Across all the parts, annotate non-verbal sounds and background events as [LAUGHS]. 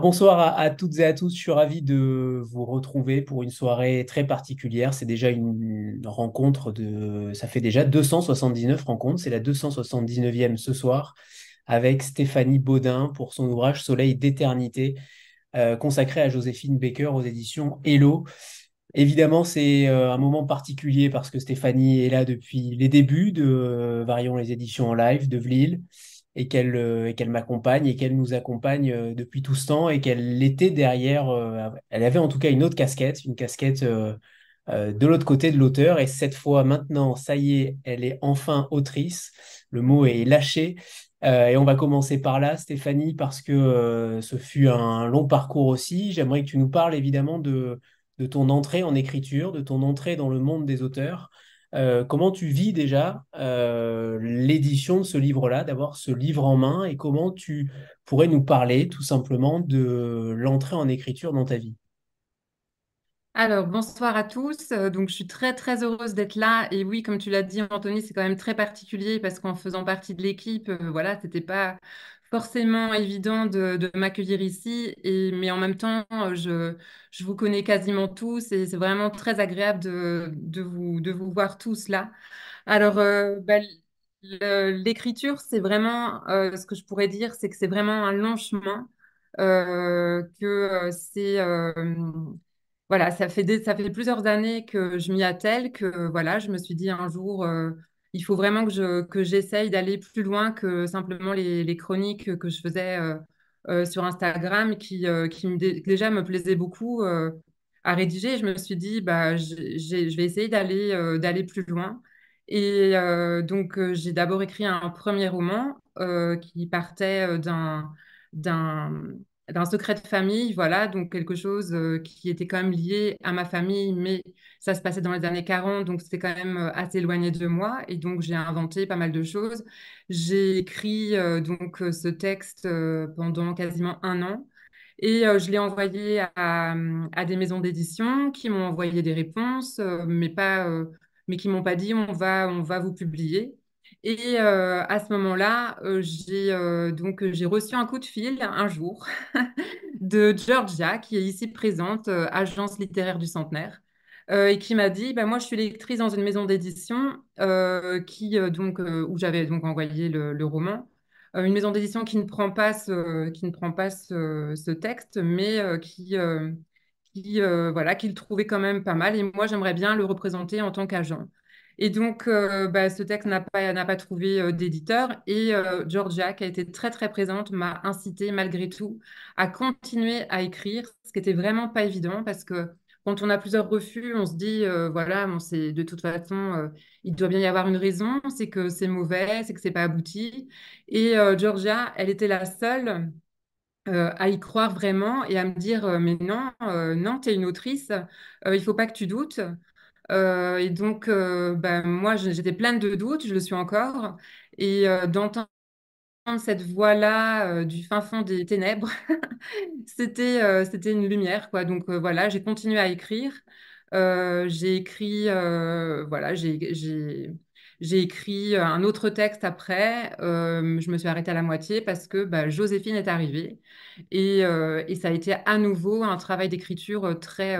Bonsoir à, toutes et à tous, je suis ravi de vous retrouver pour une soirée très particulière. C'est déjà une rencontre de... Ça fait déjà 279 rencontres, c'est la 279e ce soir avec Stéphanie Baudin pour son ouvrage Soleil d'éternité euh, consacré à Joséphine Baker aux éditions Hello. Évidemment, c'est euh, un moment particulier parce que Stéphanie est là depuis les débuts de euh, les éditions en live de Vlil et qu'elle euh, m'accompagne et qu'elle nous accompagne euh, depuis tout ce temps et qu'elle était derrière. Euh, elle avait en tout cas une autre casquette, une casquette de l'autre côté de l'auteur. Et cette fois, maintenant, ça y est, elle est enfin autrice. Le mot est lâché. et on va commencer par là, Stéphanie, parce que ce fut un long parcours aussi. J'aimerais que tu nous parles évidemment de, de ton entrée en écriture, de ton entrée dans le monde des auteurs. Euh, comment tu vis déjà euh, l'édition de ce livre-là, d'avoir ce livre en main et comment tu pourrais nous parler tout simplement de l'entrée en écriture dans ta vie? Alors, bonsoir à tous. Euh, Donc, je suis très, très heureuse d'être là. Et oui, comme tu l'as dit, Anthony, c'est quand même très particulier parce qu'en faisant partie de l'équipe, voilà, c'était pas forcément évident de, de m'accueillir ici. Et, mais en même temps, je, je vous connais quasiment tous et c'est vraiment très agréable de, de vous, de vous voir tous là. Alors, euh, bah, l'écriture, c'est vraiment, euh, ce que je pourrais dire, c'est que c'est vraiment un long chemin. euh, que c'est voilà, ça fait ça fait plusieurs années que je m'y attelle, que voilà, je me suis dit un jour, il faut vraiment que je, que j'essaye d'aller plus loin que simplement les, chroniques que je faisais euh, euh, sur Instagram, qui, euh, qui déjà me plaisaient beaucoup à rédiger. Je me suis dit, bah, je vais essayer d'aller d'aller plus loin. Et donc, j'ai d'abord écrit un premier roman qui partait d'un d'un d'un secret de famille, voilà, donc quelque chose euh, qui était quand même lié à ma famille, mais ça se passait dans les années 40, donc c'était quand même euh, assez éloigné de moi, et donc j'ai inventé pas mal de choses. J'ai écrit euh, donc ce texte pendant quasiment un an, et je l'ai envoyé à, à des maisons d'édition qui m'ont envoyé des réponses, mais pas, mais qui m'ont pas dit on va, on va vous publier. Et euh, à ce moment-là, euh, j'ai euh, j'ai reçu un coup de fil un jour [LAUGHS] de Georgia, qui est ici présente, agence littéraire du Centenaire, et qui m'a dit, bah, moi je suis lectrice dans une maison d'édition qui donc où j'avais donc envoyé le, roman, une maison d'édition qui ne prend pas ce, qui ne prend pas ce, texte, mais qui qui voilà qui le trouvait quand même pas mal, et moi j'aimerais bien le représenter en tant qu'agent. Et donc, euh, bah, ce texte n'a pas, trouvé euh, d'éditeur. Et euh, Georgia, qui a été très, très présente, m'a incité malgré tout à continuer à écrire, ce qui était vraiment pas évident parce que quand on a plusieurs refus, on se dit, voilà, c'est, de toute façon, il doit bien y avoir une raison, c'est que c'est mauvais, c'est que c'est pas abouti. Et Georgia, elle était la seule à y croire vraiment et à me dire, mais non, non, tu es une autrice, il faut pas que tu doutes. Euh, et donc, euh, bah, moi, j'étais pleine de doutes, je le suis encore. Et euh, d'entendre cette voix-là du fin fond des ténèbres, [LAUGHS] c'était c'était une lumière. Donc voilà, j'ai continué à écrire. J'ai écrit, voilà, j'ai j'ai écrit un autre texte après. Je me suis arrêtée à la moitié parce que bah, Joséphine est arrivée et, ça a été à nouveau un travail d'écriture très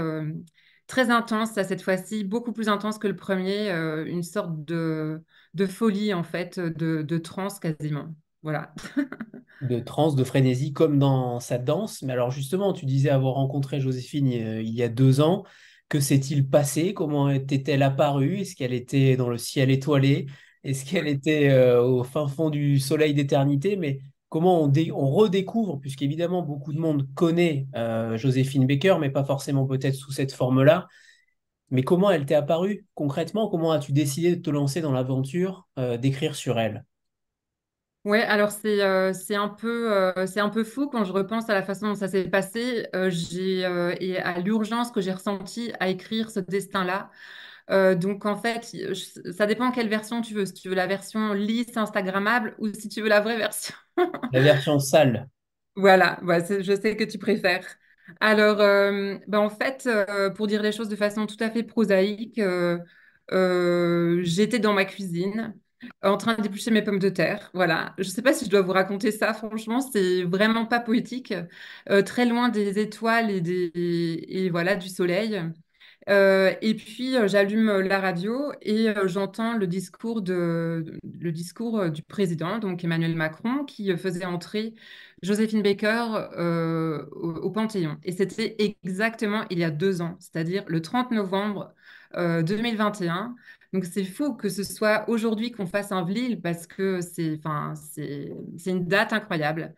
très intense, à cette fois-ci, beaucoup plus intense que le premier, euh, une sorte de de folie en fait, de de transe quasiment. Voilà. [LAUGHS] De transe, de frénésie, comme dans sa danse. Mais alors justement, tu disais avoir rencontré Joséphine euh, il y a deux ans. Que s'est-il passé? Comment était-elle apparue? Est-ce qu'elle était dans le ciel étoilé? Est-ce qu'elle était euh, au fin fond du soleil d'éternité? Mais comment on, dé- on redécouvre, puisqu'évidemment beaucoup de monde connaît euh, Joséphine Baker, mais pas forcément peut-être sous cette forme-là. Mais comment elle t'est apparue concrètement? Comment as-tu décidé de te lancer dans l'aventure euh, d'écrire sur elle? Ouais, alors c'est euh, c'est un peu fou quand je repense à la façon dont ça s'est passé. Et à l'urgence que j'ai ressentie à écrire ce destin-là. Donc en fait, ça dépend quelle version tu veux. Si tu veux la version lisse Instagrammable ou si tu veux la vraie version. [LAUGHS] La version sale. Voilà, je sais que tu préfères. Alors, euh, ben en fait, euh, pour dire les choses de façon tout à fait prosaïque, euh, j'étais dans ma cuisine. en train d'éplucher mes pommes de terre. Voilà. Je ne sais pas si je dois vous raconter ça. Franchement, c'est vraiment pas poétique. Très loin des étoiles et des et voilà du soleil. Euh, et puis euh, j'allume la radio et j'entends le discours de le discours du président, donc Emmanuel Macron, qui faisait entrer Joséphine Baker au, Panthéon. Et c'était exactement il y a deux ans, c'est-à-dire le 30 novembre 2021. Donc c'est fou que ce soit aujourd'hui qu'on fasse un VLIL parce que c'est enfin, c'est une date incroyable.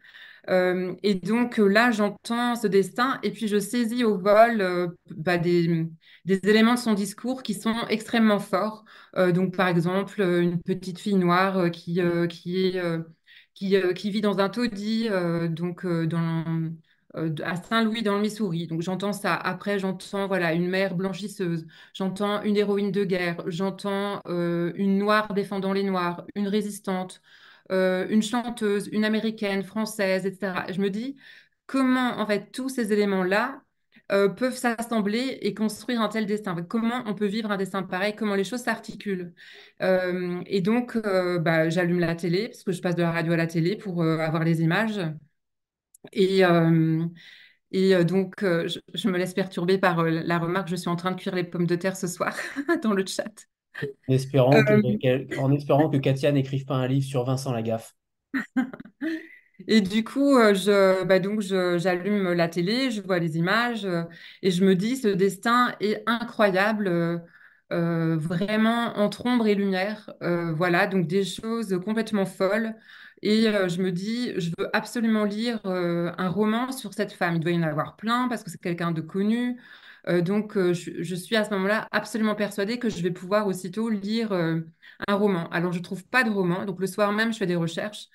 Euh, et donc là, j'entends ce destin et puis je saisis au vol euh, bah, des, des, éléments de son discours qui sont extrêmement forts. Euh, donc par exemple, une petite fille noire qui, qui, qui, vit dans un taudis, donc euh, à Saint-Louis dans le Missouri. Donc j'entends ça. Après, j'entends voilà une mère blanchisseuse. J'entends une héroïne de guerre. J'entends euh, une noire défendant les noirs, une résistante, euh, une chanteuse, une américaine, française, etc. Je me dis comment en fait tous ces éléments-là peuvent s'assembler et construire un tel destin. Comment on peut vivre un destin pareil? Comment les choses s'articulent? Et donc, bah, j'allume la télé parce que je passe de la radio à la télé pour avoir les images. Et, euh, et euh, donc, euh, je, me laisse perturber par la remarque, je suis en train de cuire les pommes de terre ce soir [LAUGHS] dans le chat. En espérant que, en espérant que Katia n'écrive pas un livre sur Vincent Lagaffe. [LAUGHS] Et du coup, je, bah donc j'allume la télé, je vois les images et je me dis, ce destin est incroyable, vraiment entre ombre et lumière. voilà, donc des choses complètement folles. Et euh, je me dis, je veux absolument lire euh, un roman sur cette femme. Il doit y en avoir plein parce que c'est quelqu'un de connu. Euh, donc, je, suis à ce moment-là absolument persuadée que je vais pouvoir aussitôt lire un roman. Alors, je ne trouve pas de roman. Donc, le soir même, je fais des recherches.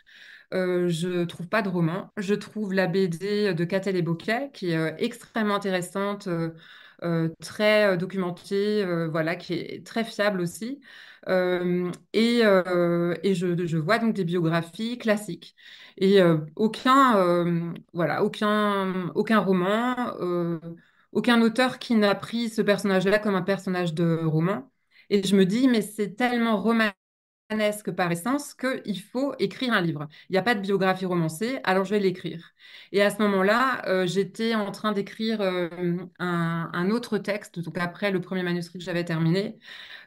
Je ne trouve pas de roman. Je trouve la BD de Catel et Bocquet, qui est extrêmement intéressante, très documentée, voilà, qui est très fiable aussi. Euh, et, euh, je, je, vois donc des biographies classiques. Et euh, aucun, voilà, aucun, aucun roman, aucun auteur qui n'a pris ce personnage-là comme un personnage de roman. Et je me dis, mais c'est tellement romanesque par essence qu'il faut écrire un livre. Il n'y a pas de biographie romancée, alors je vais l'écrire. Et à ce moment-là, j'étais en train d'écrire un, un, autre texte, donc après le premier manuscrit que j'avais terminé,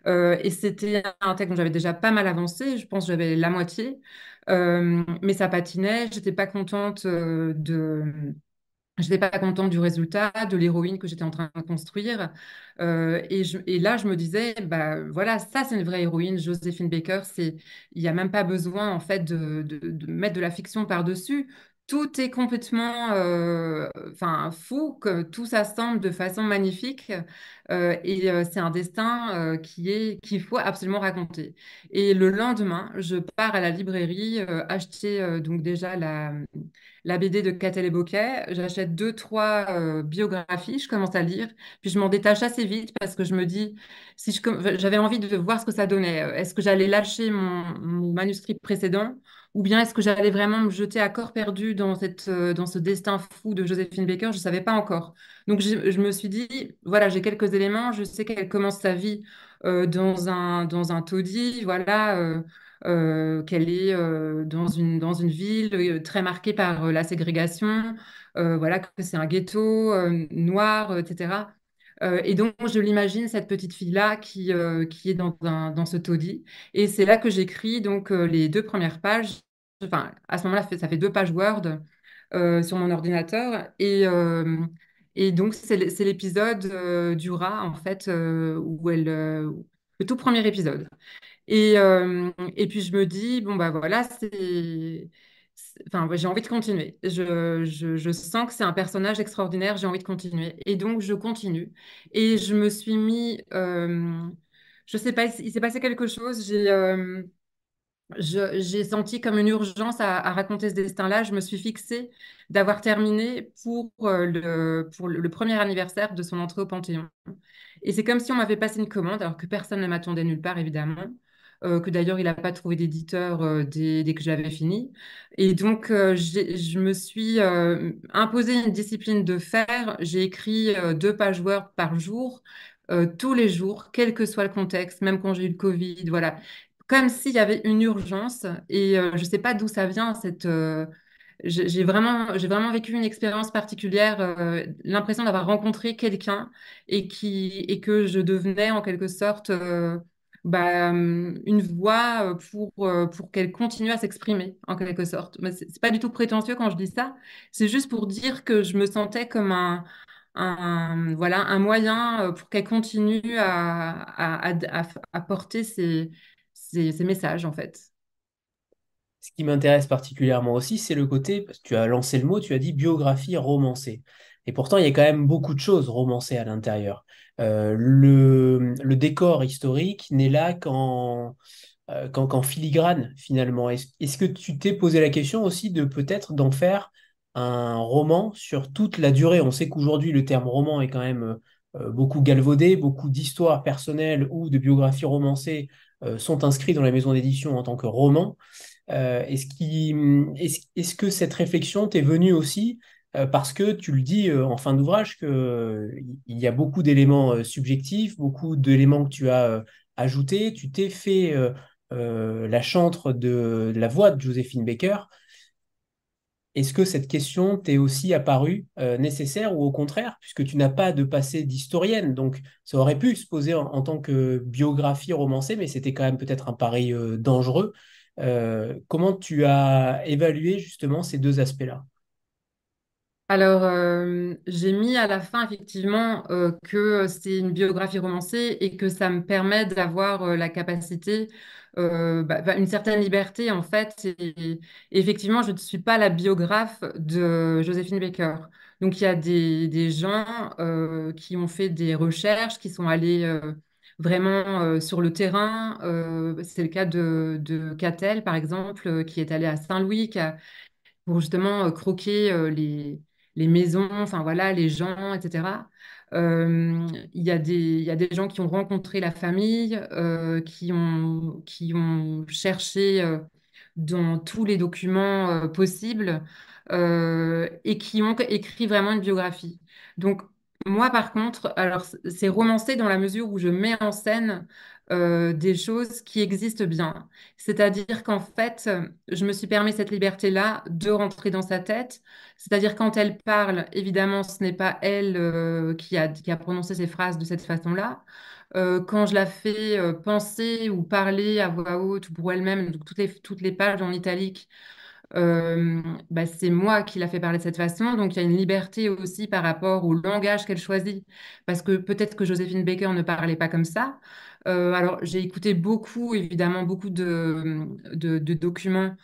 euh, et c'était un texte dont j'avais déjà pas mal avancé, je pense que j'avais la moitié, euh, mais ça patinait, j'étais pas contente euh, de... J'étais pas contente du résultat, de l'héroïne que j'étais en train de construire. et, et, là, je me disais, bah voilà, ça c'est une vraie héroïne, Joséphine Baker. Il n'y a même pas besoin en fait de mettre de la fiction par-dessus tout est complètement euh, enfin, fou, que tout s'assemble de façon magnifique euh, et euh, c'est un destin qui est qu'il faut absolument raconter. Et le lendemain, je pars à la librairie acheter donc déjà la, la BD de Catel et Bocquet, j'achète deux, trois biographies, je commence à lire, puis je m'en détache assez vite parce que je me dis, si j'avais envie de voir ce que ça donnait, est-ce que j'allais lâcher mon manuscrit précédent ou bien est-ce que j'allais vraiment me jeter à corps perdu dans, cette, euh, dans ce destin fou de Joséphine Baker? Je ne savais pas encore. Donc je, me suis dit, voilà, j'ai quelques éléments. Je sais qu'elle commence sa vie euh, dans, un, dans un taudis, voilà, euh, qu'elle est dans, une, dans une ville très marquée par la ségrégation, voilà, que c'est un ghetto noir, etc. et donc, je l'imagine, cette petite fille-là qui, qui est dans, dans ce taudis. Et c'est là que j'écris donc les deux premières pages enfin, à ce moment-là, ça fait deux pages Word euh, sur mon ordinateur. Et, euh, et donc, c'est l'épisode euh, du rat, en fait, où elle. le tout premier épisode. Et, et puis, je me dis, bon, bah voilà, c'est. Enfin, j'ai envie de continuer. Je, je, je sens que c'est un personnage extraordinaire, j'ai envie de continuer. Et donc, je continue. Et je me suis mis. je sais pas, il s'est passé quelque chose. J'ai j'ai senti comme une urgence à, raconter ce destin-là. Je me suis fixée d'avoir terminé pour, euh, le, pour le, premier anniversaire de son entrée au Panthéon. Et c'est comme si on m'avait passé une commande, alors que personne ne m'attendait nulle part, évidemment. Euh, que d'ailleurs, il n'a pas trouvé d'éditeur euh, dès, que j'avais fini. Et donc, je me suis imposé une discipline de faire. J'ai écrit deux pages Word par jour, tous les jours, quel que soit le contexte, même quand j'ai eu le Covid. Voilà comme s'il y avait une urgence. Et euh, je ne sais pas d'où ça vient, cette, euh, j'ai vraiment, j'ai vraiment vécu une expérience particulière, euh, l'impression d'avoir rencontré quelqu'un et qui, et que je devenais en quelque sorte bah, une voix pour, pour qu'elle continue à s'exprimer, en quelque sorte. C'est pas du tout prétentieux quand je dis ça, c'est juste pour dire que je me sentais comme un, voilà, un moyen pour qu'elle continue à- à porter ses, ses, ses messages, en fait. Ce qui m'intéresse particulièrement aussi, c'est le côté, parce que tu as lancé le mot, tu as dit biographie romancée. Et pourtant, il y a quand même beaucoup de choses romancées à l'intérieur. Euh, le, décor historique n'est là qu'en euh, filigrane, finalement. Est-ce, que tu t'es posé la question aussi de peut-être d'en faire un roman sur toute la durée? On sait qu'aujourd'hui, le terme roman est quand même euh, beaucoup galvaudé, beaucoup d'histoires personnelles ou de biographies romancées sont inscrits dans la maison d'édition en tant que roman. Euh, est-ce est-ce, est-ce que cette réflexion t'est venue aussi euh, parce que tu le dis euh, en fin d'ouvrage que il y a beaucoup d'éléments euh, subjectifs, beaucoup d'éléments que tu as euh, ajoutés, tu t'es fait euh, euh, la chantre de, de la voix de Joséphine Baker. Est-ce que cette question t'est aussi apparue euh, nécessaire ou au contraire, puisque tu n'as pas de passé d'historienne, donc ça aurait pu se poser en, tant que biographie romancée, mais c'était quand même peut-être un pari euh, dangereux. Euh, comment tu as évalué justement ces deux aspects-là? Alors, j'ai mis à la fin effectivement que c'est une biographie romancée et que ça me permet d'avoir la capacité, euh, bah, bah, une certaine liberté en fait. Effectivement, je ne suis pas la biographe de Joséphine Baker. Donc, il y a des, des gens euh, qui ont fait des recherches, qui sont allés euh, vraiment sur le terrain. C'est le cas de, de Catel, par exemple, qui est allé à Saint-Louis, pour justement croquer les, les maisons, enfin voilà, les gens, etc. Il y a des, y a des gens qui ont rencontré la famille, qui ont, qui ont cherché dans tous les documents possibles et qui ont écrit vraiment une biographie. Donc, moi, par contre, alors c'est romancé dans la mesure où je mets en scène euh, des choses qui existent bien. C'est-à-dire qu'en fait, je me suis permis cette liberté-là de rentrer dans sa tête. C'est-à-dire quand elle parle, évidemment, ce n'est pas elle euh, qui a, prononcé ces phrases de cette façon-là. Euh, quand je la fais penser ou parler à voix haute ou pour elle-même, toutes les pages en italique, bah, c'est moi qui la fais parler de cette façon. Donc il y a une liberté aussi par rapport au langage qu'elle choisit. Parce que peut-être que Joséphine Baker ne parlait pas comme ça. Alors j'ai écouté beaucoup, évidemment, beaucoup de, documents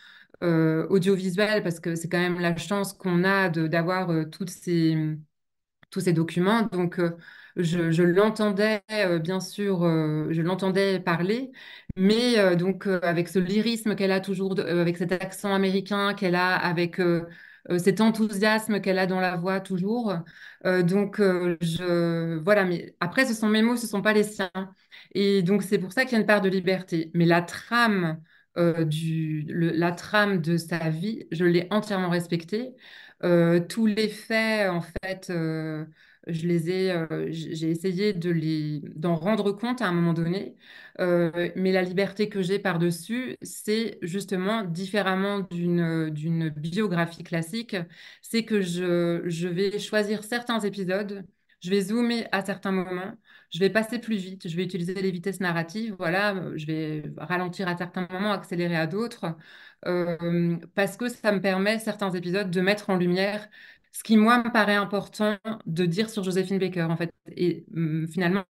audiovisuels parce que c'est quand même la chance qu'on a d'avoir tous ces documents. Donc, je, l'entendais, euh, bien sûr, euh, je l'entendais parler, mais euh, donc avec ce lyrisme qu'elle a toujours, avec cet accent américain qu'elle a, avec cet enthousiasme qu'elle a dans la voix toujours. Donc, voilà, mais après, ce sont mes mots, ce sont pas les siens. Et donc, c'est pour ça qu'il y a une part de liberté. Mais la trame, de sa vie, je l'ai entièrement respectée. Tous les faits, en fait, je les ai, euh, j'ai essayé de les, d'en rendre compte à un moment donné. Euh, mais la liberté que j'ai par-dessus, c'est justement différemment d'une, d'une biographie classique. C'est que je, je vais choisir certains épisodes, je vais zoomer à certains moments, je vais passer plus vite, je vais utiliser les vitesses narratives, voilà, je vais ralentir à certains moments, accélérer à d'autres euh, parce que ça me permet, certains épisodes, de mettre en lumière ce qui, moi, me paraît important de dire sur Joséphine Baker, en fait. Et hum, finalement,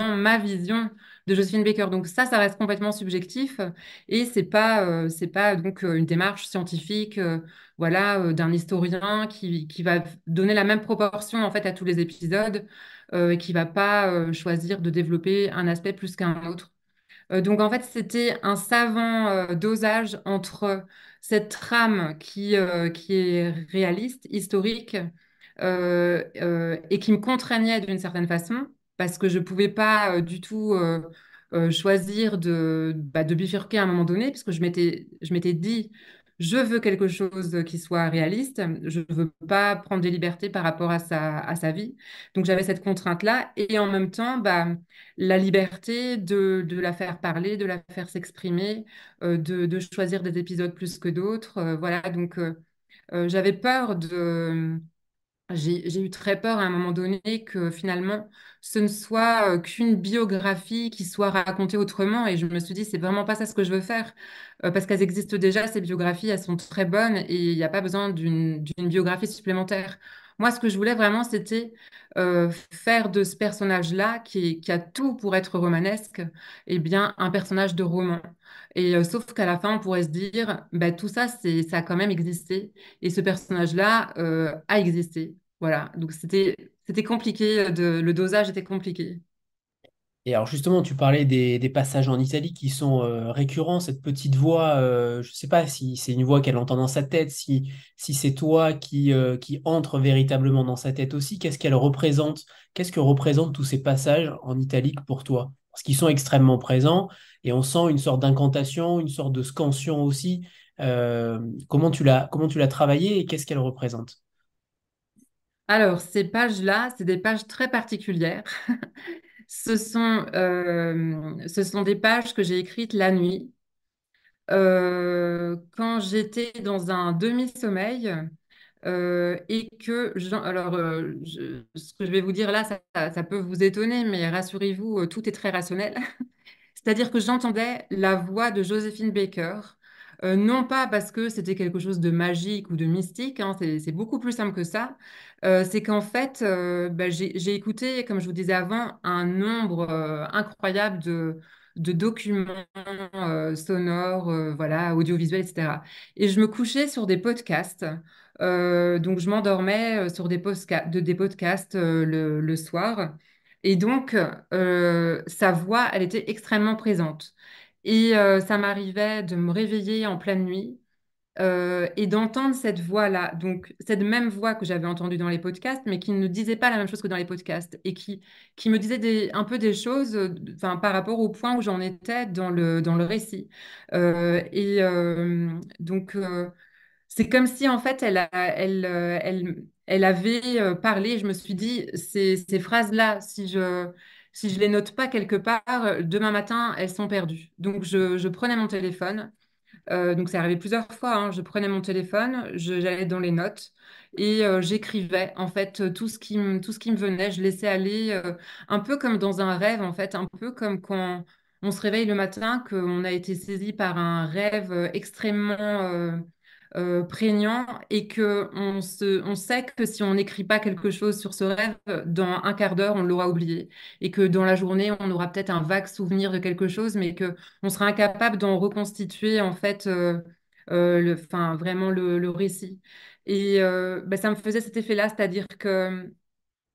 ma vision de Joséphine Baker. Donc ça, ça reste complètement subjectif et c'est pas, euh, c'est pas donc euh, une démarche scientifique, euh, voilà, d'un historien qui, qui va donner la même proportion en fait à tous les épisodes et qui va pas choisir de développer un aspect plus qu'un autre. Donc en fait, c'était un savant dosage entre cette trame qui, euh, qui est réaliste, historique, euh, euh, et qui me contraignait d'une certaine façon, parce que je ne pouvais pas du tout choisir de, bah, de bifurquer à un moment donné, puisque je m'étais dit je veux quelque chose qui soit réaliste. Je ne veux pas prendre des libertés par rapport à sa, vie. Donc j'avais cette contrainte-là. Et en même temps, bah, la liberté de, la faire parler, de la faire s'exprimer, euh, de, choisir des épisodes plus que d'autres. Euh, voilà, donc euh, j'avais peur de j'ai eu très peur à un moment donné que finalement ce ne soit qu'une biographie qui soit racontée autrement et je me suis dit c'est vraiment pas ça ce que je veux faire parce qu'elles existent déjà ces biographies elles sont très bonnes et il n'y a pas besoin d'une biographie supplémentaire. Moi ce que je voulais vraiment c'était faire de ce personnage-là qui, qui a tout pour être romanesque et bien un personnage de roman. Et euh, sauf qu'à la fin on pourrait se dire bah, tout ça c'est ça a quand même existé et ce personnage-là euh, a existé. Voilà, donc c'était c'était compliqué, euh, le dosage était compliqué. Et alors justement, tu parlais des, passages en Italie qui sont récurrents, cette petite voix, je ne sais pas si c'est une voix qu'elle entend dans sa tête, si, si c'est toi qui, euh, qui entre véritablement dans sa tête aussi, qu'est-ce qu'elle représente? Qu'est-ce que représentent tous ces passages en italique pour toi? Parce qu'ils sont extrêmement présents et on sent une sorte d'incantation, une sorte de scansion aussi. Euh, comment tu l'as, comment tu l'as travaillé et qu'est-ce qu'elle représente? Alors, ces pages-là, c'est des pages très particulières. [LAUGHS] Ce sont, euh, ce sont des pages que j'ai écrites la nuit, euh, quand j'étais dans un demi-sommeil euh, et que, alors, euh, ce que je vais vous dire là, ça, peut vous étonner, mais rassurez-vous, euh, tout est très rationnel. [LAUGHS] C'est-à-dire que j'entendais la voix de Joséphine Baker, non pas parce que c'était quelque chose de magique ou de mystique, hein, c'est, beaucoup plus simple que ça. C'est qu'en fait, bah, j'ai, écouté, comme je vous disais avant, un nombre incroyable de, documents sonores, voilà, audiovisuels, etc. Et je me couchais sur des podcasts. Euh, donc, je m'endormais euh, sur des, podcasts euh, le, soir. Et donc, sa voix, elle était extrêmement présente. Et ça m'arrivait de me réveiller en pleine nuit et d'entendre cette voix-là, donc cette même voix que j'avais entendue dans les podcasts, mais qui ne disait pas la même chose que dans les podcasts et qui, qui me disait un peu des choses par rapport au point où j'en étais dans le, dans le récit. Et donc, c'est comme si en fait elle, elle, euh, elle, elle avait euh, parlé. Je me suis dit, ces, phrases-là, si je si je les note pas quelque part, demain matin, elles sont perdues. Donc je, je prenais mon téléphone. Euh, donc c'est arrivé plusieurs fois. hein. Je prenais mon téléphone, j'allais dans les notes et j'écrivais en fait tout ce qui me, tout ce qui me venait. Je laissais aller un peu comme dans un rêve en fait, un peu comme quand on se réveille le matin, qu'on a été saisi par un rêve extrêmement euh, euh, prégnant et que on se, on sait que si on n'écrit pas quelque chose sur ce rêve, dans un quart d'heure, on l'aura oublié et que dans la journée, on aura peut-être un vague souvenir de quelque chose, mais que on sera incapable d'en reconstituer en fait, euh, euh, le, vraiment le, le récit. Et euh, ben, ça me faisait cet effet-là, c'est-à-dire que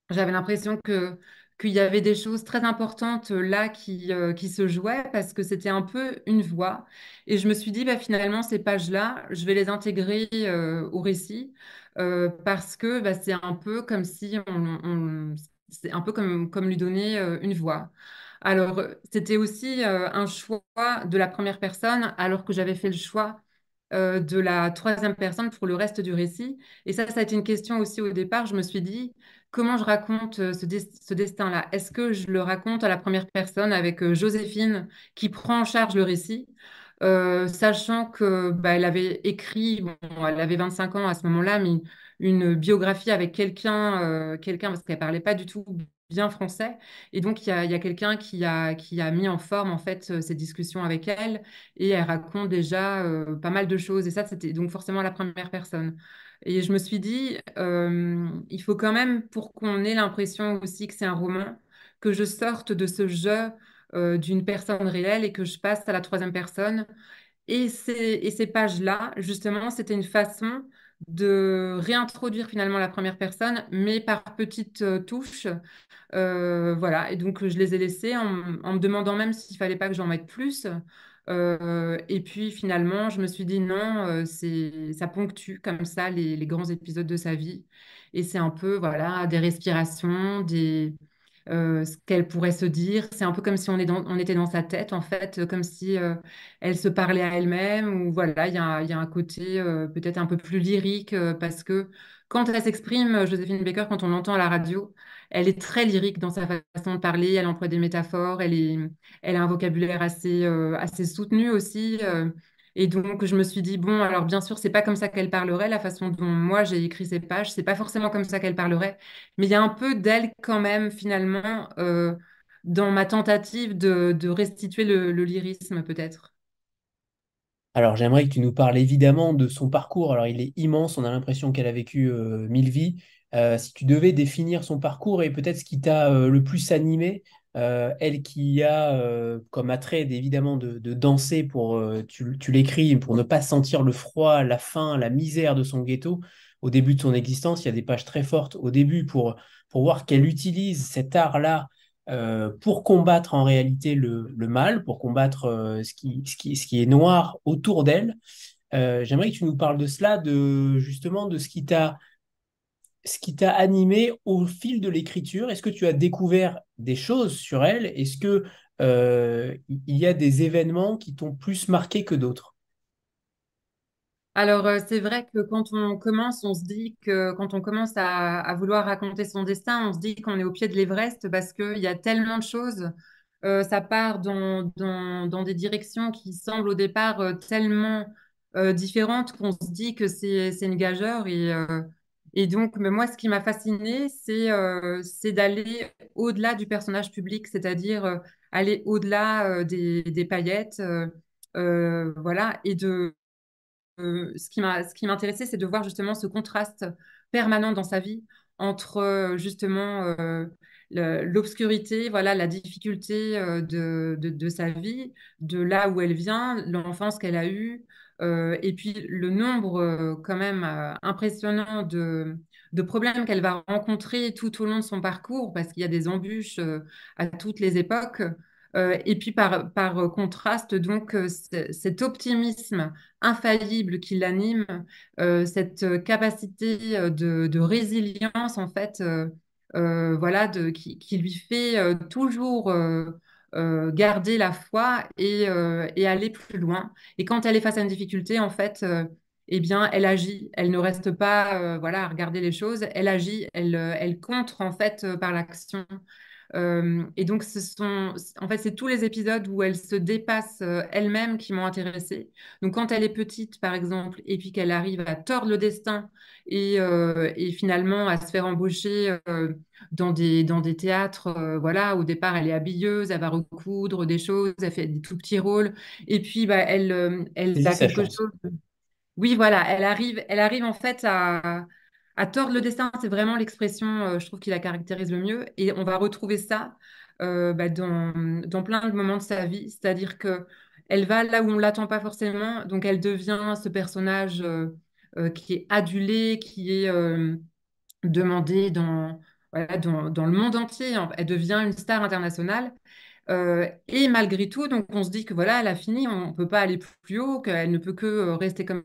j'avais l'impression que qu'il y avait des choses très importantes euh, là qui, euh, qui se jouaient parce que c'était un peu une voix. Et je me suis dit, bah, finalement, ces pages-là, je vais les intégrer euh, au récit parce que bah, c'est un peu comme si on, c'est un peu comme, comme lui donner une voix. Alors, c'était aussi un choix de la première personne alors que j'avais fait le choix de la troisième personne pour le reste du récit. Et ça, ça a été une question aussi au départ. Je me suis dit, comment je raconte euh, ce, des- ce destin-là? Est-ce que je le raconte à la première personne avec euh, Joséphine qui prend en charge le récit, euh, sachant que bah, elle avait écrit, bon, elle avait 25 ans à ce moment-là, mais une biographie avec quelqu'un, quelqu'un parce qu'elle parlait pas du tout bien français. Et donc, il y a, quelqu'un qui a, qui a mis en forme en fait ces discussions avec elle et elle raconte déjà pas mal de choses. Et ça, c'était donc forcément la première personne. Et je me suis dit, il faut quand même, pour qu'on ait l'impression aussi que c'est un roman, que je sorte de ce jeu d'une personne réelle et que je passe à la troisième personne. Et ces, pages-là, justement, c'était une façon de réintroduire finalement la première personne, mais par petites touches voilà, et donc je les ai laissés en, en me demandant même s'il fallait pas que j'en mette plus. Euh, et puis finalement, je me suis dit non, euh, c'est, ça ponctue comme ça les, grands épisodes de sa vie. Et c'est un peu, voilà, des respirations, des, ce qu'elle pourrait se dire. C'est un peu comme si on était dans sa tête, en fait, comme si elle se parlait à elle-même, ou voilà, il y a, y a, un côté peut-être un peu plus lyrique, parce que quand elle s'exprime, Joséphine Baker, quand on l'entend à la radio, elle est très lyrique dans sa façon de parler, elle emploie des métaphores, elle, est, elle a un vocabulaire assez, assez soutenu aussi. Et donc, je me suis dit, bon, alors bien sûr, c'est pas comme ça qu'elle parlerait, la façon dont moi j'ai écrit ces pages, c'est pas forcément comme ça qu'elle parlerait, mais il y a un peu d'elle quand même, finalement, euh, dans ma tentative de, restituer le, lyrisme, peut-être. Alors, j'aimerais que tu nous parles évidemment de son parcours. Alors, il est immense, on a l'impression qu'elle a vécu euh, mille vies. Euh, si tu devais définir son parcours et peut-être ce qui t'a le plus animé, euh, elle qui a euh, comme attrait évidemment de, danser pour, euh, tu, l'écris, pour ne pas sentir le froid, la faim, la misère de son ghetto. Au début de son existence, il y a des pages très fortes au début pour, pour voir qu'elle utilise cet art-là pour combattre en réalité le, mal, pour combattre ce, qui, ce, qui, ce qui est noir autour d'elle. J'aimerais que tu nous parles de cela, de justement de ce qui t'a ce qui t'a animé au fil de l'écriture? Est-ce que tu as découvert des choses sur elle? Est-ce que euh, il y a des événements qui t'ont plus marqué que d'autres? Alors, euh, c'est vrai que quand on commence, on se dit que quand on commence à, vouloir raconter son destin, on se dit qu'on est au pied de l'Everest parce qu'il y a tellement de choses. Euh, ça part dans, des directions qui semblent au départ tellement différentes qu'on se dit que c'est une gageure. Et, et donc, mais moi, ce qui m'a fasciné, c'est euh, c'est d'aller au-delà du personnage public, c'est-à-dire euh, aller au-delà euh, des, paillettes, voilà. Et de ce qui ce qui m'intéressait, c'est de voir justement ce contraste permanent dans sa vie entre justement l'obscurité, voilà, la difficulté de, sa vie, de là où elle vient, l'enfance qu'elle a eue, euh, et puis le nombre euh, quand même euh, impressionnant de, problèmes qu'elle va rencontrer tout au long de son parcours, parce qu'il y a des embûches à toutes les époques. et puis par, contraste, donc, cet optimisme infaillible qui l'anime, cette capacité de, résilience, en fait, voilà, qui, lui fait toujours euh, garder la foi euh, et, aller plus loin. Et quand elle est face à une difficulté, en fait, euh, eh bien, elle agit. Elle ne reste pas, voilà, à regarder les choses. Elle agit. Elle, elle contre en fait par l'action. Et donc, ce sont, en fait, c'est tous les épisodes où elle se dépasse elle-même qui m'ont intéressée. Donc, quand elle est petite, par exemple, et puis qu'elle arrive à tordre le destin et, et finalement à se faire embaucher dans des, dans des théâtres, euh, voilà, au départ, elle est habilleuse, elle va recoudre des choses, elle fait des tout petits rôles, et puis bah, elle, euh, elle a quelque chose. Oui, voilà, elle arrive, elle arrive en fait à, à tordre le destin, c'est vraiment l'expression, euh, je trouve, qui la caractérise le mieux, et on va retrouver ça bah, dans, plein de moments de sa vie, c'est-à-dire que elle va là où on l'attend pas forcément, donc elle devient ce personnage qui est adulé, qui est demandé dans dans, le monde entier. Elle devient une star internationale. Euh, et malgré tout, donc on se dit que voilà, elle a fini, on ne peut pas aller plus haut, qu'elle ne peut que euh, rester comme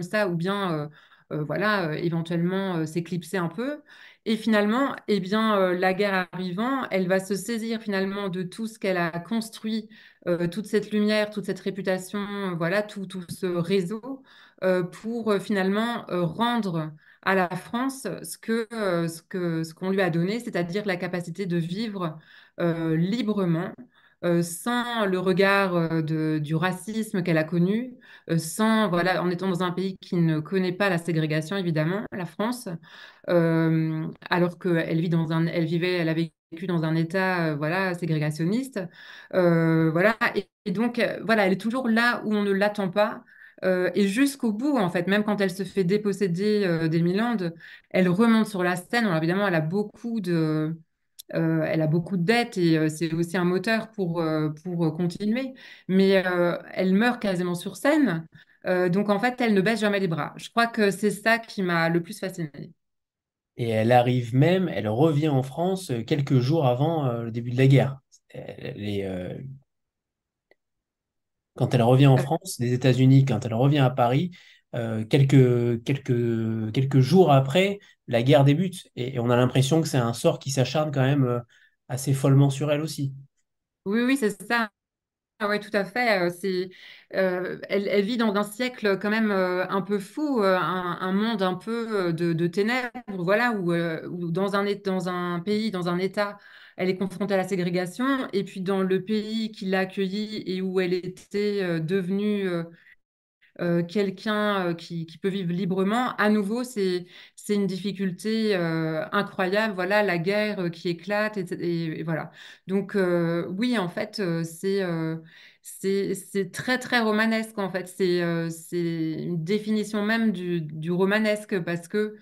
ça, ou bien euh, voilà, éventuellement s'éclipser un peu. Et finalement, eh bien, la guerre arrivant, elle va se saisir finalement de tout ce qu'elle a construit, toute cette lumière, toute cette réputation, voilà, tout, tout ce réseau, pour finalement rendre à la France ce que euh, ce que ce qu'on lui a donné, c'est-à-dire la capacité de vivre euh, librement, euh, sans le regard de, du racisme qu'elle a connu, sans voilà, en étant dans un pays qui ne connaît pas la ségrégation évidemment, la France, alors qu'elle vit dans un, elle vivait, elle avait vécu dans un État voilà ségrégationniste, voilà, et, donc voilà, elle est toujours là où on ne l'attend pas. Euh, et jusqu'au bout, en fait, même quand elle se fait déposséder euh, des elle remonte sur la scène. Alors évidemment, elle a beaucoup de, euh, elle a beaucoup de dettes et c'est aussi un moteur pour, pour continuer. Mais elle meurt quasiment sur scène. donc en fait, elle ne baisse jamais les bras. Je crois que c'est ça qui m'a le plus fascinée. Et elle arrive même, elle revient en France quelques jours avant le début de la guerre. Elle est quand elle revient en France, des États-Unis, quand elle revient à Paris, euh, quelques, quelques, quelques jours après, la guerre débute. Et, on a l'impression que c'est un sort qui s'acharne quand même euh, assez follement sur elle aussi. Oui, oui, c'est ça. Ah ouais, tout à fait. euh, elle, vit dans un siècle quand même un peu fou, un, monde un peu de, de ténèbres, voilà, où, où dans un, dans un pays, dans un État, elle est confrontée à la ségrégation, et puis dans le pays qui l'a accueillie et où elle était devenue euh, quelqu'un euh, qui, peut vivre librement, à nouveau, c'est, une difficulté euh, incroyable. Voilà, la guerre qui éclate, et, voilà. Donc, oui, en fait, c'est très, très romanesque, en fait. C'est une définition même du, du romanesque parce que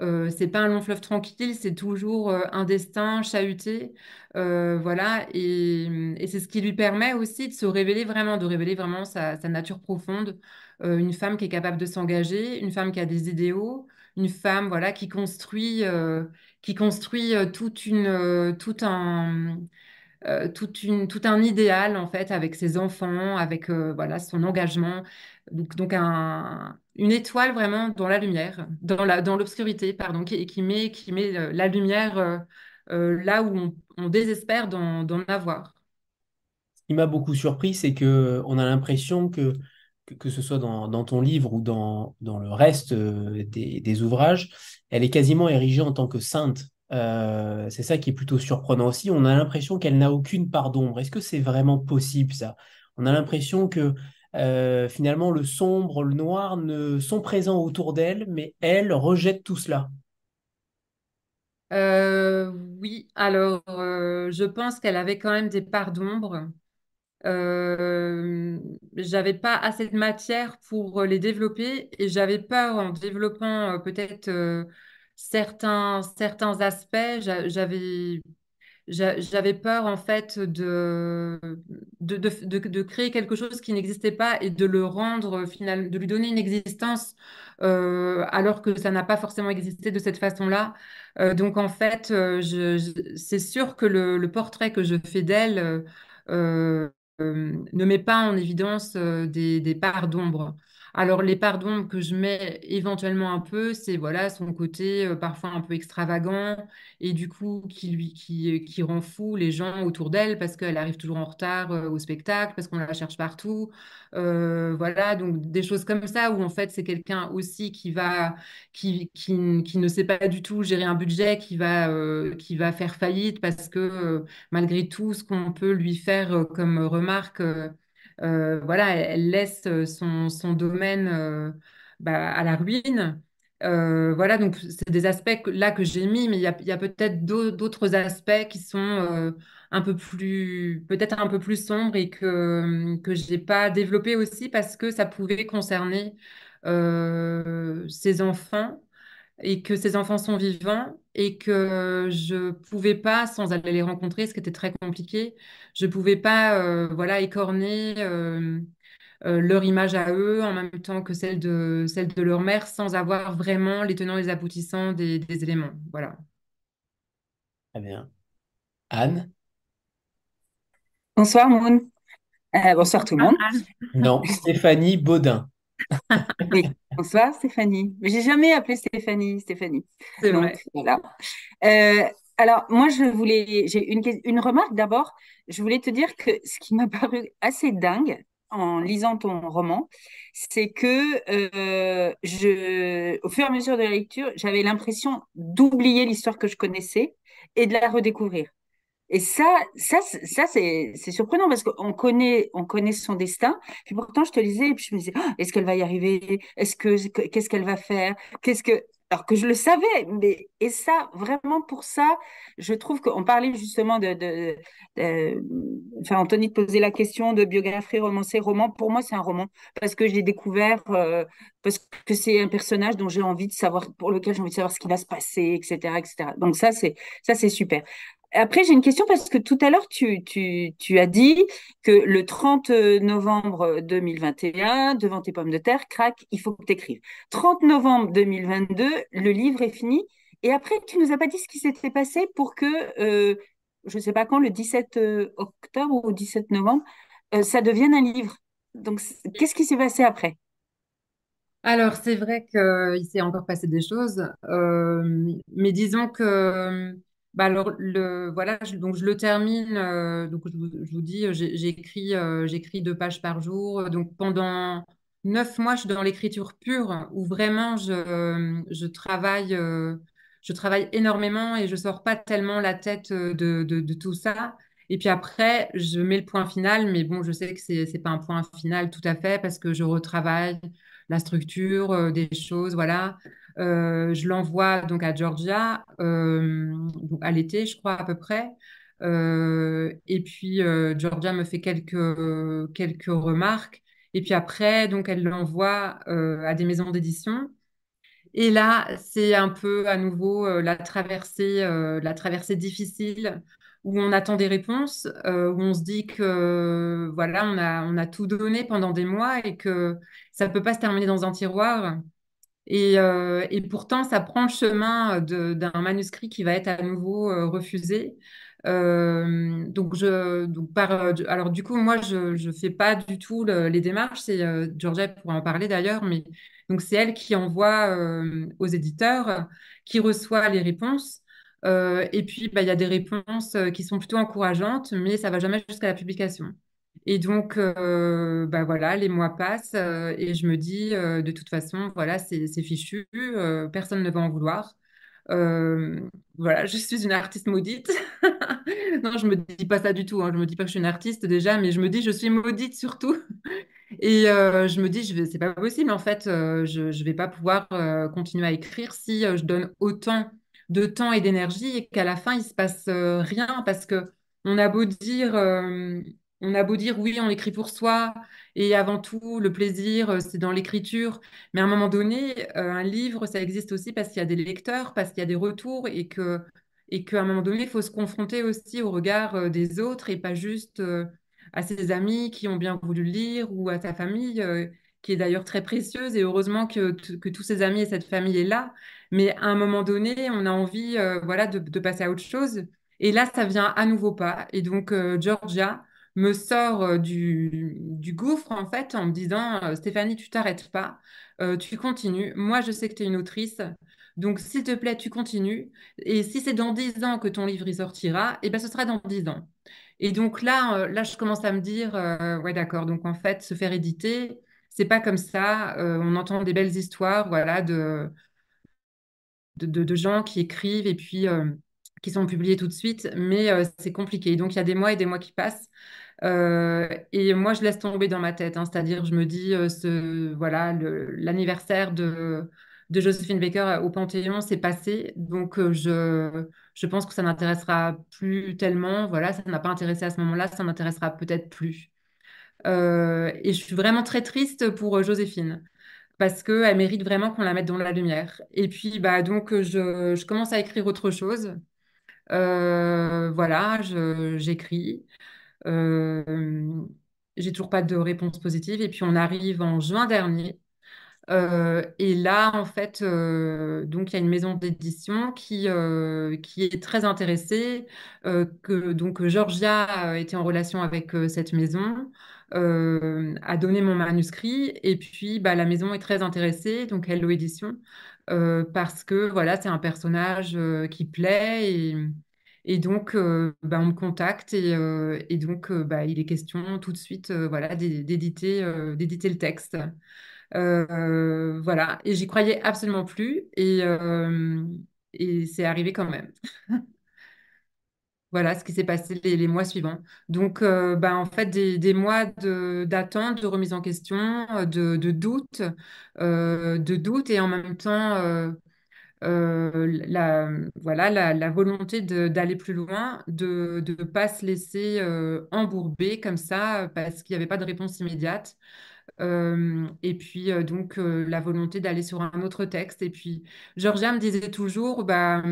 euh, c'est pas un long fleuve tranquille, c'est toujours un destin chahuté. Voilà, et, et c'est ce qui lui permet aussi de se révéler vraiment, de révéler vraiment sa nature profonde euh, une femme qui est capable de s'engager, une femme qui a des idéaux, une femme voilà qui construit euh, qui construit euh, toute une tout un toute une tout un idéal en fait avec ses enfants, avec voilà son engagement. Donc, donc un, une étoile vraiment dans la lumière, dans la dans l'obscurité pardon, qui, qui met qui met la lumière là où on, désespère d'en d'en avoir. Ce qui m'a beaucoup surpris, c'est que on a l'impression que, que, ce soit dans, ton livre ou dans, le reste euh, des, ouvrages, elle est quasiment érigée en tant que sainte. Euh, c'est ça qui est plutôt surprenant aussi. On a l'impression qu'elle n'a aucune part d'ombre. Est-ce que c'est vraiment possible ça? On a l'impression que euh, finalement le sombre, le noir ne sont présents autour d'elle, mais elle rejette tout cela. Oui, alors je pense qu'elle avait quand même des parts d'ombre. Euh, j'avais pas assez de matière pour les développer et j'avais peur en développant euh, peut-être euh, certains, certains aspects, j'a- j'avais J'a- J'avais peur en fait de, de, de, créer quelque chose qui n'existait pas et de le rendre final, de lui donner une existence euh, alors que ça n'a pas forcément existé de cette façon-là. Euh, donc en fait, euh, c'est sûr que le, portrait que je fais d'elle euh, euh, euh, ne met pas en évidence euh, des, des parts d'ombre. Alors les d'ombre que je mets éventuellement un peu, c'est voilà son côté euh, parfois un peu extravagant et du coup qui lui qui, qui rend fou les gens autour d'elle parce qu'elle arrive toujours en retard euh, au spectacle, parce qu'on la cherche partout. Euh, voilà, donc des choses comme ça où en fait c'est quelqu'un aussi qui va qui, qui, qui ne sait pas du tout gérer un budget, qui va euh, qui va faire faillite parce que euh, malgré tout ce qu'on peut lui faire euh, comme remarque euh, euh, voilà, elle, laisse euh, son, son domaine euh, bah, à la ruine. Euh, voilà, donc c'est des aspects là que j'ai mis, mais il y a, a peut-être d'au- d'autres aspects qui sont euh, un peu plus, peut-être un peu plus sombres et que que j'ai pas développé aussi parce que ça pouvait concerner euh, ses enfants et que ces enfants sont vivants et que je pouvais pas, sans aller les rencontrer, ce qui était très compliqué, je pouvais pas, euh, voilà, écorner. euh, euh, leur image à eux en même temps que celle de, celle de leur mère sans avoir vraiment les tenants et les aboutissants des, des éléments. Voilà. Très bien. Anne? Bonsoir Moon. Euh, bonsoir tout le monde. Non, [LAUGHS] Stéphanie Baudin. Oui, bonsoir Stéphanie. Mais j'ai jamais appelé Stéphanie, Stéphanie. C'est Donc vrai. voilà. Euh, alors moi je voulais, j'ai une remarque d'abord. Je voulais te dire que ce qui m'a [LAUGHS] paru assez dingue en lisant ton roman, c'est que euh, je, au fur et à mesure de la lecture, j'avais l'impression d'oublier l'histoire que je connaissais et de la redécouvrir. Et ça, ça, ça c'est surprenant parce qu'on connaît, on connaît son destin. Puis pourtant, je te lisais et puis je me disais, Ah, est-ce qu'elle va y arriver? Est-ce que qu'est-ce qu'elle va faire? Qu'est-ce que alors que je le savais, mais et ça vraiment pour ça, je trouve qu'on parlait justement de- enfin Anthony te posait la question de biographie romancée, roman. Pour moi, c'est un roman parce que j'ai découvert euh, parce que c'est un personnage dont j'ai envie de savoir, pour lequel j'ai envie de savoir ce qui va se passer, etc., etc. Donc ça, c'est ça, c'est super. Après, j'ai une question parce que tout à l'heure, tu, as dit que le 30 novembre 2021, devant tes pommes de terre, crac, il faut que tu écrives. 30 novembre 2022, le livre est fini. Et après, tu nous as pas dit ce qui s'était passé pour que, euh, je ne sais pas quand, le 17 octobre ou 17 novembre, euh, ça devienne un livre. Donc, qu'est-ce qui s'est passé après? Alors, c'est vrai qu'il s'est encore passé des choses, euh, mais disons que Bah alors, le, voilà, je, donc je le termine. euh, donc, je, vous dis, j'écris euh, deux pages par jour. Donc, pendant neuf mois, je suis dans l'écriture pure, où vraiment je, je travaille, euh, je travaille énormément et je sors pas tellement la tête euh, de, de, tout ça. Et puis après, je mets le point final, mais bon, je sais que c'est c'est pas un point final tout à fait parce que je retravaille la structure des choses, voilà. Euh, je l'envoie donc à Georgia euh, à l'été, je crois à peu près. Euh, et puis Georgia me fait quelques quelques remarques. Et puis après, donc elle l'envoie à des maisons d'édition. Et là, c'est un peu à nouveau la traversée, la traversée difficile où on attend des réponses, où on se dit que voilà, on a on a tout donné pendant des mois et que ça peut pas se terminer dans un tiroir. Et, euh, et pourtant, ça prend le chemin de- d'un manuscrit qui va être à nouveau euh, refusé. Euh, donc, je, donc par, euh, alors du coup, moi, je ne fais pas du tout le- les démarches. C'est euh, Georgia pourra en parler d'ailleurs, mais donc c'est elle qui envoie euh, aux éditeurs, qui reçoit les réponses. Euh, et puis, bah, il y a des réponses euh, qui sont plutôt encourageantes, mais ça va jamais jusqu'à la publication. Et donc, euh, bah voilà, les mois passent euh, et je me dis, euh, de toute façon, voilà, c'est fichu, personne ne va en vouloir. Voilà, [LAUGHS] je suis une artiste maudite. [LAUGHS] Non, je me dis pas ça du tout. Hein. Je me dis pas que je suis une artiste déjà, mais je me dis, je suis maudite surtout. [LAUGHS] Et je me dis, je vais, c'est pas possible en fait, je, je vais pas pouvoir continuer à écrire si je donne autant de temps et d'énergie et qu'à la fin il se passe rien parce que on a beau dire, on a beau dire oui, on écrit pour soi et avant tout le plaisir euh, c'est dans l'écriture, mais à un moment donné, euh, un livre ça existe aussi parce qu'il y a des lecteurs, parce qu'il y a des retours et que et qu'à un moment donné il faut se confronter aussi au regard euh, des autres et pas juste à ses amis qui ont bien voulu lire ou à sa famille, qui est d'ailleurs très précieuse. Et heureusement que, que tous ses amis et cette famille est là. Mais à un moment donné, on a envie voilà, de, de passer à autre chose. Et là, ça vient à nouveau pas. Et donc, Georgia me sort euh, du, gouffre, en fait, en me disant, euh, Stéphanie, tu t'arrêtes pas, euh, tu continues. Moi, je sais que tu es une autrice. Donc, s'il te plaît, tu continues. Et si c'est dans 10 ans que ton livre sortira, eh ben, ce sera dans 10 ans. Et donc là, là, je commence à me dire, ouais, d'accord. Donc en fait, se faire éditer, c'est pas comme ça. On entend des belles histoires, voilà, de, de, gens qui écrivent et puis qui sont publiés tout de suite, mais c'est compliqué. Donc il y a des mois et des mois qui passent. Euh, et moi, je laisse tomber dans ma tête, hein, c'est-à-dire, je me dis, euh, voilà, l'anniversaire de, de Josephine Baker au Panthéon, c'est passé, donc euh, je, je pense que ça n'intéressera plus tellement. Voilà, ça n'a pas intéressé à ce moment-là, ça n'intéressera peut-être plus. Euh, et je suis vraiment très triste pour euh, Joséphine. Parce qu'elle mérite vraiment qu'on la mette dans la lumière. Et puis, bah, donc, je, je commence à écrire autre chose. Euh, voilà, j'écris. Euh, j'ai toujours pas de réponse positive. Et puis on arrive en juin dernier. Euh, et là, en fait, euh, donc il y a une maison d'édition qui, euh, qui est très intéressée. euh, que, donc Georgia était en relation avec euh, cette maison, euh, a donné mon manuscrit. Et puis bah, la maison est très intéressée, donc Hello Édition, euh, parce que voilà, c'est un personnage euh, qui plaît. Et, et donc, euh, bah, on me contacte et, euh, donc, euh, bah, il est question tout de suite voilà, d'é- d'éditer le texte. Voilà, et j'y croyais absolument plus et, c'est arrivé quand même. Voilà ce qui s'est passé les, mois suivants. Donc, bah, en fait, des, mois d'attente, de remise en question, de, doute, de doute et en même temps, la, voilà, la, volonté d'aller plus loin, de ne pas se laisser embourber comme ça parce qu'il n'y avait pas de réponse immédiate. Et puis, donc, la volonté d'aller sur un autre texte. Et puis, Georgia me disait toujours, bah,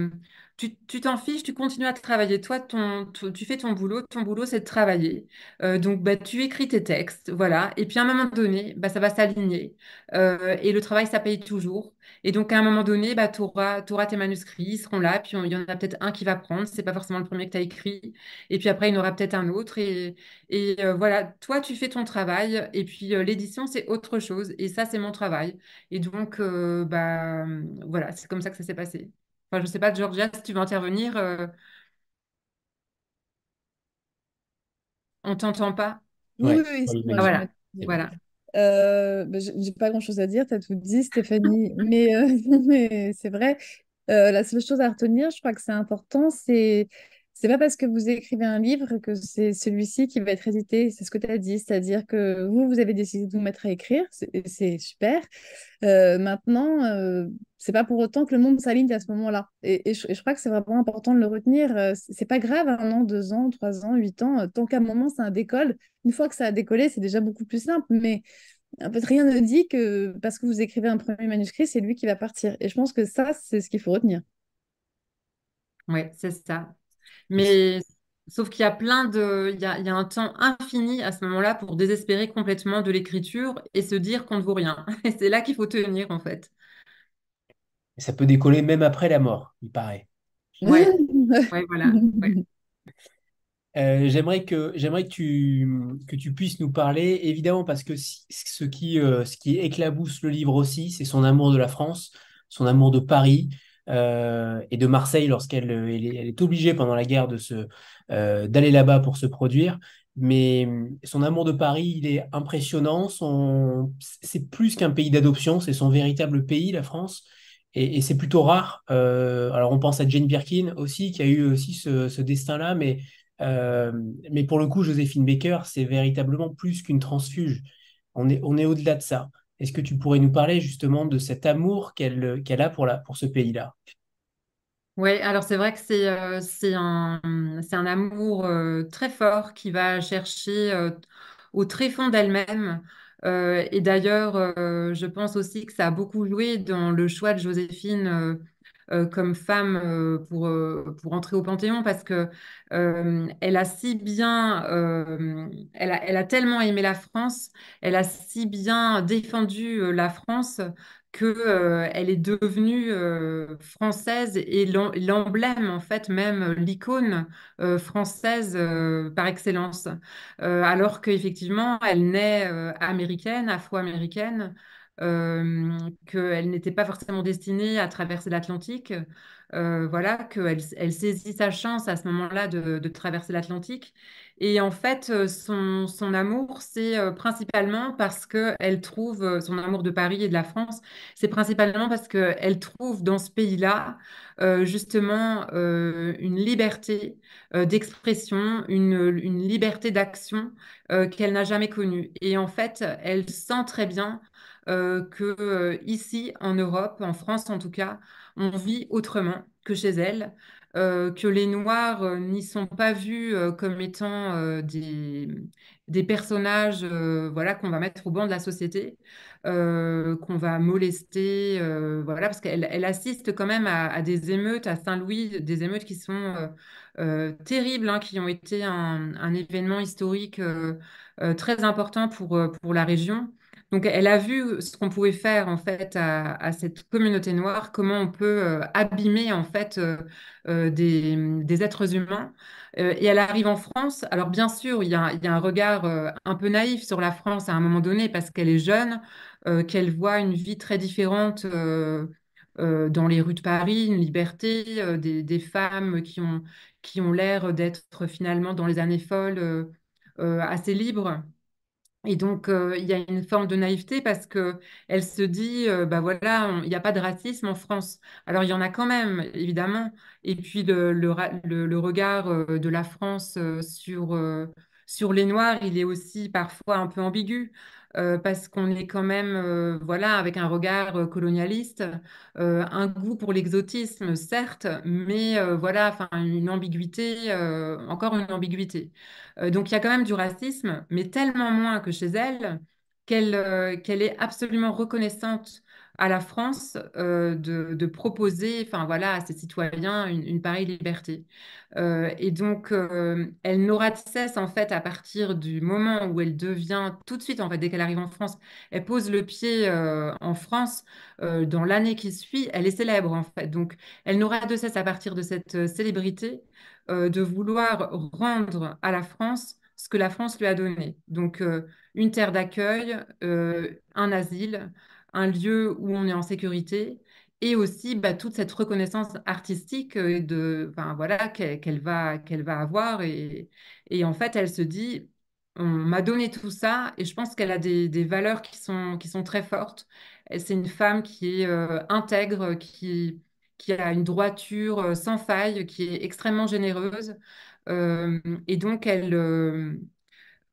tu t'en fiches, tu continues à travailler. Toi, ton, tu fais ton boulot. Ton boulot, c'est de travailler. Euh, donc, bah, tu écris tes textes. Voilà. Et puis, à un moment donné, bah, ça va s'aligner. Euh, et le travail, ça paye toujours. Et donc, à un moment donné, bah, tu auras, tes manuscrits, ils seront là. Puis, il y en a peut-être un qui va prendre. C'est pas forcément le premier que tu as écrit. Et puis après, il y en aura peut-être un autre. Et, euh, voilà, toi, tu fais ton travail et puis l'édition, c'est autre chose. Et ça, c'est mon travail. Et donc, voilà, c'est comme ça que ça s'est passé. Enfin, je sais pas, Georgia, si tu veux intervenir, euh, on t'entend pas. Oui, oui, Ouais, oui, Ah, voilà, voilà. Euh, bah, j'ai pas grand-chose à dire, tu as tout dit, Stéphanie, [LAUGHS] mais, euh, [LAUGHS] mais c'est vrai. Euh, la seule chose à retenir, je crois que c'est important, c'est c'est pas parce que vous écrivez un livre que c'est celui-ci qui va être édité, c'est ce que tu as dit, c'est-à-dire que vous, vous avez décidé de vous mettre à écrire, c'est super. Euh, maintenant, euh, c'est pas pour autant que le monde s'aligne à ce moment-là. Et, je, crois que c'est vraiment important de le retenir. Euh, c'est pas grave, un an, deux ans, trois ans, huit ans, euh, tant qu'à un moment ça décolle. Une fois que ça a décollé, c'est déjà beaucoup plus simple, mais en fait, rien ne dit que parce que vous écrivez un premier manuscrit, c'est lui qui va partir. Et je pense que ça, c'est ce qu'il faut retenir. Oui, c'est ça. Mais sauf qu'il y a plein de, il y a, il y a un temps infini à ce moment-là pour désespérer complètement de l'écriture et se dire qu'on ne vaut rien. [LAUGHS] Et c'est là qu'il faut tenir, en fait. Et ça peut décoller même après la mort, il paraît. Ouais, [LAUGHS] ouais, voilà. Ouais. Euh, j'aimerais que, j'aimerais que tu, que tu puisses nous parler, évidemment, parce que si- ce qui, euh, ce qui éclabousse le livre aussi, c'est son amour de la France, son amour de Paris euh, et de Marseille lorsqu'elle euh, est, obligée pendant la guerre de euh, d'aller là-bas pour se produire. Mais hum, son amour de Paris, il est impressionnant. C'est plus qu'un pays d'adoption, c'est son véritable pays, la France. Et, c'est plutôt rare. Alors on pense à Jane Birkin aussi, qui a eu aussi ce, destin-là, mais mais pour le coup, Joséphine Baker, c'est véritablement plus qu'une transfuge. On est, on est au-delà de ça. Est-ce que tu pourrais nous parler justement de cet amour qu'elle a pour, ce pays-là? Ouais, alors c'est vrai que c'est euh, un, amour euh, très fort qui va chercher euh, au tréfonds d'elle-même. Euh, et d'ailleurs, je pense aussi que ça a beaucoup joué dans le choix de Joséphine comme femme euh, pour, euh, pour entrer au Panthéon parce que euh, elle a si bien, euh, elle elle a tellement aimé la France, elle a si bien défendu euh, la France que, euh, est devenue euh, française et l'em- l'emblème, en fait, même l'icône euh, française euh, par excellence. Euh, alors qu'effectivement, elle naît euh, américaine, afro-américaine, euh, qu'elle n'était pas forcément destinée à traverser l'Atlantique. Euh, voilà, qu'elle elle saisit sa chance à ce moment-là de, traverser l'Atlantique. Et en fait, euh, son, amour, c'est euh, principalement parce qu'elle trouve euh, son amour de Paris et de la France, c'est principalement parce qu'elle trouve dans ce pays-là euh, justement euh, une liberté euh, d'expression, une, liberté d'action euh, qu'elle n'a jamais connue. Et en fait, elle sent très bien euh, que euh, ici, en Europe, en France en tout cas, on vit autrement que chez elle, euh, que les Noirs euh, n'y sont pas vus euh, comme étant des, personnages voilà, qu'on va mettre au banc de la société, qu'on va molester, voilà, parce qu'elle elle assiste quand même à, des émeutes à Saint-Louis, des émeutes qui sont terribles, hein, qui ont été un, un événement historique très important pour, pour la région. Donc, elle a vu ce qu'on pouvait faire en fait à, cette communauté noire, comment on peut euh, abîmer en fait euh, euh, des, des êtres humains. Et elle arrive en France. Alors, bien sûr, il y a, il y a un regard un peu naïf sur la France à un moment donné parce qu'elle est jeune, qu'elle voit une vie très différente. dans les rues de Paris, une liberté, des, des femmes qui ont, qui ont l'air d'être finalement dans les années folles assez libres. Et donc, euh, il y a une forme de naïveté parce que elle se dit, euh, bah voilà, il n'y a pas de racisme en France. Alors, il y en a quand même, évidemment. Et puis, le, regard euh, de la France euh, sur les Noirs, il est aussi parfois un peu ambigu. Euh, parce qu'on est quand même, euh, voilà, avec un regard euh, colonialiste, un goût pour l'exotisme, certes, mais voilà, enfin, une ambiguïté, encore une ambiguïté. Donc il y a quand même du racisme, mais tellement moins que chez elle qu'elle est absolument reconnaissante à la France euh, de, proposer, enfin voilà, à ses citoyens une, pareille liberté. Euh, et donc euh, elle n'aura de cesse en fait à partir du moment où elle devient tout de suite en fait dès qu'elle arrive en France, elle pose le pied en France dans l'année qui suit, elle est célèbre en fait. Donc elle n'aura de cesse à partir de cette célébrité de vouloir rendre à la France ce que la France lui a donné. Donc, une terre d'accueil, un asile, un lieu où on est en sécurité et aussi bah, toute cette reconnaissance artistique de, enfin, voilà, qu'elle va, qu'elle va avoir. Et, et en fait, elle se dit, on m'a donné tout ça et je pense qu'elle a des, valeurs qui sont, qui sont très fortes. C'est une femme qui est intègre, qui, qui a une droiture sans faille, qui est extrêmement généreuse. Euh, et donc, elle, euh,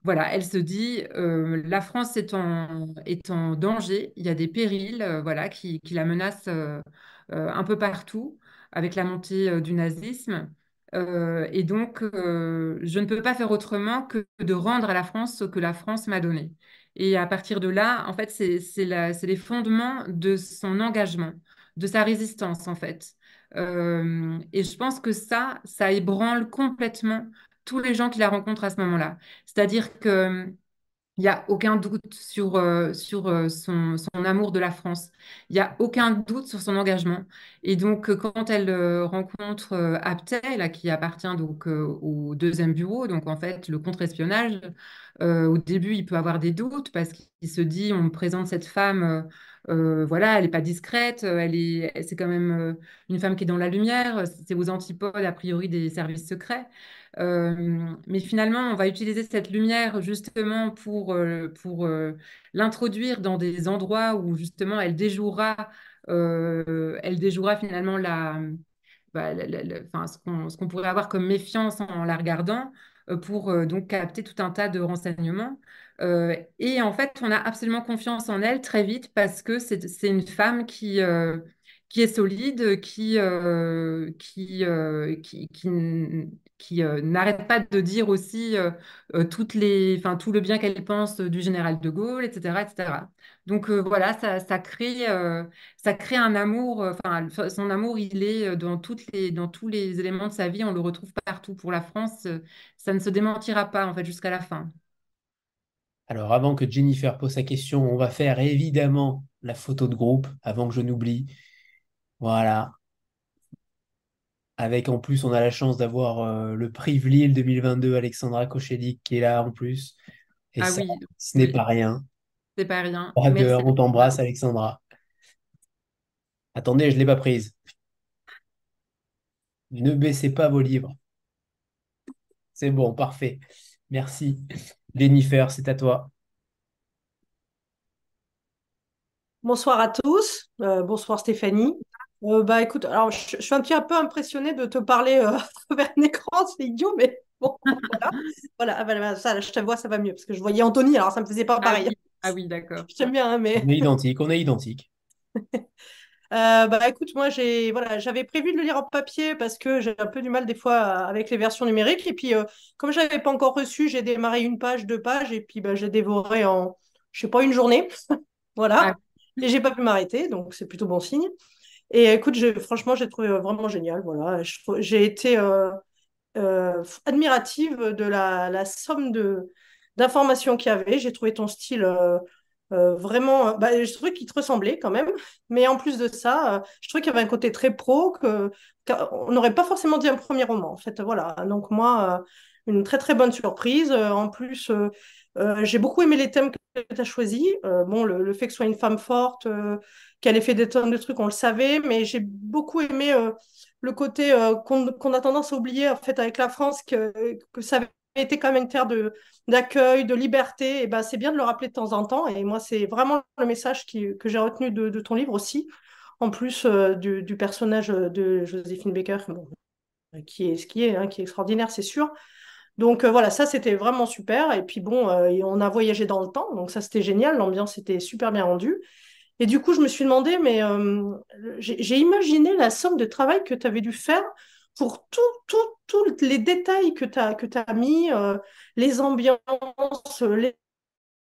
voilà, elle se dit, euh, la France est en, danger, il y a des périls voilà, qui, la menacent un peu partout avec la montée du nazisme. et donc, je ne peux pas faire autrement que de rendre à la France ce que la France m'a donné. Et à partir de là, en fait, c'est les fondements de son engagement, de sa résistance, en fait. Euh, et je pense que ça, ça ébranle complètement tous les gens qui la rencontrent à ce moment-là. C'est-à-dire que il n'y a aucun doute sur, euh, sur euh, son, amour de la France. Il n'y a aucun doute sur son engagement. Et donc, quand elle rencontre Aptel, qui appartient donc au deuxième bureau, donc en fait, le contre-espionnage, au début, il peut avoir des doutes parce qu'il se dit, on me présente cette femme euh, voilà, elle n'est pas discrète, euh, elle est, c'est quand même euh, une femme qui est dans la lumière, c'est aux antipodes a priori des services secrets. Mais finalement, on va utiliser cette lumière justement pour, pour l'introduire dans des endroits où justement elle déjouera, elle déjouera finalement la, bah, ce qu'on pourrait avoir comme méfiance en la regardant pour donc capter tout un tas de renseignements. Et en fait, on a absolument confiance en elle très vite parce que c'est une femme qui, qui est solide, qui, qui, qui, qui, n'arrête pas de dire aussi toutes les, tout le bien qu'elle pense du général de Gaulle, etc. etc. Donc voilà, ça, crée, ça crée un amour, son amour, il est dans, dans tous les éléments de sa vie, on le retrouve partout pour la France, ça ne se démentira pas en fait jusqu'à la fin. Alors, avant que Jennifer pose sa question, on va faire évidemment la photo de groupe, avant que je n'oublie. Voilà. Avec en plus, on a la chance d'avoir euh, le prix Vlil 2022, Alexandra Kochelik, qui est là en plus. Et ah ça, oui, ce n'est pas rien. C'est pas rien. on t'embrasse, Alexandra. Attendez, je ne l'ai pas prise. Ne baissez pas vos livres. C'est bon, parfait. Merci. Jennifer, c'est à toi. Bonsoir à tous. Euh, bonsoir Stéphanie. Euh, bah écoute, alors je, suis un petit peu impressionnée de te parler euh, [LAUGHS] à travers un écran, c'est idiot, mais bon, [LAUGHS] voilà. voilà, ça, je te vois, ça va mieux, parce que je voyais Anthony, alors ça me faisait pas ah pareil. Ah oui, d'accord. [LAUGHS] J'aime bien, hein, mais... On est identique, on est identique. Euh, bah écoute, moi j'ai voilà, j'avais prévu de le lire en papier parce que j'ai un peu du mal des fois avec les versions numériques. Et puis euh, comme je l'avais pas encore reçu, j'ai démarré une page, deux pages, et puis bah, j'ai dévoré en je sais pas une journée. voilà. Ah. Et j'ai pas pu m'arrêter, donc c'est plutôt bon signe. Et écoute, franchement, j'ai trouvé vraiment génial. Voilà, j'ai été euh, admirative de la, somme de d'informations qu'il y avait. J'ai trouvé ton style euh, vraiment, euh, bah, je trouvais qu'il te ressemblait quand même. Mais en plus de ça, euh, je trouvais qu'il y avait un côté très pro que on n'aurait pas forcément dit un premier roman. En fait, voilà. Donc moi, une très très bonne surprise. en plus, j'ai beaucoup aimé les thèmes tu as choisis. bon, le, fait que ce soit une femme forte, qu'elle ait fait des tonnes de trucs, on le savait. Mais j'ai beaucoup aimé le côté qu'on a tendance à oublier en fait avec la France, que, ça avait été quand même une terre d'accueil, de liberté, et ben, c'est bien de le rappeler de temps en temps. Et moi, c'est vraiment le message que j'ai retenu de, ton livre aussi, en plus euh, du, personnage de Joséphine Baker, qui est ce qui est, hein, qui est extraordinaire, c'est sûr. Donc euh, voilà, ça c'était vraiment super. Et puis bon, euh, on a voyagé dans le temps, donc ça c'était génial, l'ambiance était super bien rendue. Et du coup, je me suis demandé, mais j'ai imaginé la somme de travail que tu avais dû faire pour tous les détails que tu as, mis, euh, les ambiances, les,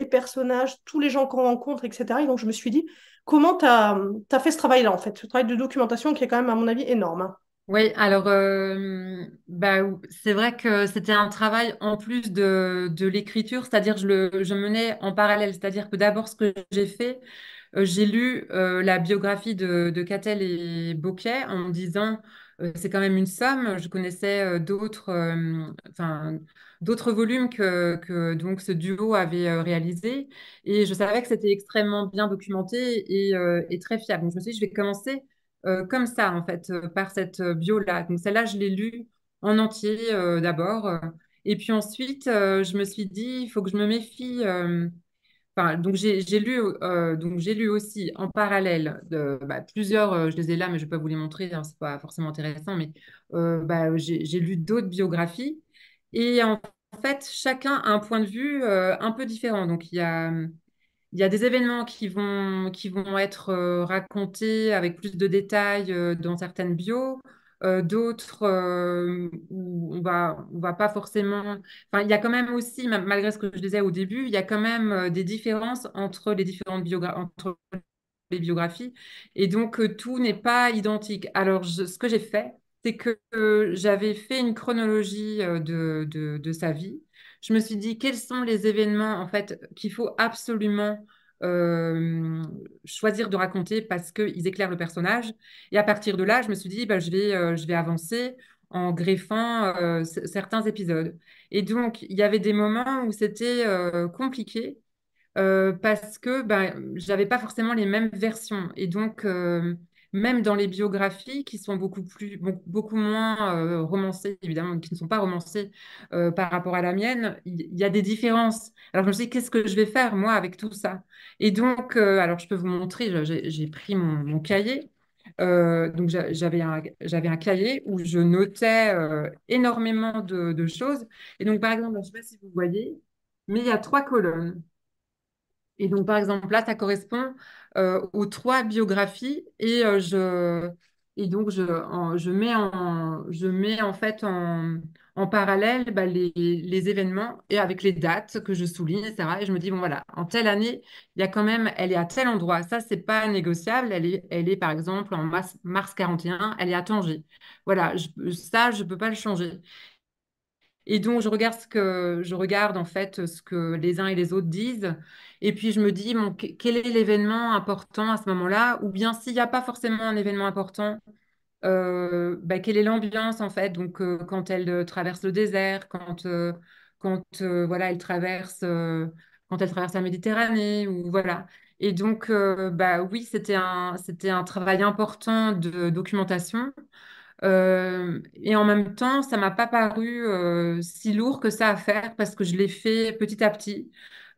personnages, tous les gens qu'on rencontre, etc. Et donc, je me suis dit, comment tu as, fait ce travail-là, en fait, ce travail de documentation qui est quand même, à mon avis, énorme. Hein. Oui, alors euh, bah, c'est vrai que c'était un travail en plus de, l'écriture, c'est-à-dire je le je menais en parallèle, c'est-à-dire que d'abord ce que j'ai fait, euh, j'ai lu la biographie de, de Catel et Bocquet en me disant euh, c'est quand même une somme. Je connaissais euh, d'autres, euh, enfin, d'autres volumes que, que, donc ce duo avait réalisé et je savais que c'était extrêmement bien documenté et, et, très fiable. Donc je me suis dit, je vais commencer comme ça, en fait, par cette bio-là. Donc celle-là, je l'ai lue en entier d'abord. et puis ensuite, je me suis dit, il faut que je me méfie. Donc j'ai lu, lu aussi en parallèle de, bah, plusieurs, je les ai là, mais je ne vais pas vous les montrer, hein, ce n'est pas forcément intéressant, mais bah, j'ai lu d'autres biographies. Et en fait, chacun a un point de vue un peu différent. Donc il y a il y a des événements qui vont, qui vont être euh, racontés avec plus de détails euh, dans certaines bios, euh, d'autres où on va, on va pas forcément. Enfin, il y a quand même aussi, malgré ce que je disais au début, il y a quand même des différences entre les différentes biographies. Entre les biographies et donc tout n'est pas identique. Alors, ce que j'ai fait, c'est que j'avais fait une chronologie de, de sa vie je me suis dit quels sont les événements en fait qu'il faut absolument euh, choisir de raconter parce qu'ils éclairent le personnage. Et à partir de là, je me suis dit bah, je, vais, euh, je vais avancer en greffant euh, certains épisodes. Et donc, il y avait des moments où c'était compliqué parce que bah, je n'avais pas forcément les mêmes versions. Et donc, même dans les biographies qui sont beaucoup plus, beaucoup moins euh, romancées, évidemment, qui ne sont pas romancées euh, par rapport à la mienne, il y, a des différences. Alors je me suis dit, qu'est-ce que je vais faire moi avec tout ça? Et donc, euh, alors je peux vous montrer, j'ai pris mon, cahier. donc j'avais un, un cahier où je notais énormément de, choses. Et donc par exemple, je ne sais pas si vous voyez, mais il y a trois colonnes. Et donc, par exemple, là, ça correspond euh, aux trois biographies et, euh, je, et donc je, je, mets en, je mets en fait en, en parallèle bah, les, les, événements et avec les dates que je souligne, etc. Et je me dis, bon voilà, en telle année, il y a quand même, elle est à tel endroit. Ça, c'est pas négociable. Elle est, elle est par exemple en mars, mars 41, elle est à Tanger. Voilà, ça, je peux pas le changer. Et donc, je regarde, ce que, je regarde en fait ce que les uns et les autres disent. Et puis, je me dis, bon, quel est l'événement important à ce moment-là? Ou bien, s'il n'y a pas forcément un événement important, euh, bah, quelle est l'ambiance en fait? Donc, euh, quand elle euh, traverse le désert, quand, quand voilà, elle traverse, quand elle traverse la Méditerranée, ou voilà. Et donc, bah oui, c'était un, c'était un travail important de documentation. Euh, et en même temps, ça m'a pas paru euh, si lourd que ça à faire parce que je l'ai fait petit à petit.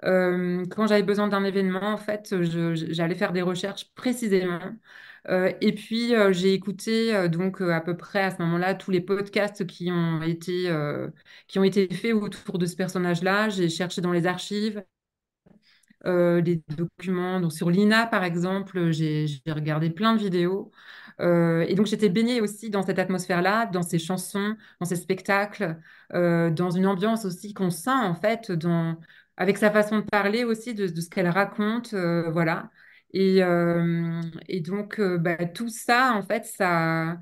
Euh, quand j'avais besoin d'un événement, en fait, j'allais faire des recherches précisément. et puis, j'ai écouté donc à peu près à ce moment-là tous les podcasts qui ont été, qui ont été faits autour de ce personnage-là. J'ai cherché dans les archives. les documents donc sur l'INA par exemple j'ai regardé plein de vidéos euh, et donc, j'étais baignée aussi dans cette atmosphère-là, dans ces chansons, dans ces spectacles, euh, dans une ambiance aussi qu'on sent, en fait, dans, avec sa façon de parler aussi, de, ce qu'elle raconte, euh, voilà. Et, et donc, bah, tout ça, en fait, ça,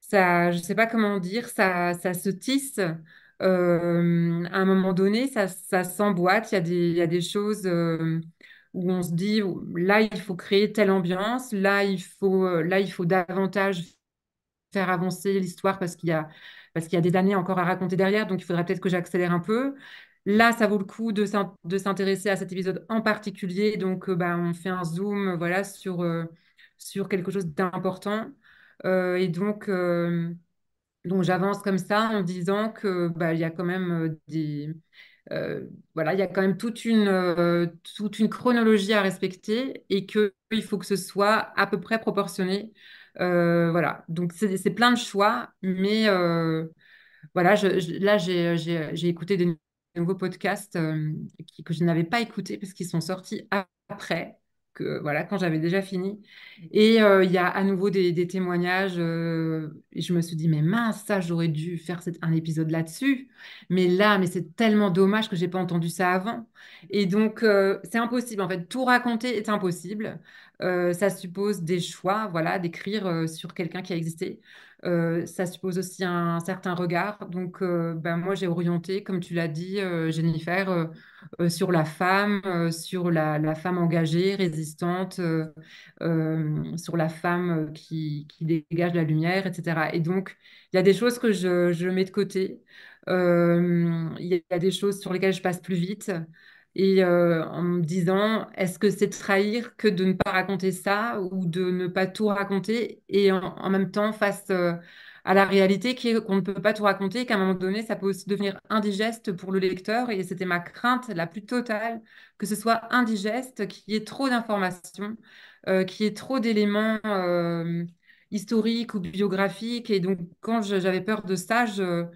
ça je sais pas comment dire, ça, ça se tisse. à un moment donné, ça, ça s'emboîte, il y y a des choses où on se dit là il faut créer telle ambiance, là il faut, euh, là, il faut davantage faire avancer l'histoire parce qu'il y a, parce qu'il y a des années encore à raconter derrière, donc il faudrait peut-être que j'accélère un peu. Là, ça vaut le coup de, s'intéresser à cet épisode en particulier, donc euh, bah, on fait un zoom voilà, sur, euh, sur quelque chose d'important. et donc, donc j'avance comme ça en disant que bah, y a quand même des voilà, il y a quand même toute une, euh, toute une chronologie à respecter et qu'il faut que ce soit à peu près proportionné. Euh, voilà, donc c'est plein de choix, mais voilà, je, là j'ai écouté des nouveaux podcasts que je n'avais pas écoutés parce qu'ils sont sortis après voilà, quand j'avais déjà fini. Et euh, il y a à nouveau des, témoignages. Euh, je me suis dit, mais mince, ça, j'aurais dû faire un épisode là-dessus. Mais là, mais c'est tellement dommage que j'ai pas entendu ça avant. Et donc, euh, c'est impossible. En fait, tout raconter est impossible. ça suppose des choix, voilà, d'écrire sur quelqu'un qui a existé. Euh, ça suppose aussi un, certain regard. Donc, euh, ben, moi, j'ai orienté, comme tu l'as dit, euh, Jennifer, sur la femme, sur la, femme engagée, résistante, sur la femme qui, dégage la lumière, etc. Et donc, il y a des choses que je, mets de côté. Il y a des choses sur lesquelles je passe plus vite. Et euh, en me disant, est-ce que c'est trahir que de ne pas raconter ça ou de ne pas tout raconter et en, même temps face euh, à la réalité qu'on ne peut pas tout raconter, qu'à un moment donné, ça peut aussi devenir indigeste pour le lecteur et c'était ma crainte la plus totale que ce soit indigeste, qu'il y ait trop d'informations, euh, qu'il y ait trop d'éléments historiques ou biographiques et donc quand j'avais peur de ça, je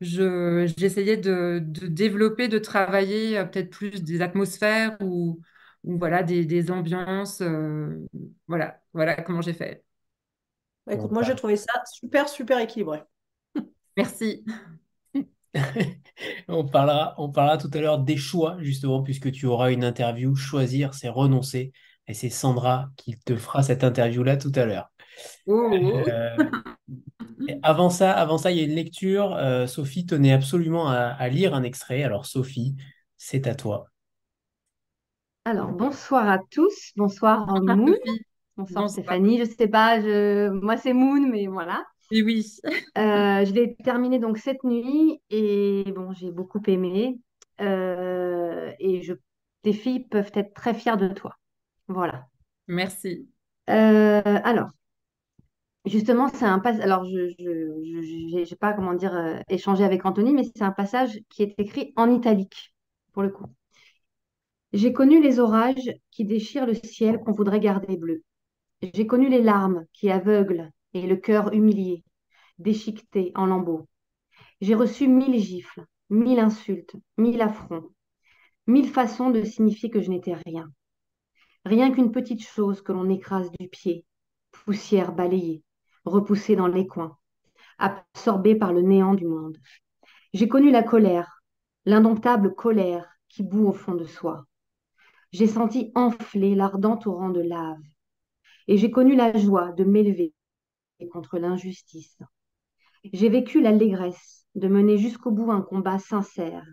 j'essayais de, développer, de travailler euh, peut-être plus des atmosphères ou, voilà, des, ambiances. Euh, voilà, voilà comment j'ai fait. Bah, écoute, moi, j'ai trouvé ça super, super équilibré. [LAUGHS] Merci. [LAUGHS] on, parlera, on parlera tout à l'heure des choix, justement, puisque tu auras une interview. Choisir, c'est renoncer. Et c'est Sandra qui te fera cette interview-là tout à l'heure. Oh. Euh, avant ça, avant ça, il y a une lecture. Euh, Sophie tenait absolument à, lire un extrait. Alors, Sophie, c'est à toi. Alors, bonsoir à tous. Bonsoir, Moon. Bonsoir, Stéphanie. Je ne sais pas, je... moi c'est Moon, mais voilà. Oui, oui. Euh, je l'ai terminé donc cette nuit et bon, j'ai beaucoup aimé. Euh, et je... tes filles peuvent être très fières de toi. Voilà. Merci. alors, Justement, c'est un passage. Alors, je n'ai pas comment dire euh, échanger avec Anthony, mais c'est un passage qui est écrit en italique pour le coup. J'ai connu les orages qui déchirent le ciel qu'on voudrait garder bleu. J'ai connu les larmes qui aveuglent et le cœur humilié, déchiqueté en lambeaux. J'ai reçu mille gifles, mille insultes, mille affronts, mille façons de signifier que je n'étais rien. Rien qu'une petite chose que l'on écrase du pied, poussière balayée, repoussé dans les coins, absorbé par le néant du monde. J'ai connu la colère, l'indomptable colère qui bout au fond de soi. J'ai senti enfler l'ardent torrent de lave. Et j'ai connu la joie de m'élever contre l'injustice. J'ai vécu l'allégresse de mener jusqu'au bout un combat sincère.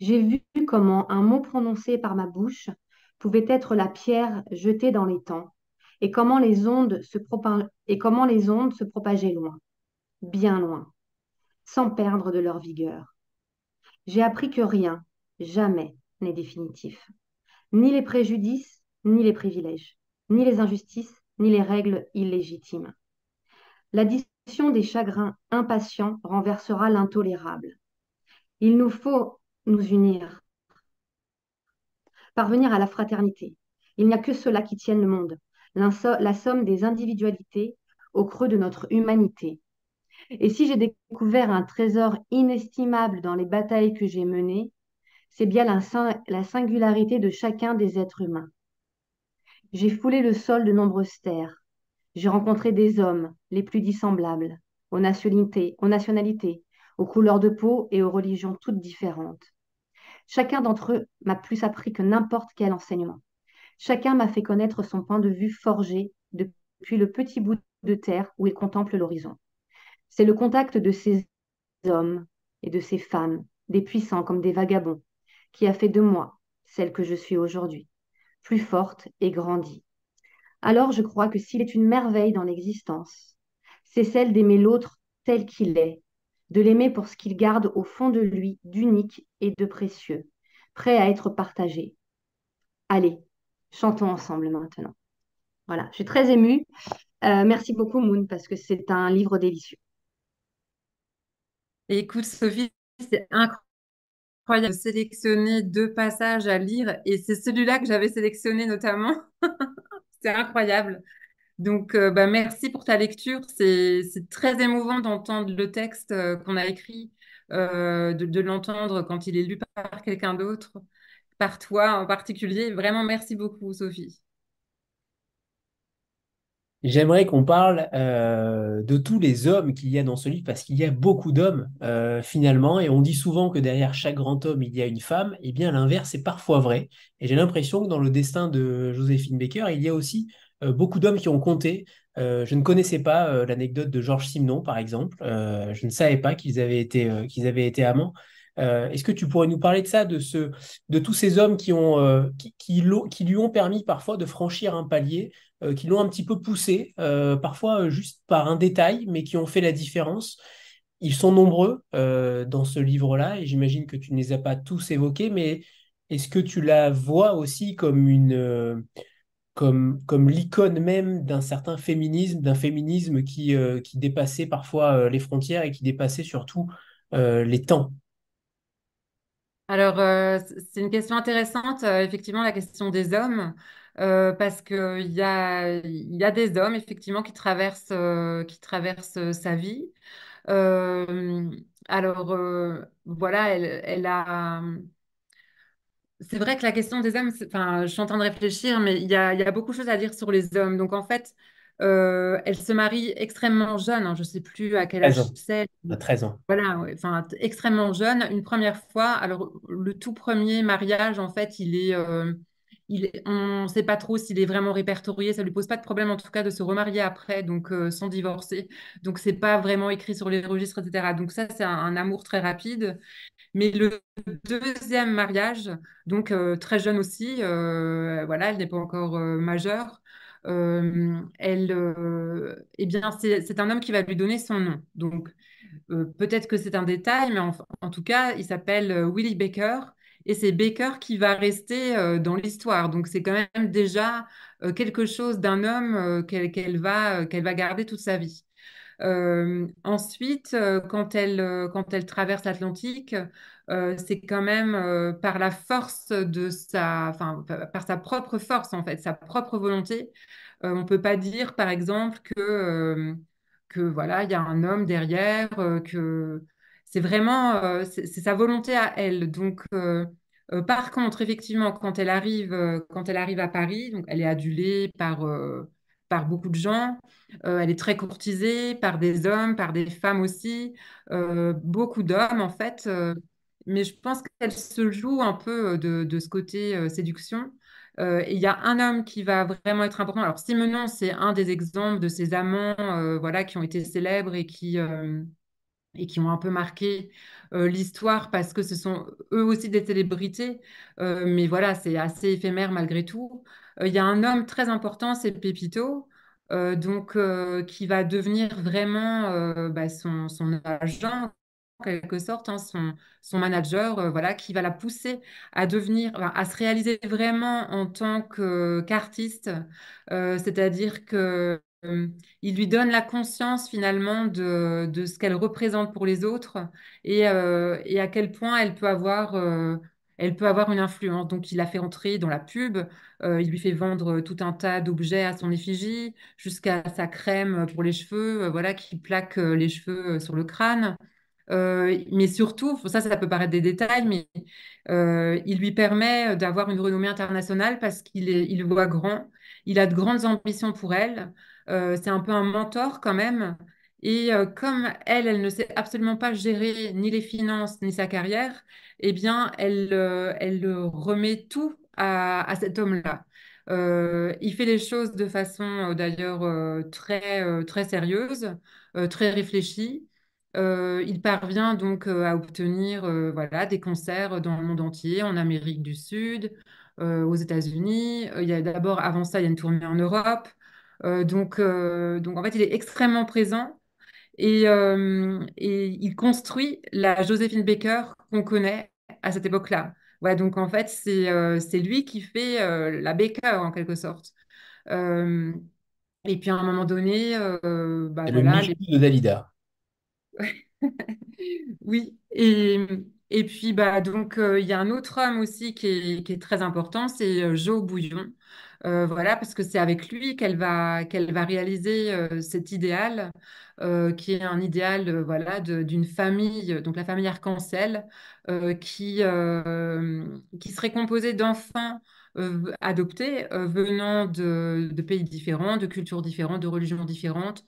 J'ai vu comment un mot prononcé par ma bouche pouvait être la pierre jetée dans les temps et comment les ondes se, propageaient loin, bien loin, sans perdre de leur vigueur. J'ai appris que rien, jamais, n'est définitif. Ni les préjudices, ni les privilèges, ni les injustices, ni les règles illégitimes. L'addition des chagrins impatients renversera l'intolérable. Il nous faut nous unir, parvenir à la fraternité. Il n'y a que cela qui tienne le monde, la somme des individualités au creux de notre humanité. Et si j'ai découvert un trésor inestimable dans les batailles que j'ai menées, c'est bien la, singularité de chacun des êtres humains. J'ai foulé le sol de nombreuses terres. J'ai rencontré des hommes les plus dissemblables, aux nationalités, aux nationalités, aux couleurs de peau et aux religions toutes différentes. Chacun d'entre eux m'a plus appris que n'importe quel enseignement. Chacun m'a fait connaître son point de vue forgé depuis le petit bout de terre où il contemple l'horizon. C'est le contact de ces hommes et de ces femmes, des puissants comme des vagabonds, qui a fait de moi celle que je suis aujourd'hui, plus forte et grandie. Alors je crois que s'il est une merveille dans l'existence, c'est celle d'aimer l'autre tel qu'il est, de l'aimer pour ce qu'il garde au fond de lui d'unique et de précieux, prêt à être partagé. Allez, Chantons ensemble maintenant. Voilà, je suis très émue. Euh, merci beaucoup, Moon, parce que c'est un livre délicieux. Écoute, Sophie, c'est incroyable de sélectionner deux passages à lire et c'est celui-là que j'avais sélectionné notamment. [LAUGHS] c'est incroyable. Donc, euh, bah, merci pour ta lecture. C'est très émouvant d'entendre le texte euh, qu'on a écrit, de l'entendre quand il est lu par quelqu'un d'autre par toi en particulier. Vraiment, merci beaucoup, Sophie. J'aimerais qu'on parle euh, de tous les hommes qu'il y a dans ce livre, parce qu'il y a beaucoup d'hommes euh, finalement, et on dit souvent que derrière chaque grand homme, il y a une femme. eh bien, l'inverse est parfois vrai. Et j'ai l'impression que dans le destin de Joséphine Baker, il y a aussi euh, beaucoup d'hommes qui ont compté. je ne connaissais pas l'anecdote de Georges Simenon, par exemple. je ne savais pas qu'ils avaient été amants. Euh, est-ce que tu pourrais nous parler de ça, de, tous ces hommes euh, qui, lui ont permis parfois de franchir un palier, euh, qui l'ont un petit peu poussé, parfois juste par un détail, mais qui ont fait la différence? Ils sont nombreux dans ce livre-là, et j'imagine que tu ne les as pas tous évoqués, mais est-ce que tu la vois aussi comme une, comme, l'icône même d'un certain féminisme, d'un féminisme qui, dépassait parfois les frontières et qui dépassait surtout les temps? Alors, euh, c'est une question intéressante, euh, effectivement, la question des hommes, euh, parce qu'il y a, y a des hommes, effectivement, qui traversent, qui traversent sa vie. Alors, voilà, elle, elle a... C'est vrai que la question des hommes, enfin, je suis en train de réfléchir, mais il y a, y a beaucoup de choses à dire sur les hommes. Donc, en fait, euh, elle se marie extrêmement jeune, hein, je ne sais plus à quel 13 âge c'est. à 13 ans. Voilà, ouais, extrêmement jeune, une première fois. Alors, le tout premier mariage, en fait, il est, euh, il est- on ne sait pas trop s'il est vraiment répertorié. Ça lui pose pas de problème, en tout cas, de se remarier après, donc euh, sans divorcer. Donc, c'est pas vraiment écrit sur les registres, etc. Donc, ça, c'est un, un amour très rapide. Mais le deuxième mariage, donc très jeune aussi, voilà, elle n'est pas encore majeure. Euh, elle, euh, eh bien, c'est un homme qui va lui donner son nom. Donc, euh, peut-être que c'est un détail, mais en, tout cas, il s'appelle Willie Baker et c'est Baker qui va rester dans l'histoire. Donc, c'est quand même déjà quelque chose d'un homme qu'elle va, va garder toute sa vie. Ensuite, quand elle, quand elle traverse l'Atlantique, euh, c'est quand même euh, par la force de sa, enfin, par sa propre force en fait, sa propre volonté. Euh, on peut pas dire, par exemple, que, que voilà, il y a un homme derrière, que c'est vraiment, c'est sa volonté à elle. Donc, par contre, effectivement, quand elle arrive, quand elle arrive à Paris, donc elle est adulée par, par beaucoup de gens. Elle est très courtisée par des hommes, par des femmes aussi, beaucoup d'hommes en fait. Mais je pense qu'elle se joue un peu euh, de, ce côté euh, séduction. Euh, il y a un homme qui va vraiment être important. Alors Simenon, c'est un des exemples de ces amants, euh, voilà, qui ont été célèbres et qui et qui ont un peu marqué l'histoire parce que ce sont eux aussi des célébrités. Mais voilà, c'est assez éphémère malgré tout. Il y a un homme très important, c'est Pépito, donc qui va devenir vraiment bah, son agent en quelque sorte, hein, son, son manager, euh, voilà, qui va la pousser à devenir, à se réaliser vraiment en tant qu'artiste, Euh, c'est-à-dire que euh, il lui donne la conscience finalement de, de ce qu'elle représente pour les autres et, et à quel point elle peut avoir, elle peut avoir une influence. Donc il la fait entrer dans la pub, il lui fait vendre tout un tas d'objets à son effigie, jusqu'à sa crème pour les cheveux, voilà, qui plaque les cheveux sur le crâne. Euh, mais surtout, ça, ça peut paraître des détails, mais euh, il lui permet d'avoir une renommée internationale parce qu'il voit grand, il a de grandes ambitions pour elle. Euh, c'est un peu un mentor quand même. Et comme elle, elle ne sait absolument pas gérer ni les finances ni sa carrière, eh bien, elle, elle remet tout à, à cet homme-là. Il fait les choses de façon d'ailleurs très, très sérieuse, très réfléchie. Euh, il parvient donc euh, à obtenir euh, voilà, des concerts dans le monde entier, en Amérique du Sud, aux États-Unis. Il y a d'abord, avant ça, il y a une tournée en Europe. Donc, donc, en fait, il est extrêmement présent et, et il construit la Joséphine Baker qu'on connaît à cette époque-là. Donc, en fait, c'est lui qui fait la Baker, en quelque sorte. Et puis, à un moment donné, bah, C'est le voilà, Michou de Dalida. [LAUGHS] Oui, et, et puis bah donc euh, il y a un autre homme aussi qui est, qui très important, c'est euh, Joe Bouillon. Euh, voilà, parce que c'est avec lui qu'elle va qu'elle va réaliser cet idéal, qui est un idéal voilà d'une famille, donc la famille Arc-en-Ciel, qui serait composée d'enfants adoptés venant de, de pays différents, de cultures différentes, de religions différentes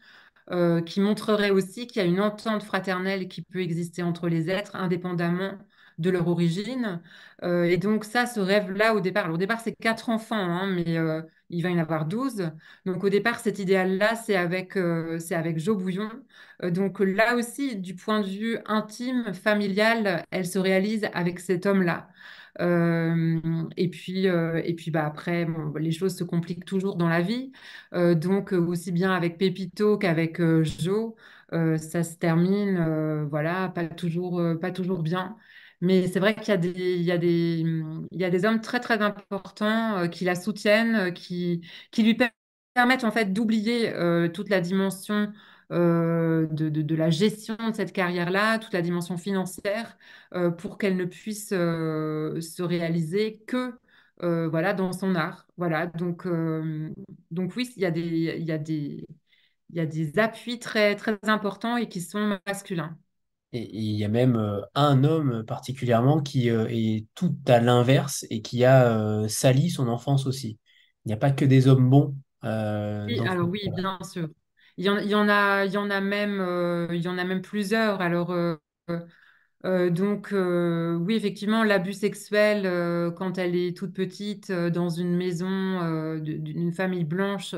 euh, qui montrerait aussi qu'il y a une entente fraternelle qui peut exister entre les êtres indépendamment de leur origine. Euh, et donc ça, ce rêve-là, au départ, au départ, c'est quatre enfants, hein, mais euh, il va y en avoir douze. Donc au départ, cet idéal-là, c'est avec, c'est avec Jo Bouillon. Donc là aussi, du point de vue intime, familial, elle se réalise avec cet homme-là. Et puis, et puis bah, après, les choses se compliquent toujours dans la vie. Donc, aussi bien avec Pépito qu'avec Jo, euh, ça se termine, voilà, pas toujours, pas toujours bien. Mais c'est vrai qu'il y a des, il y a des, il y a des hommes très, très importants qui la soutiennent, qui, qui lui permettent en fait d'oublier toute la dimension de, de, de, la gestion de cette carrière-là, toute la dimension financière, pour qu'elle ne puisse se réaliser que voilà, dans son art. Voilà, donc, donc oui, il y a des, il y a des, il y a des appuis très, très importants et qui sont masculins. Et il y a même euh, un homme particulièrement qui euh, est tout à l'inverse et qui a euh, sali son enfance aussi. Il n'y a pas que des hommes bons. oui, alors oui, bien sûr. Il y en, a, il y en a même, il y en a même plusieurs. Alors, donc, oui, effectivement, l'abus sexuel quand elle est toute petite dans une maison d'une famille blanche,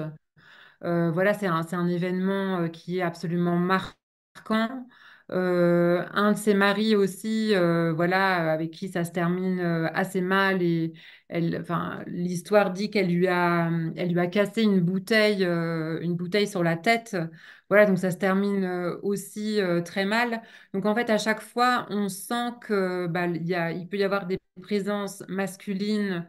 voilà, c'est un, un événement qui est absolument marquant. Euh, un de ses maris aussi, euh, voilà, avec qui ça se termine euh, assez mal et l'histoire dit qu'elle lui a, elle lui a cassé une bouteille, une bouteille sur la tête. Voilà, donc ça se termine aussi très mal. Donc en fait, à chaque fois, on sent que bah, y a, peut y avoir des présences masculines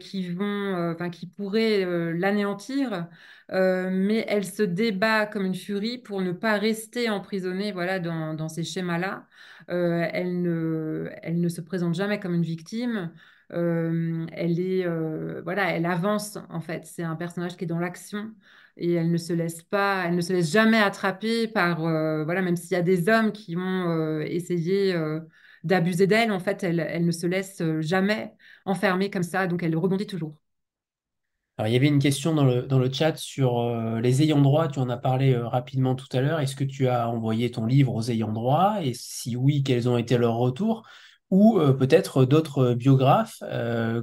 qui vont, enfin, qui pourraient l'anéantir. Euh, mais elle se débat comme une furie pour ne pas rester emprisonnée voilà, dans, dans ces schémas-là. Euh, elle, ne, elle ne se présente jamais comme une victime. Elle est, voilà, elle avance en fait. C'est un personnage qui est dans l'action et elle ne se laisse pas, elle ne se laisse jamais attraper par, voilà, même s'il y a des hommes qui ont essayé d'abuser d'elle, en fait, elle, elle ne se laisse jamais enfermer comme ça, donc elle rebondit toujours. Alors, il y avait une question dans le, dans le chat sur les ayants droit. Tu en as parlé rapidement tout à l'heure. Est-ce que tu as envoyé ton livre aux ayants droit? Et si oui, quels ont été leurs retours? Ou euh, peut-être d'autres biographes?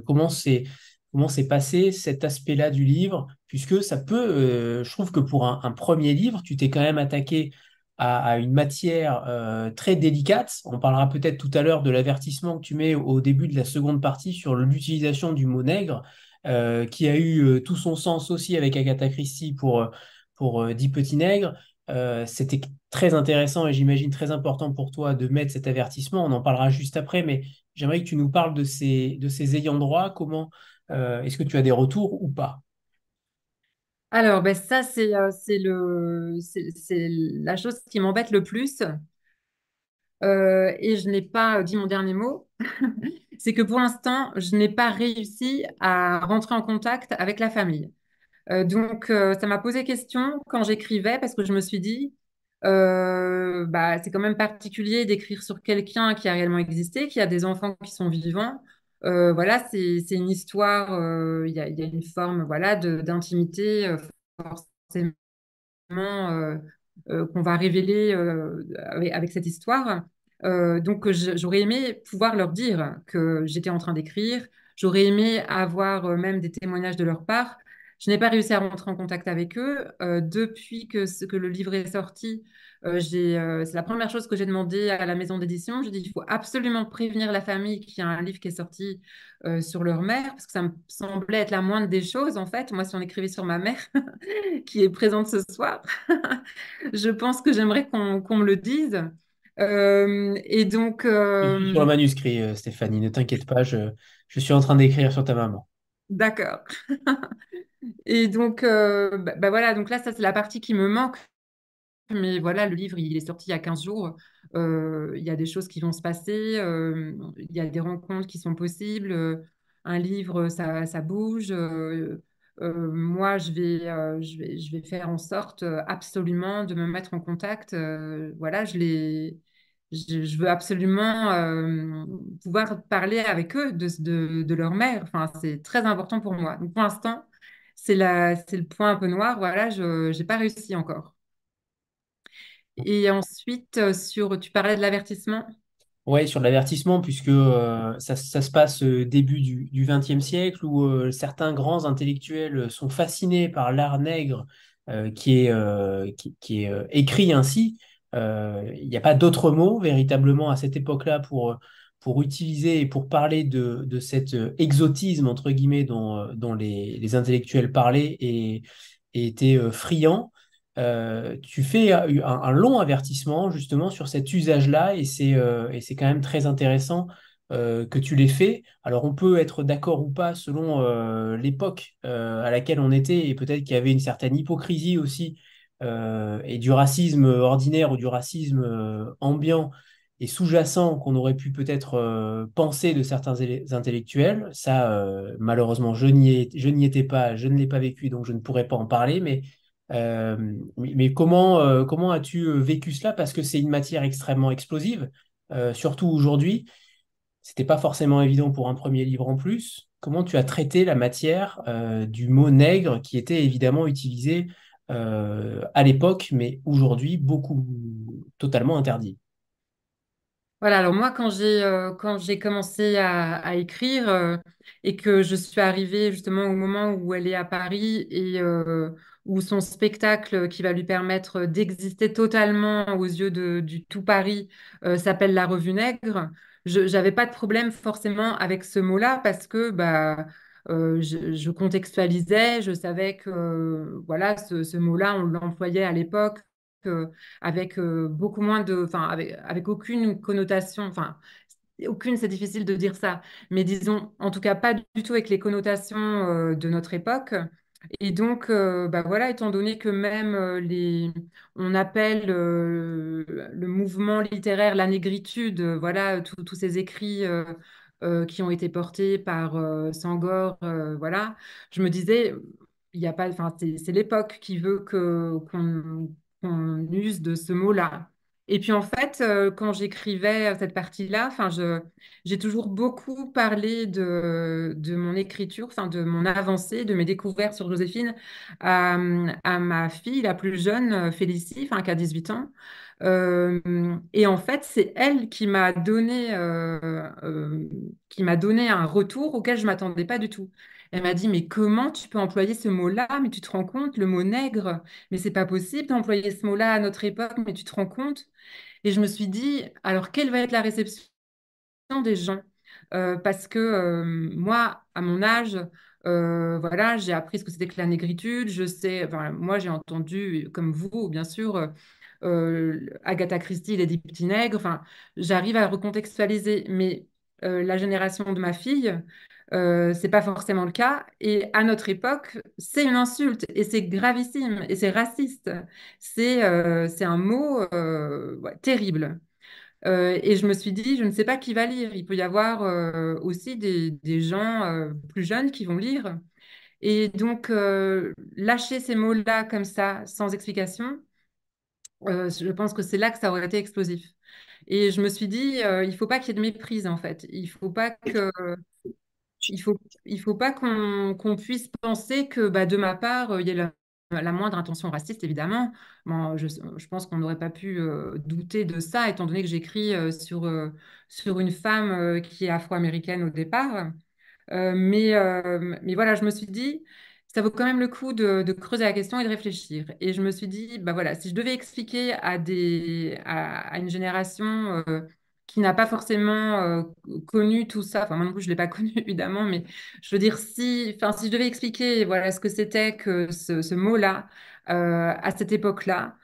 comment c'est, comment s'est passé cet aspect-là du livre? Puisque ça peut, je trouve que pour un, premier livre, tu t'es quand même attaqué à, une matière très délicate. On parlera peut-être tout à l'heure de l'avertissement que tu mets au début de la seconde partie sur l'utilisation du mot nègre. Euh, qui a eu euh, tout son sens aussi avec Agatha Christie pour, euh, pour Dix petits nègres. C'était très intéressant et j'imagine très important pour toi de mettre cet avertissement. On en parlera juste après, mais j'aimerais que tu nous parles de ces, ayants droit. Comment est-ce que tu as des retours ou pas? Alors, ben ça, le, c'est la chose qui m'embête le plus. et je n'ai pas dit mon dernier mot. [LAUGHS] c'est que pour l'instant, je n'ai pas réussi à rentrer en contact avec la famille. Euh, donc, euh, ça m'a posé question quand j'écrivais parce que je me suis dit, euh, bah, c'est quand même particulier d'écrire sur quelqu'un qui a réellement existé, qui a des enfants qui sont vivants. voilà, c'est une histoire, il y a, une forme voilà, d'intimité forcément qu'on va révéler avec, cette histoire. Donc, j'aurais aimé pouvoir leur dire que j'étais en train d'écrire. J'aurais aimé avoir même des témoignages de leur part. Je n'ai pas réussi à rentrer en contact avec eux. Euh, depuis que, que, le livre est sorti, c'est la première chose que j'ai demandé à la maison d'édition. Je dis il faut absolument prévenir la famille qu'il y a un livre qui est sorti sur leur mère, parce que ça me semblait être la moindre des choses, en fait. Moi, si on écrivait sur ma mère, [LAUGHS] qui est présente ce soir, [LAUGHS] je pense que j'aimerais qu'on me le dise. Euh, et donc. Euh, sur le manuscrit, euh, Stéphanie, ne t'inquiète pas, je, je, suis en train d'écrire sur ta maman. D'accord. [LAUGHS] et donc, bah, bah, voilà, donc là, ça, c'est la partie qui me manque. Mais voilà, le livre, il est sorti il y a 15 jours. il y a des choses qui vont se passer. il y a des rencontres qui sont possibles. un livre, ça, ça bouge. Moi, je vais, je, vais, je vais faire en sorte absolument de me mettre en contact. voilà, je, les, je, veux absolument pouvoir parler avec eux de, de, de, leur mère. Enfin, c'est très important pour moi. Donc, pour l'instant, c'est le point un peu noir. Voilà, je n'ai pas réussi encore. Et ensuite, sur, tu parlais de l'avertissement oui, sur l'avertissement, puisque euh, ça, se passe au début du XXe siècle, où euh, certains grands intellectuels sont fascinés par l'art nègre euh, qui est, qui, est écrit ainsi. Il n'y a pas d'autre mot véritablement à cette époque-là pour, pour utiliser et pour parler de, de cet exotisme, entre guillemets, dont, dont les, intellectuels parlaient et, et étaient friands. tu fais un, long avertissement justement sur cet usage-là et c'est c'est quand même très intéressant que tu l'aies fait. Alors on peut être d'accord ou pas selon l'époque à laquelle on était et peut-être qu'il y avait une certaine hypocrisie aussi et du racisme ordinaire ou du racisme ambiant et sous-jacent qu'on aurait pu peut-être euh, penser de certains intellectuels. Ça, euh, malheureusement, je n'y étais pas, je ne l'ai pas vécu, donc je ne pourrais pas en parler. Mais, euh, mais comment, comment as-tu vécu cela? Parce que c'est une matière extrêmement explosive, surtout aujourd'hui. C'était pas forcément évident pour un premier livre en plus. Comment tu as traité la matière du mot nègre qui était évidemment utilisé à l'époque, mais aujourd'hui beaucoup totalement interdit? Voilà, alors moi, quand j'ai euh, commencé à, écrire euh, et que je suis arrivée justement au moment où elle est à Paris et euh, où son spectacle qui va lui permettre d'exister totalement aux yeux de, du tout Paris s'appelle La Revue Nègre, je n'avais pas de problème forcément avec ce mot-là parce que bah, je, contextualisais, je savais que voilà, ce mot-là, on l'employait à l'époque avec euh, beaucoup moins de, enfin, avec, avec aucune connotation, enfin, aucune, c'est difficile de dire ça, mais disons, en tout cas, pas du tout avec les connotations euh, de notre époque. Et donc, euh, bah voilà, étant donné que même les, on appelle le mouvement littéraire la négritude, voilà, tous ces écrits qui ont été portés par Sangor, voilà, je me disais, il y a pas, enfin, c'est l'époque qui veut que qu'on qu'on use de ce mot-là. Et puis en fait, euh, quand j'écrivais cette partie-là, j'ai toujours beaucoup parlé de, de mon écriture, de mon avancée, de mes découvertes sur Joséphine à, à ma fille la plus jeune, Félicie, qui a 18 ans. Euh, et en fait, c'est elle qui m'a donné, euh, donné un retour auquel je m'attendais pas du tout. Elle m'a dit, mais comment tu peux employer ce mot-là? Mais tu te rends compte, le mot nègre, mais c'est pas possible d'employer ce mot-là à notre époque, mais tu te rends compte? Et je me suis dit, alors quelle va être la réception des gens? Euh, parce que euh, moi, à mon âge, euh, voilà, j'ai appris ce que c'était que la négritude. Je sais, moi, j'ai entendu, comme vous, bien sûr, Agatha Christie, les petits nègres. Enfin, j'arrive à recontextualiser, mais la génération de ma fille, euh, c'est pas forcément le cas. Et à notre époque, c'est une insulte et c'est gravissime et c'est raciste. C'est euh, un mot euh, terrible. et je me suis dit, je ne sais pas qui va lire. Il peut y avoir aussi des, des gens plus jeunes qui vont lire. Et donc, lâcher ces mots-là comme ça, sans explication, je pense que c'est là que ça aurait été explosif. Et je me suis dit, il ne faut pas qu'il y ait de méprise, en fait. Il ne faut pas que il faut, il faut pas qu'on puisse penser que bah, de ma part, il y a la, moindre intention raciste, évidemment. je, je pense qu'on n'aurait pas pu euh, douter de ça, étant donné que j'écris euh, sur, euh, sur une femme qui est afro-américaine au départ. mais, mais voilà, je me suis dit, ça vaut quand même le coup de, creuser la question et de réfléchir. Et je me suis dit, bah voilà, si je devais expliquer à, des, à une génération qui n'a pas forcément euh, connu tout ça. Enfin, moi non plus, je ne l'ai pas [LAUGHS] connu, évidemment, mais je veux dire, si, enfin, si je devais expliquer voilà, ce que c'était que ce, mot-là euh, à cette époque-là,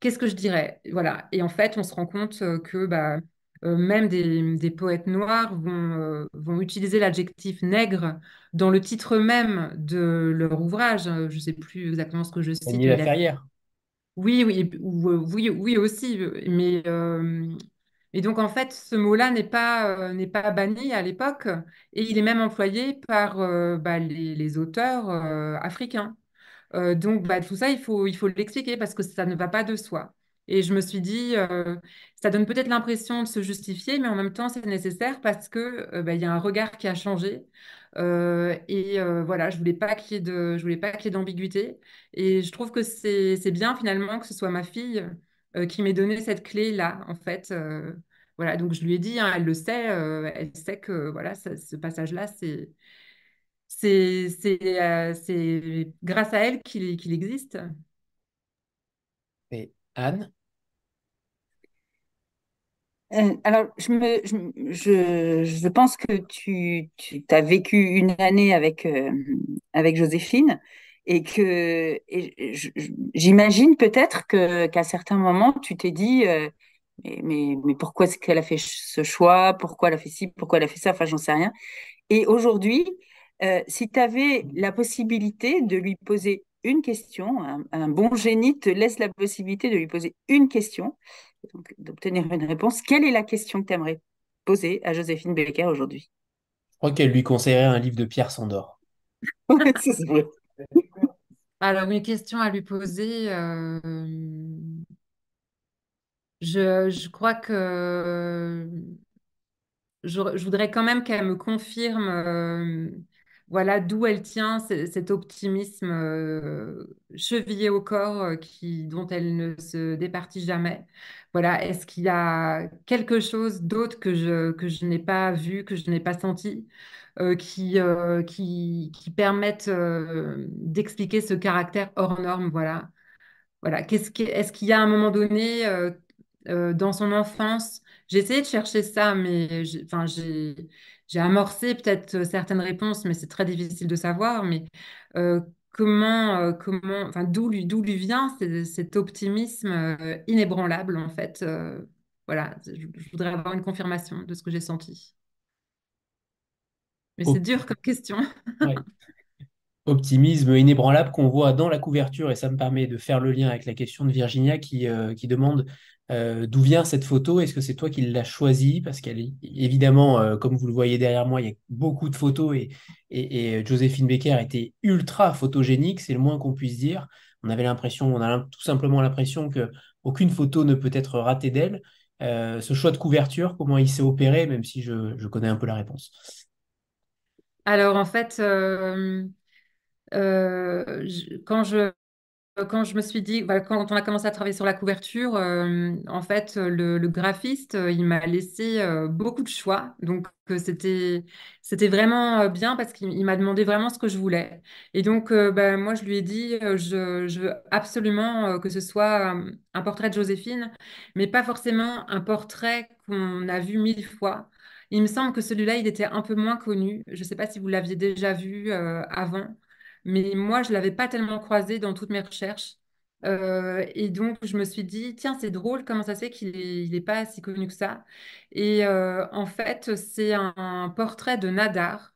qu'est-ce que je dirais? Voilà. Et en fait, on se rend compte euh, que bah, même des, des, poètes noirs vont, vont utiliser l'adjectif nègre dans le titre même de leur ouvrage. Je ne sais plus exactement ce que je cite. La Ferrière. Oui, oui, oui, oui aussi, mais et donc, en fait, ce mot-là n'est pas, euh, pas banni à l'époque et il est même employé par euh, bah, les, auteurs euh, africains. donc, bah, tout ça, il faut, il faut l'expliquer parce que ça ne va pas de soi. Et je me suis dit, ça donne peut-être l'impression de se justifier, mais en même temps, c'est nécessaire parce que bah, y a un regard qui a changé. et voilà, je je voulais pas qu'il y ait d'ambiguïté. Et je trouve que c'est bien finalement que ce soit ma fille euh, qui m'ait donné cette clé-là, en fait. Euh, voilà, donc je lui ai dit, hein, elle le sait, euh, elle sait que voilà, ce passage-là, c'est c'est grâce à elle qu'il existe. Et Anne? Alors, je, me, je, je, pense que tu, tu as vécu une année avec, avec Joséphine et que j'imagine peut-être que qu'à certains moments tu t'es dit euh, mais, mais, mais pourquoi est-ce qu'elle a fait ce choix? Pourquoi elle a fait ci? Pourquoi elle a fait ça? Enfin j'en sais rien. Et aujourd'hui euh, si tu avais la possibilité de lui poser une question un, bon génie te laisse la possibilité de lui poser une question donc d'obtenir une réponse quelle est la question que tu aimerais poser à Joséphine Becker aujourd'hui? Je crois qu'elle lui conseillerait un livre de Pierre Sandor. [LAUGHS] C'est vrai alors, une question à lui poser. euh, je, crois que je, voudrais quand même qu'elle me confirme euh, voilà, d'où elle tient cet optimisme euh, chevillé au corps qui, dont elle ne se départit jamais. Voilà, est-ce qu'il y a quelque chose d'autre que je n'ai pas vu, que je n'ai pas senti, euh, qui, euh, qui, qui permettent euh, d'expliquer ce caractère hors norme, voilà. Voilà, qui, est-ce qu'il y a un moment donné dans son enfance, j'ai essayé de chercher ça, mais j'ai, amorcé peut-être certaines réponses, mais c'est très difficile de savoir. Mais comment, comment, d'où lui, lui vient ce- cet optimisme inébranlable en fait. voilà, je voudrais avoir une confirmation de ce que j'ai senti. Mais c'est dur comme question. ouais. Optimisme inébranlable qu'on voit dans la couverture, et ça me permet de faire le lien avec la question de Virginia qui, euh, qui demande euh, d'où vient cette photo, est-ce que c'est toi qui l'as choisie? Parce qu'elle est évidemment, euh, comme vous le voyez derrière moi, il y a beaucoup de photos et, et, et Joséphine Baker était ultra photogénique, c'est le moins qu'on puisse dire. On avait l'impression, on a tout simplement l'impression que aucune photo ne peut être ratée d'elle. Euh, ce choix de couverture, comment il s'est opéré, même si je, je connais un peu la réponse. Alors en fait, euh, euh, quand je me suis dit, voilà, quand on a commencé à travailler sur la couverture, euh, en fait, le, graphiste, il m'a laissé beaucoup de choix. Donc, c'était, vraiment bien parce qu'il il m'a demandé vraiment ce que je voulais. Et donc, ben, moi, je lui ai dit, je, veux absolument que ce soit un portrait de Joséphine, mais pas forcément un portrait qu'on a vu mille fois. Il me semble que celui-là, il était un peu moins connu. Je ne sais pas si vous l'aviez déjà vu euh, avant. Mais moi, je ne l'avais pas tellement croisé dans toutes mes recherches. Euh, et donc, je me suis dit, tiens, c'est drôle, comment ça se fait qu'il n'est pas si connu que ça? Et euh, en fait, c'est un portrait de Nadar,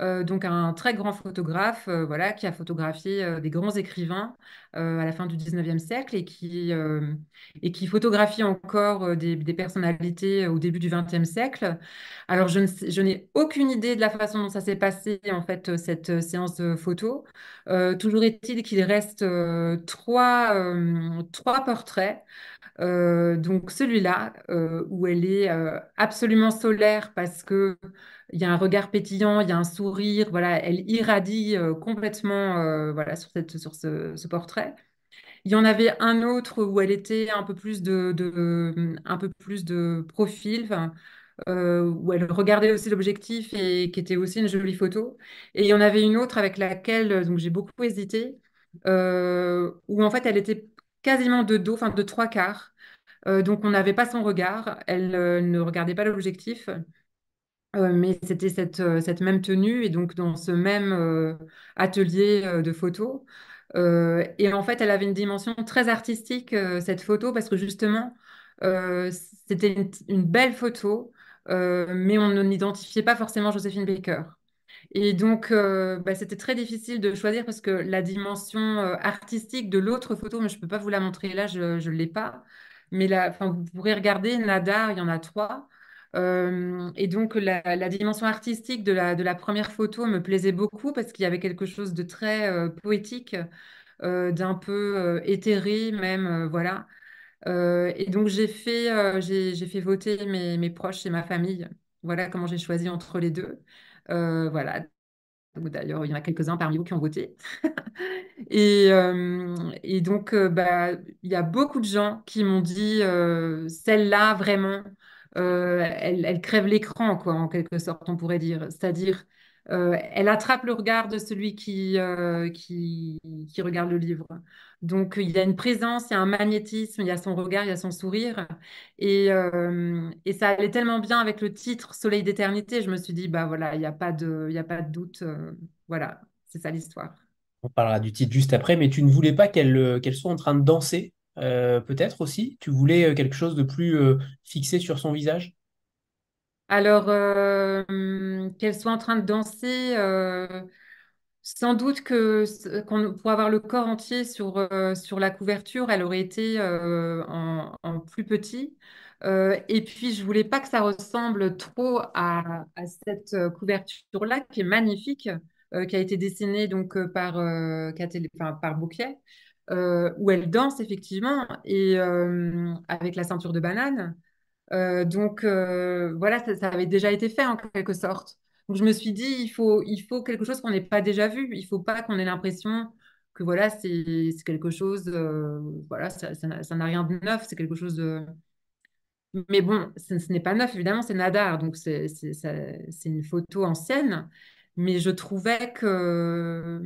euh, donc un très grand photographe, euh, voilà, qui a photographié euh, des grands écrivains à la fin du 19e siècle et qui, et qui photographie encore des, personnalités au début du 20e siècle. Alors, je n'ai aucune idée de la façon dont ça s'est passé, en fait, cette séance de photos. Euh, toujours est-il qu'il reste trois, trois portraits. Donc, celui-là, où elle est absolument solaire parce que il y a un regard pétillant, il y a un sourire, voilà, elle irradie euh, complètement euh, voilà, sur cette, sur ce, portrait. Il y en avait un autre où elle était un peu plus de, un peu plus de profil, euh, où elle regardait aussi l'objectif et qui était aussi une jolie photo. Et il y en avait une autre avec laquelle j'ai beaucoup hésité, où en fait elle était quasiment de dos, enfin de trois quarts. Donc on n'avait pas son regard, elle ne regardait pas l'objectif. Euh, mais c'était cette, euh, cette même tenue et donc dans ce même euh, atelier de photo. Et en fait, elle avait une dimension très artistique, cette photo, parce que justement, c'était une, belle photo, mais on n'identifiait pas forcément Joséphine Baker. Et donc, bah, c'était très difficile de choisir parce que la dimension artistique de l'autre photo, mais je ne peux pas vous la montrer là, je ne l'ai pas. Mais vous pourrez regarder, Nadar, il y en a trois. Euh, et donc, la, dimension artistique de la, de la première photo me plaisait beaucoup parce qu'il y avait quelque chose de très euh, poétique, euh, d'un peu éthéré même, voilà. Et donc, j'ai fait, j'ai, fait voter mes, mes proches et ma famille. Voilà comment j'ai choisi entre les deux. Voilà, D'ailleurs, il y en a quelques-uns parmi vous qui ont voté. [LAUGHS] Et, et donc, bah, il y a beaucoup de gens qui m'ont dit, celle-là, vraiment, euh, elle, crève l'écran, quoi, en quelque sorte, on pourrait dire. C'est-à-dire, euh, elle attrape le regard de celui qui, euh, qui, regarde le livre. Donc, il y a une présence, il y a un magnétisme, il y a son regard, il y a son sourire. Et, ça allait tellement bien avec le titre Soleil d'éternité, je me suis dit, bah voilà, il n'y a pas de, a pas de doute. voilà, c'est ça l'histoire. On parlera du titre juste après, mais tu ne voulais pas qu'elle soit en train de danser, euh, peut-être aussi? Tu voulais euh, quelque chose de plus euh, fixé sur son visage? Alors, qu'elle soit en train de danser, sans doute que pour avoir le corps entier sur, sur la couverture, elle aurait été en, plus petit. Et puis, je voulais pas que ça ressemble trop à, à cette couverture-là, qui est magnifique, qui a été dessinée donc par, enfin, par Bouquet, euh, où elle danse effectivement, et euh, avec la ceinture de banane. Euh, donc voilà, ça, avait déjà été fait en quelque sorte. Donc je me suis dit, il faut, il faut quelque chose qu'on n'ait pas déjà vu. Il faut pas qu'on ait l'impression que voilà, c'est quelque chose, voilà, ça, n'a rien de neuf, c'est quelque chose de... Mais bon, ce, ce n'est pas neuf, évidemment, c'est Nadar, donc c'est une photo ancienne. Mais je trouvais que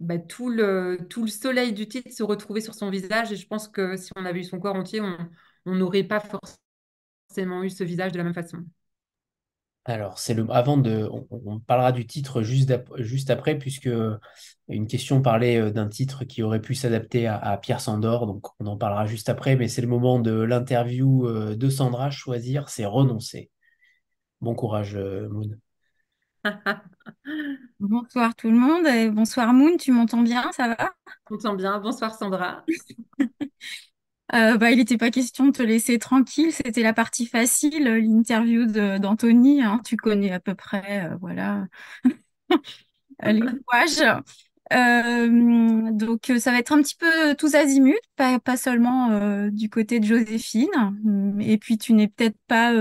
bah, tout le, tout le soleil du titre se retrouvait sur son visage et je pense que si on avait eu son corps entier, on n'aurait pas forcément eu ce visage de la même façon. Alors, c'est le avant de, on, on parlera du titre juste, juste après, puisque une question parlait euh, d'un titre qui aurait pu s'adapter à, à Pierre Sandor, donc on en parlera juste après, mais c'est le moment de l'interview euh, de Sandra. Choisir, c'est renoncer. Bon courage, euh, Moon. [LAUGHS] Bonsoir tout le monde et bonsoir Moon, tu m'entends bien, ça va? On t'entend bien. Bonsoir Sandra. [LAUGHS] Euh, bah, il n'était pas question de te laisser tranquille, c'était la partie facile, l'interview d'Anthony, hein, tu connais à peu près, euh, voilà, [LAUGHS] les rouages. Euh, donc ça va être un petit peu tous azimuts, pas, pas seulement du côté de Joséphine, et puis tu n'es peut-être pas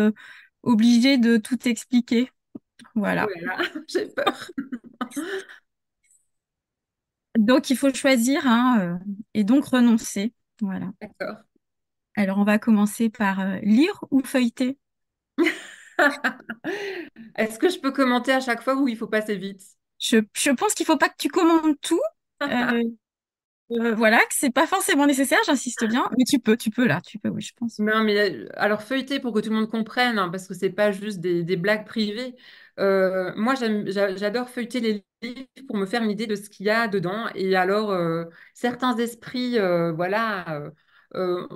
obligé de tout expliquer, Voilà. là là, [LAUGHS] j'ai peur. [LAUGHS] Donc il faut choisir, hein, euh, et donc renoncer, voilà. D'accord. Alors, on va commencer par euh, lire ou feuilleter? [LAUGHS] Est-ce que je peux commenter à chaque fois ou il faut passer vite? Je, je pense qu'il faut pas que tu commandes tout. Euh, euh, voilà, que c'est pas forcément nécessaire, j'insiste bien. Mais tu peux, tu peux là, tu peux, oui, je pense. Non, mais euh, alors feuilleter pour que tout le monde comprenne, hein, parce que c'est pas juste des, blagues privées. Euh, moi, j'adore feuilleter les livres pour me faire une idée de ce qu'il y a dedans. Et alors, certains esprits, voilà, ont,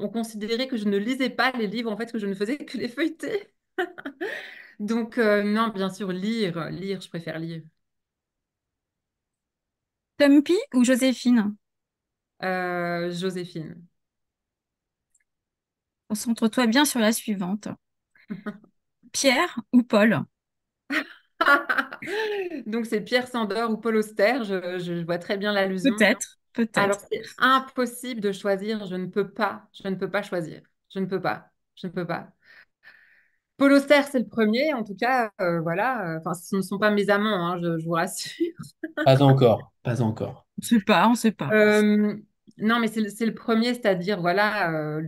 ont considéré que je ne lisais pas les livres, en fait, que je ne faisais que les feuilleter. [LAUGHS] Donc, non, bien sûr, lire, lire, je préfère lire. Tumpy ou Joséphine? Euh, Joséphine. Concentre-toi bien sur la suivante. [LAUGHS] Pierre ou Paul? [LAUGHS] Donc, c'est Pierre Sandor ou Paul Auster, je, je vois très bien l'allusion. Peut-être, Alors, peut-être. c'est impossible de choisir, je ne peux pas, je ne peux pas choisir. Je ne peux pas, je ne peux pas. Paul Auster, c'est le premier, en tout cas, euh, voilà. euh, Enfin, ce ne sont pas mes amants, hein, je, je vous rassure. [LAUGHS] Pas encore, pas encore. On sait pas, on sait pas. Euh, non, mais c'est le, premier, c'est-à-dire, voilà, euh,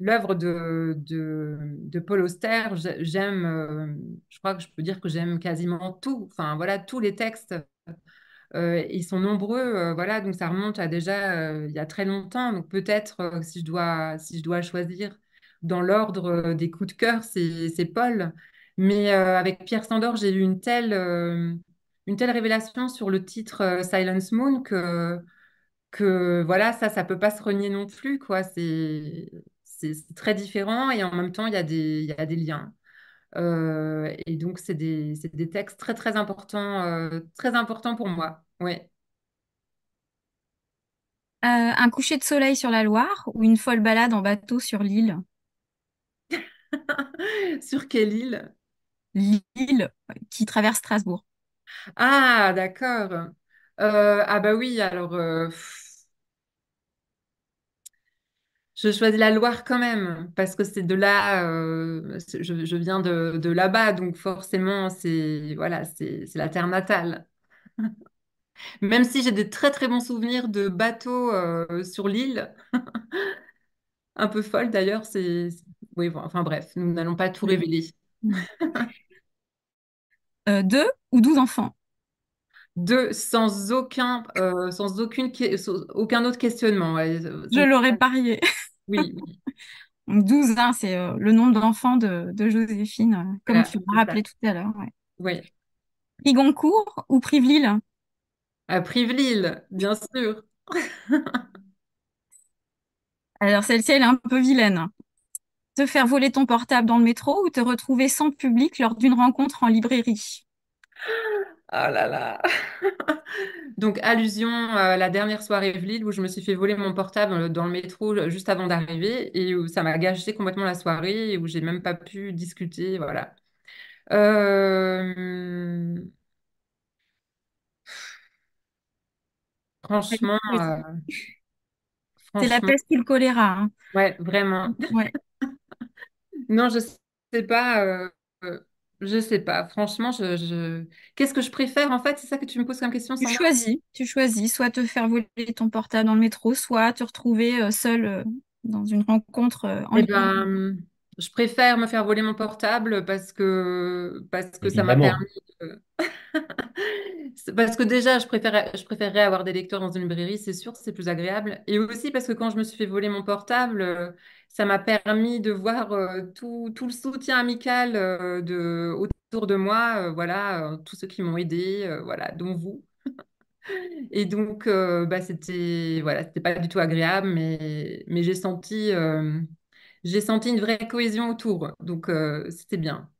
l'œuvre de, de, de Paul Auster, j'ai- j'aime, euh, je crois que je peux dire que j'aime quasiment tout, enfin, voilà, tous les textes. Euh, ils sont nombreux, euh, voilà, donc ça remonte à déjà euh, il y a très longtemps. Donc peut-être euh, si je dois, si je dois choisir dans l'ordre euh, des coups de cœur, c'est, Paul. Mais euh, avec Pierre Sandor, j'ai eu une telle, euh, une telle révélation sur le titre Silence Moon que, que voilà, ça, ça peut pas se renier non plus. C'est, très différent et en même temps, il y a des, y a des liens. Et donc, c'est des, des textes très, très importants, très importants pour moi. Ouais. Un coucher de soleil sur la Loire ou une folle balade en bateau sur l'île? [LAUGHS] Sur quelle île? L'île qui traverse Strasbourg. Ah, d'accord. Euh, ah bah oui, alors euh, pff, je choisis la Loire quand même, parce que c'est de là, euh, c'est- je, je viens de, de là-bas, donc forcément, c'est voilà, c'est c'est la terre natale. [LAUGHS] Même si j'ai des très très bons souvenirs de bateaux euh, sur l'île, [LAUGHS] un peu folle d'ailleurs, c'est... Oui, bon, enfin bref, nous n'allons pas tout révéler. [LAUGHS] Euh, deux ou douze enfants? Deux, sans aucun, euh, sans aucune, sans aucun autre questionnement. ouais. Je l'aurais parié. oui, [LAUGHS] oui, Donc 12, hein, c'est euh, le nombre d'enfants de, de Joséphine, euh, comme tu ça. rappelé tout à l'heure. ouais. Oui. Prigoncourt ou Prive-Lille, bien sûr. [LAUGHS] Alors, celle-ci, elle est un peu vilaine. Te faire voler ton portable dans le métro ou te retrouver sans public lors d'une rencontre en librairie? Ah là là. [LAUGHS] Donc, allusion à la dernière soirée Lille où je me suis fait voler mon portable dans le métro juste avant d'arriver et où ça m'a gâché complètement la soirée et où j'ai même pas pu discuter. Voilà. Euh, Franchement, euh, C'est la peste ou le choléra. hein. ouais, vraiment. Ouais. Non, je sais pas. euh, euh, je sais pas. Franchement, je, je- qu'est-ce que je préfère en fait? C'est ça que tu me poses comme question, Tu choisis, tu choisis, soit te faire voler ton portable dans le métro, soit te retrouver euh, seul euh, dans une rencontre euh, en Eh librairie. ben, je préfère me faire voler mon portable parce que parce que ça m'a permis. de- [LAUGHS] Parce que déjà, je préférais, je préférerais avoir des lecteurs dans une librairie, c'est sûr, c'est plus agréable. Et aussi parce que quand je me suis fait voler mon portable, euh, ça m'a permis de voir euh, tout, tout le soutien amical euh, de, autour de moi, euh, voilà, tous ceux qui m'ont aidé, voilà, dont vous. [LAUGHS] Et donc, bah, c'était, voilà, c'était pas du tout agréable, mais, mais j'ai senti, j'ai senti une vraie cohésion autour. Donc, c'était bien.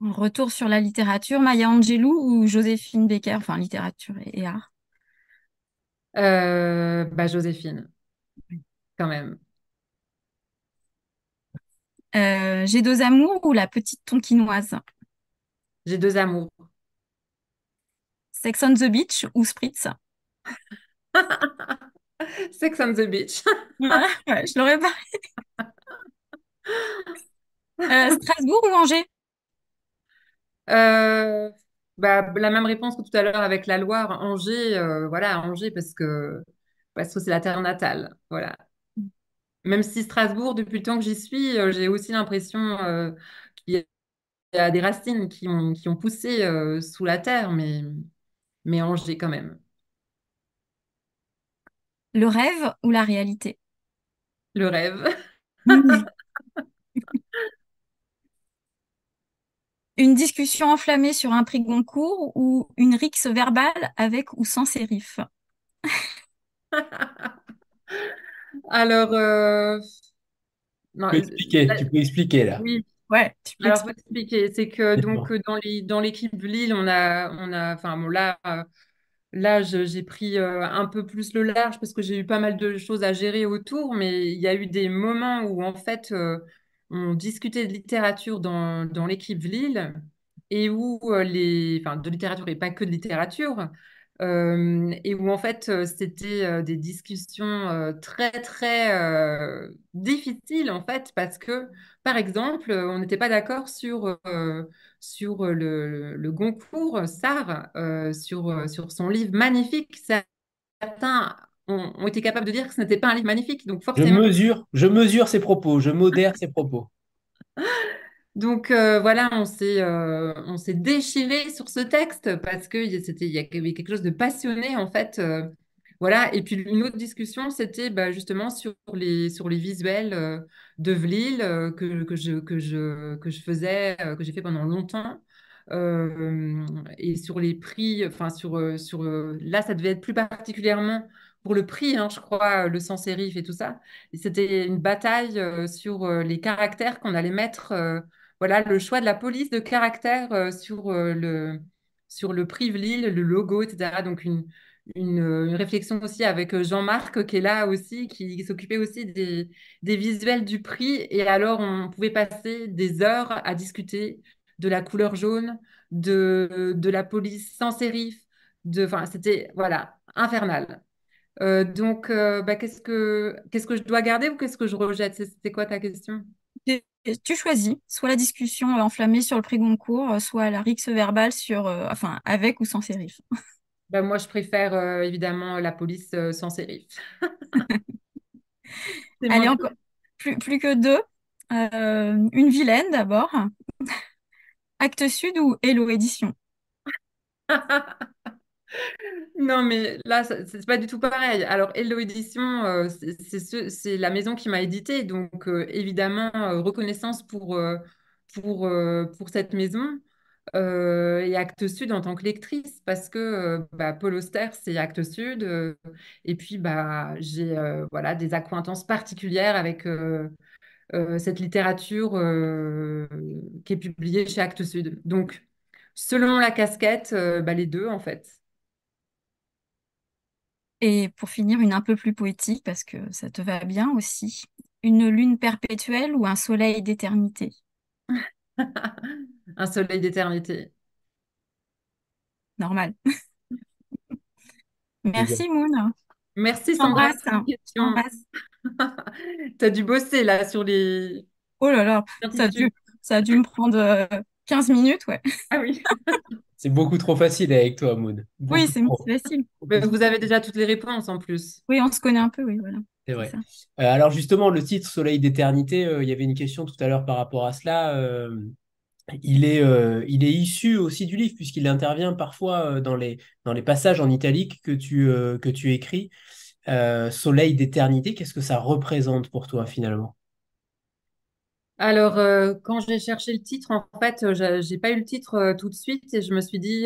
Retour sur la littérature, Maya Angelou ou Joséphine Baker, enfin littérature et, et art. Bah, Joséphine, quand même. Euh, J'ai deux amours ou la petite tonkinoise. J'ai deux amours. Sex on the beach ou Spritz? [LAUGHS] Sex on the Beach. Ouais, ouais, je l'aurais pas. [LAUGHS] Euh, Strasbourg ou Angers? Euh, bah, la même réponse que tout à l'heure avec la Loire, Angers, voilà, Angers parce que parce que c'est la terre natale, voilà. Même si Strasbourg, depuis le temps que j'y suis, euh, j'ai aussi l'impression euh, qu'il y a des racines qui ont qui ont poussé euh, sous la terre, mais mais Angers quand même. Le rêve ou la réalité? Le rêve. [LAUGHS] Une discussion enflammée sur un prix Goncourt ou une rixe verbale avec ou sans sérif? [LAUGHS] Alors, euh, non, Tu peux expliquer, la- tu peux expliquer là. oui. Ouais, tu peux Alors, faut expliquer. expliquer, c'est que donc euh, dans les, dans l'équipe Lille, on a, on a, enfin bon là, euh, là je- j'ai pris euh, un peu plus le large parce que j'ai eu pas mal de choses à gérer autour, mais il y a eu des moments où en fait euh, on discutait de littérature dans, dans l'équipe Lille et où euh, les, enfin de littérature et pas que de littérature, euh, et où en fait c'était euh, des discussions euh, très très difficiles en fait parce que par exemple, on n'était pas d'accord sur, sur le, le Goncourt, Sarre, euh, sur, euh, sur son livre magnifique. Certains ont, ont été capables de dire que ce n'était pas un livre magnifique, donc Je forcément. mesure, je mesure ses propos, je modère ses propos. Donc euh, voilà, on s'est euh, on s'est déchiré sur ce texte parce que c'était il y avait quelque chose de passionné en fait. euh, voilà. Et puis une autre discussion, c'était bah, justement sur les sur les visuels euh, de Vlil que, que je que je que je faisais que j'ai fait pendant longtemps. Et sur les prix, enfin sur sur là, ça devait être plus particulièrement pour le prix, hein, je crois, le sans sérif et tout ça. C'était une bataille sur les caractères qu'on allait mettre. Voilà, le choix de la police de caractère euh, sur, euh, le, sur le prix Lille, le logo, etc. Donc, une, euh, une réflexion aussi avec Jean-Marc qui est là aussi, qui, s'occupait aussi des, visuels du prix. Et alors, on pouvait passer des heures à discuter de la couleur jaune, de, de la police sans sérif. De, c'était, voilà, infernal. Donc, bah, qu'est-ce que, qu'est-ce que je dois garder ou qu'est-ce que je rejette? C'était quoi ta question? Tu choisis soit la discussion enflammée sur le prix Goncourt, euh, soit la rixe verbale sur, euh, enfin, avec ou sans sérif. [LAUGHS] Ben, moi, je préfère euh, évidemment la police euh, sans sérif. [LAUGHS] Allez, encore plus, plus que deux. Une vilaine d'abord. [LAUGHS] Actes Sud ou Hello Édition? Non, mais là, c'est pas du tout pareil. Alors, Hello Édition, euh, c'est c'est ce- c'est la maison qui m'a édité. Donc, euh, évidemment, euh, reconnaissance pour, euh, pour, pour cette maison. et Actes Sud en tant que lectrice parce que bah, Paul Auster, c'est Actes Sud. et puis, bah, j'ai voilà, des accointances particulières avec cette littérature qui est publiée chez Actes Sud. Donc, selon la casquette, bah, les deux, en fait. Et pour finir, une un peu plus poétique, parce que ça te va bien aussi. Une lune perpétuelle ou un soleil d'éternité? [LAUGHS] Un soleil d'éternité. Normal. [LAUGHS] Merci, Moon. Merci Sandra. [LAUGHS] T'as dû bosser là sur les Oh là là, ça a dû, ça a dû me prendre euh, 15 minutes, ouais. Ah oui. C'est beaucoup trop facile avec toi, Moon. Oui, Beaucoup c'est trop. c'est facile. Mais Vous avez déjà toutes les réponses en plus. Oui, on se connaît un peu, oui, voilà. C'est vrai. Euh, alors justement, le titre Soleil d'éternité, euh, il y avait une question tout à l'heure par rapport à cela. euh, il est, euh, il est issu aussi du livre puisqu'il intervient parfois euh, dans les, dans les passages en italique que tu, euh, que tu écris. Euh, Soleil d'éternité, qu'est-ce que ça représente pour toi finalement? Alors, euh, quand j'ai cherché le titre, en fait, euh, j'ai pas eu le titre euh, tout de suite et je me suis dit,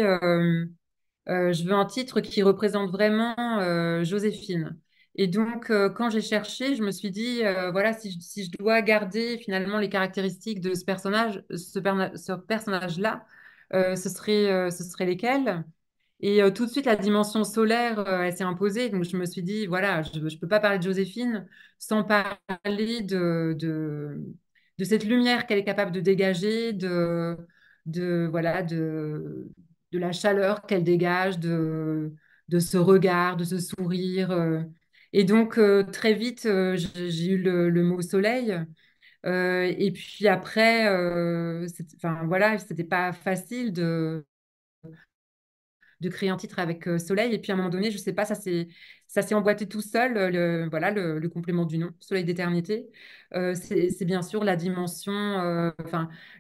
je veux un titre qui représente vraiment Joséphine. Et donc, quand j'ai cherché, je me suis dit, voilà, si je, dois garder finalement les caractéristiques de ce personnage, ce, personnage-là, ce serait, ce serait lesquelles? Et tout de suite, la dimension solaire, elle s'est imposée. Donc, je me suis dit, voilà, je ne peux pas parler de Joséphine sans parler de, de, de cette lumière qu'elle est capable de dégager, de, de, voilà, de, de la chaleur qu'elle dégage, de, de ce regard, de ce sourire. euh. Et donc, euh, très vite, euh, j'ai eu le, le mot soleil. Et puis après, enfin, voilà, c'était pas facile de de créer un titre avec euh, Soleil. Et puis à un moment donné, je sais pas, ça s'est ça s'est emboîté tout seul. euh, Le, voilà, le, complément du nom, Soleil d'éternité. Euh, c'est bien sûr la dimension,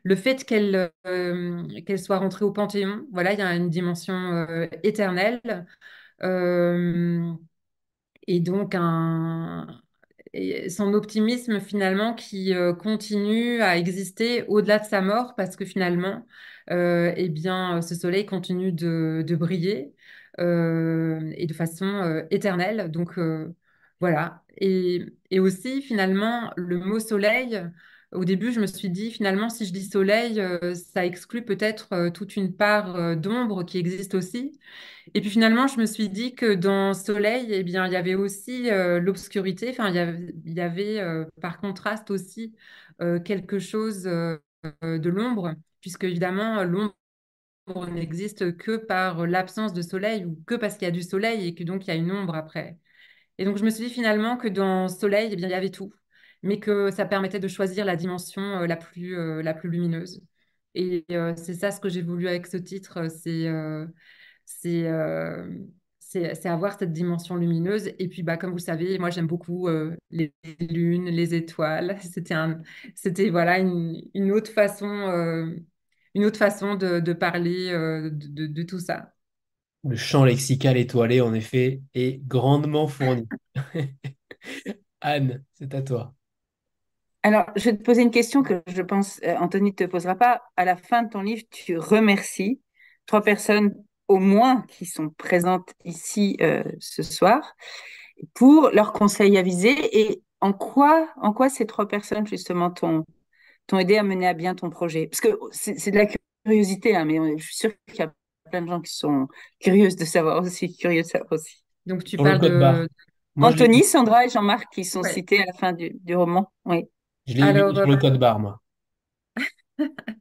le fait qu'elle qu'elle soit rentrée au Panthéon. Voilà, il y a une dimension éternelle. Et donc un, et son optimisme finalement qui euh, continue à exister au-delà de sa mort parce que finalement, euh, eh bien, ce soleil continue de, briller euh, et de façon éternelle. Donc voilà. Et, et aussi finalement, le mot soleil, au début, je me suis dit finalement, si je dis soleil, euh, ça exclut peut-être euh, toute une part euh, d'ombre qui existe aussi. Et puis finalement, je me suis dit que dans Soleil, eh bien, il y avait aussi l'obscurité. Enfin, il y avait, il y avait, par contraste aussi quelque chose de l'ombre, puisque évidemment, l'ombre n'existe que par l'absence de soleil ou que parce qu'il y a du soleil et que donc il y a une ombre après. Et donc, je me suis dit finalement que dans Soleil, eh bien, il y avait tout, mais que ça permettait de choisir la dimension euh, la plus, euh, la plus lumineuse. Et euh, c'est ça ce que j'ai voulu avec ce titre, c'est c'est c'est c'est avoir cette dimension lumineuse. Et puis, bah, comme vous le savez, moi, j'aime beaucoup euh, les lunes, les étoiles. [LAUGHS] C'était un, c'était voilà une, une autre façon, euh, une autre façon de, de parler euh, de, de- de tout ça. Le champ lexical étoilé, en effet, est grandement fourni. [LAUGHS] Anne, c'est à toi. Alors, je vais te poser une question que je pense euh, Anthony ne te posera pas. À la fin de ton livre, tu remercies trois personnes au moins qui sont présentes ici euh, ce soir pour leurs conseils avisés et en quoi, en quoi ces trois personnes justement t'ont t'ont aidé à mener à bien ton projet? Parce que c'est c'est de la curiosité, hein, mais je suis sûre qu'il y a plein de gens qui sont curieuses de savoir aussi, curieux de savoir aussi. Donc, tu Sur parles de... Moi, Anthony, Sandra et Jean-Marc qui sont Ouais. cités à la fin du, du roman. Oui. Je l'ai mis sur le euh, code barre, moi. [LAUGHS]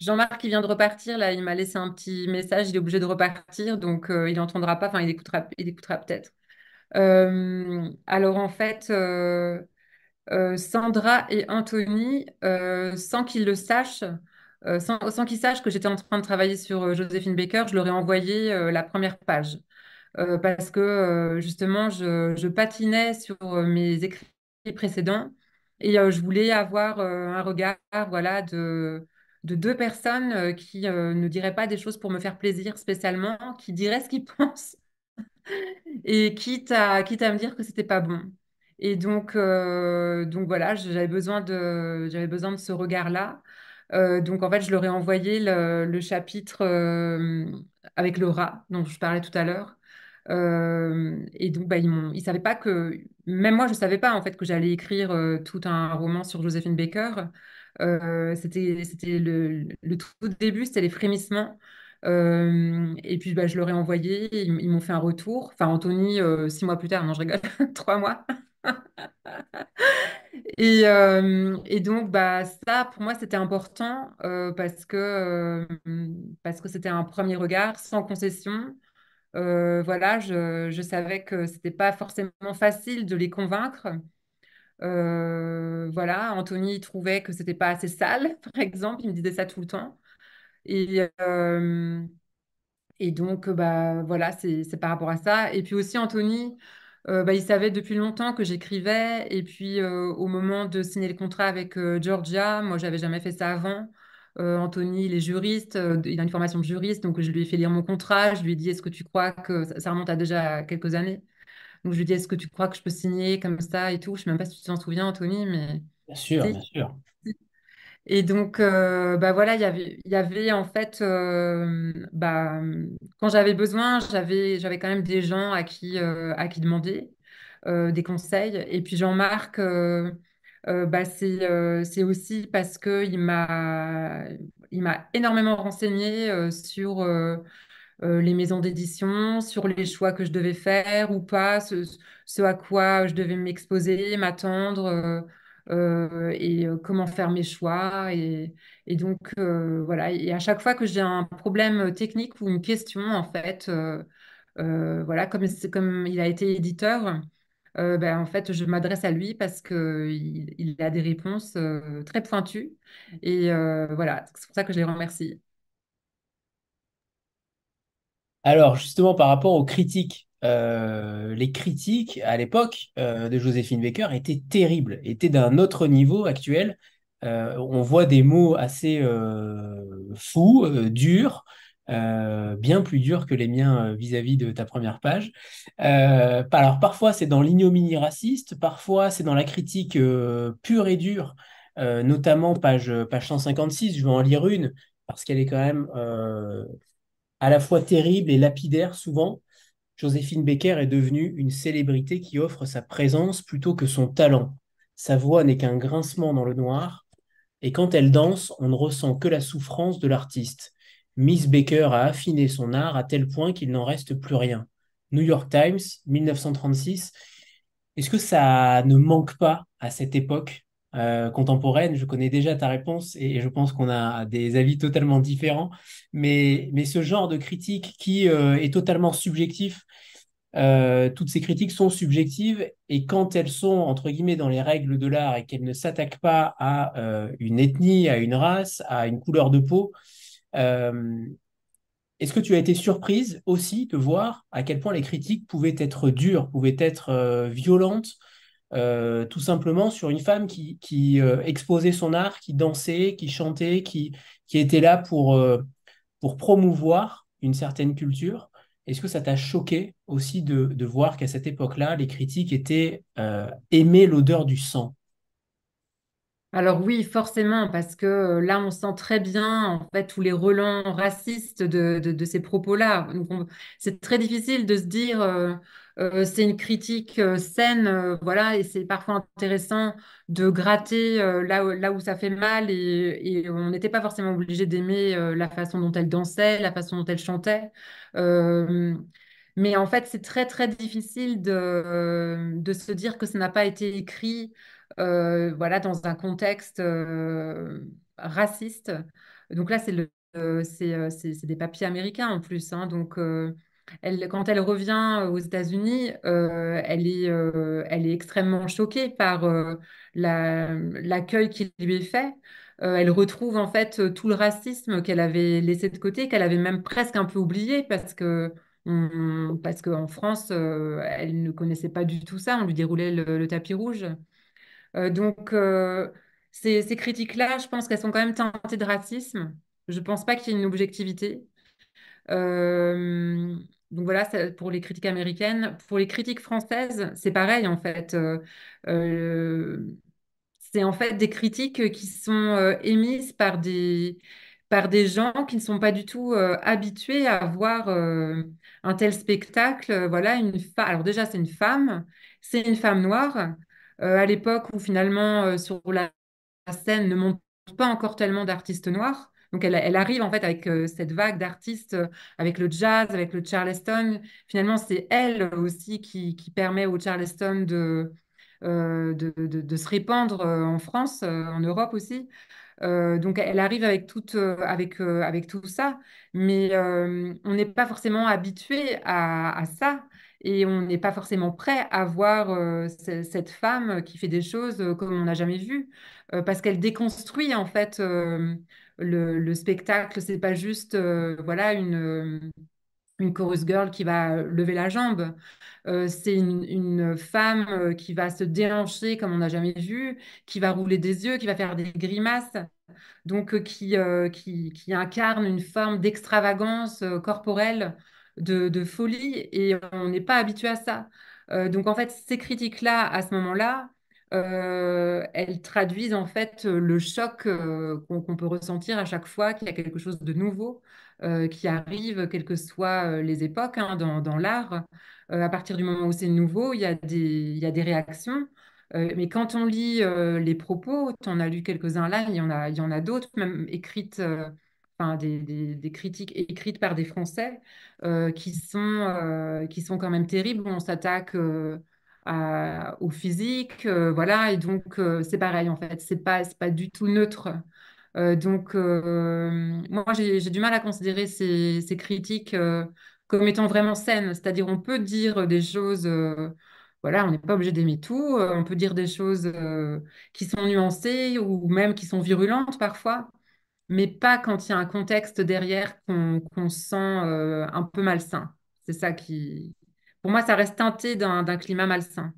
Jean-Marc, il vient de repartir, là, il m'a laissé un petit message, il est obligé de repartir, donc euh, il n'entendra pas, enfin, il écoutera, il écoutera peut-être. Euh, alors, en fait, euh, Sandra et Anthony, sans qu'ils le sachent, sans, sans qu'ils sachent que j'étais en train de travailler sur Joséphine Baker, je leur ai envoyé la première page. Parce que justement, je, je patinais sur mes écrits précédents et je voulais avoir un regard voilà, de, de deux personnes qui ne diraient pas des choses pour me faire plaisir spécialement, qui diraient ce qu'ils [LAUGHS] pensent et quitte à, quitte à me dire que c'était pas bon. Et donc, donc voilà, j'avais besoin de, j'avais besoin de ce regard-là. donc en fait, je leur ai envoyé le, chapitre avec le rat dont je parlais tout à l'heure. et donc, bah, ils ils savaient pas que, même moi, je savais pas en fait que j'allais écrire tout un roman sur Joséphine Baker. c'était, c'était le, tout début, c'était les frémissements. Euh, et puis, bah, je leur ai envoyé, ils, m'ont fait un retour. Enfin, Anthony, euh, six mois plus tard, non, je rigole, [LAUGHS] trois mois. [LAUGHS] et, euh, et, donc, bah, ça, pour moi, c'était important parce que parce que c'était un premier regard sans concession. Voilà, je, je, savais que c'était pas forcément facile de les convaincre. voilà, Anthony trouvait que c'était pas assez sale, [LAUGHS] par exemple, il me disait ça tout le temps. Et, euh, et donc, bah, voilà, c'est par rapport à ça. Et puis aussi, Anthony, euh, bah, il savait depuis longtemps que j'écrivais. Et puis, euh, au moment de signer le contrat avec Georgia, moi, j'avais jamais fait ça avant. Anthony, il est juriste, il a une formation de juriste, donc je lui ai fait lire mon contrat. Je lui ai dit, est-ce que tu crois que ça, remonte à déjà quelques années? Donc, je lui ai dit, est-ce que tu crois que je peux signer comme ça et tout? Je ne sais même pas si tu t'en souviens, Anthony, mais. Bien sûr, bien sûr. Et donc, euh, bah voilà, il y avait, y avait en fait, euh, bah, quand j'avais besoin, j'avais, j'avais quand même des gens à qui, euh, à qui demander des conseils. Et puis Jean-Marc, bah, c'est, c'est aussi parce qu'il m'a, énormément renseigné sur les maisons d'édition, sur les choix que je devais faire ou pas, ce, à quoi je devais m'exposer, m'attendre. Euh, et euh, comment faire mes choix. Et, donc, euh, voilà. Et à chaque fois que j'ai un problème technique ou une question, en fait, voilà, comme il a été éditeur, ben, en fait, je m'adresse à lui parce qu'il il a des réponses très pointues. Et voilà, c'est pour ça que je les remercie. Alors, justement, par rapport aux critiques euh, les critiques à l'époque euh, de Joséphine Baker étaient terribles, étaient d'un autre niveau actuel. Euh, on voit des mots assez fous, durs, bien plus durs que les miens vis-à-vis de ta première page. alors parfois c'est dans l'ignominie raciste, parfois c'est dans la critique pure et dure, notamment page, page 156, je vais en lire une, parce qu'elle est quand même à la fois terrible et lapidaire souvent. Joséphine Baker est devenue une célébrité qui offre sa présence plutôt que son talent. Sa voix n'est qu'un grincement dans le noir, et quand elle danse, on ne ressent que la souffrance de l'artiste. Miss Baker a affiné son art à tel point qu'il n'en reste plus rien. New York Times, 1936. Est-ce que ça ne manque pas à cette époque euh, contemporaine? Je connais déjà ta réponse et je pense qu'on a des avis totalement différents. Mais, mais ce genre de critique qui euh, est totalement subjectif euh, toutes ces critiques sont subjectives et quand elles sont, entre guillemets, dans les règles de l'art et qu'elles ne s'attaquent pas à une ethnie, à une race, à une couleur de peau, est-ce que tu as été surprise aussi de voir à quel point les critiques pouvaient être dures, pouvaient être violentes, tout simplement sur une femme qui, exposait son art, qui dansait, qui chantait, qui, était là pour, promouvoir une certaine culture? Est-ce que ça t'a choqué aussi de, voir qu'à cette époque-là, les critiques étaient euh, aimaient l'odeur du sang? Alors oui, forcément, parce que euh, là, on sent très bien en fait tous les relents racistes de, ces propos-là. C'est très difficile de se dire euh, euh, c'est une critique saine, voilà, et c'est parfois intéressant de gratter là, où, là où ça fait mal, et, on n'était pas forcément obligé d'aimer la façon dont elle dansait, la façon dont elle chantait. mais en fait, c'est très très difficile de, de se dire que ça n'a pas été écrit euh, voilà, dans un contexte euh, raciste. Donc là, c'est euh, c'est, des papiers américains en plus. Hein. donc, elle, quand elle revient aux États-Unis, elle est, elle est extrêmement choquée par l'accueil qui lui est fait. elle retrouve en fait tout le racisme qu'elle avait laissé de côté, qu'elle avait même presque un peu oublié parce que parce qu'en France, elle ne connaissait pas du tout ça. On lui déroulait le tapis rouge. Euh, donc, euh, ces, critiques-là, je pense qu'elles sont quand même teintées de racisme. Je ne pense pas qu'il y ait une objectivité. Euh, donc voilà, pour les critiques américaines. Pour les critiques françaises, c'est pareil en fait. c'est en fait des critiques qui sont émises par des, par des gens qui ne sont pas du tout habitués à voir un tel spectacle. Voilà, une fa- Alors déjà, c'est une femme, c'est une femme noire. À l'époque où finalement sur la scène ne monte pas encore tellement d'artistes noirs. Donc elle, arrive en fait avec euh, cette vague d'artistes, euh, avec le jazz, avec le Charleston. Finalement, c'est elle aussi qui, permet au Charleston de, euh, se répandre euh, en France, euh, en Europe aussi. Euh, donc elle arrive avec tout, euh, euh, ça, mais euh, on n'est pas forcément habitué à ça et on n'est pas forcément prêt à voir ce- cette femme qui fait des choses comme on n'a jamais vu, parce qu'elle déconstruit en fait le, le spectacle. C'est pas juste voilà une une chorus girl qui va lever la jambe. C'est une, femme qui va se déhancher comme on n'a jamais vu, qui va rouler des yeux, qui va faire des grimaces donc qui, qui, incarne une forme d'extravagance corporelle, de, folie, et on n'est pas habitué à ça. Euh, donc en fait, ces critiques-là, à ce moment-là, euh, elles traduisent en fait le choc euh, qu'on peut ressentir à chaque fois qu'il y a quelque chose de nouveau qui arrive, quelles que soient les époques hein, dans, dans l'art. À partir du moment où c'est nouveau, il y a des, il y a des réactions. Mais quand on lit les propos, tu en as lu quelques-uns là, il y en a, il y en a d'autres, même écrites, enfin des, critiques écrites par des Français euh, qui sont, euh, qui sont quand même terribles, on s'attaque euh, au physique, voilà, et donc c'est pareil en fait, c'est pas, pas du tout neutre. Donc moi j'ai, du mal à considérer ces, critiques comme étant vraiment saines, c'est-à-dire on peut dire des choses. voilà, on n'est pas obligé d'aimer tout. on peut dire des choses qui sont nuancées ou même qui sont virulentes parfois, mais pas quand il y a un contexte derrière qu'on sent euh, un peu malsain. C'est ça qui, pour moi, ça reste teinté d'un climat malsain.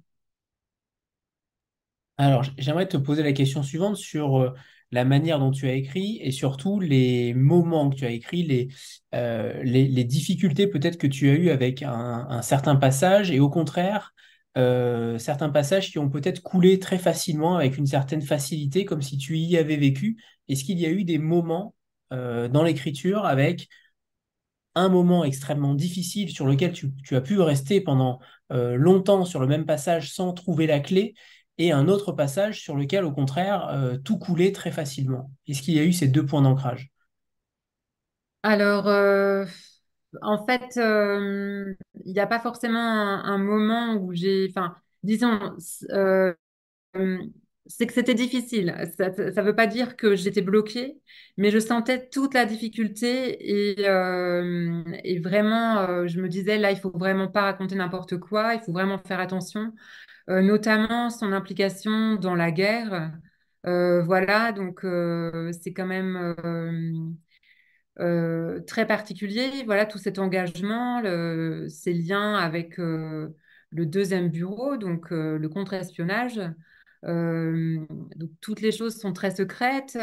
Alors, j'aimerais te poser la question suivante sur euh, la manière dont tu as écrit et surtout les moments que tu as écrit, les, euh, les, difficultés peut-être que tu as eues avec un, certain passage et au contraire, certains passages qui ont peut-être coulé très facilement avec une certaine facilité, comme si tu y avais vécu. Est-ce qu'il y a eu des moments euh, dans l'écriture avec un moment extrêmement difficile sur lequel tu, as pu rester pendant euh, longtemps sur le même passage sans trouver la clé, et un autre passage sur lequel, au contraire, euh, tout coulait très facilement? Est-ce qu'il y a eu ces deux points d'ancrage? Alors, en fait, il n'y a pas forcément un, un moment où j'ai, enfin, disons, c'est que c'était difficile. Ça ne veut pas dire que j'étais bloquée, mais je sentais toute la difficulté et, euh, et vraiment, euh, je me disais, là, il faut vraiment pas raconter n'importe quoi, il faut vraiment faire attention, Euh, notamment son implication dans la guerre. Voilà, donc c'est quand même très particulier. Voilà, tout cet engagement, ces liens avec le deuxième bureau, donc le contre-espionnage. Donc toutes les choses sont très secrètes.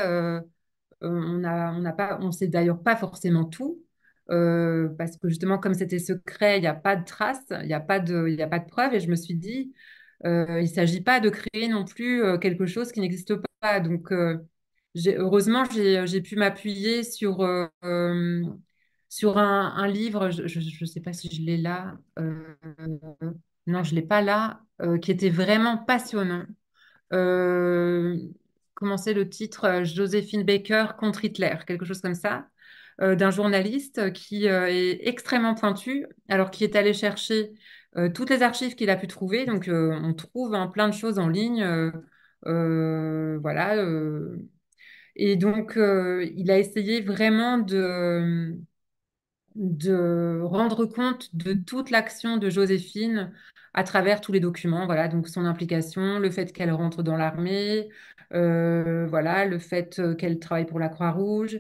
On a, on n'a pas, on sait d'ailleurs pas forcément tout. parce que justement, comme c'était secret, il n'y a pas de traces, il n'y a pas de, il a pas de preuves. Et je me suis dit, il ne s'agit pas de créer non plus quelque chose qui n'existe pas. Donc, heureusement, j'ai, pu m'appuyer sur, sur un, un livre, je ne sais pas si je l'ai là, non, je ne l'ai pas là, qui était vraiment passionnant. Euh, comment c'est le titre? euh, Joséphine Baker contre Hitler, quelque chose comme ça, euh, d'un journaliste qui est extrêmement pointu, alors qui est allé chercher toutes les archives qu'il a pu trouver. Donc, on trouve hein, plein de choses en ligne. voilà. et donc, il a essayé vraiment de, de rendre compte de toute l'action de Joséphine à travers tous les documents. Voilà, donc son implication, le fait qu'elle rentre dans l'armée, euh, voilà, le fait euh, qu'elle travaille pour la Croix-Rouge,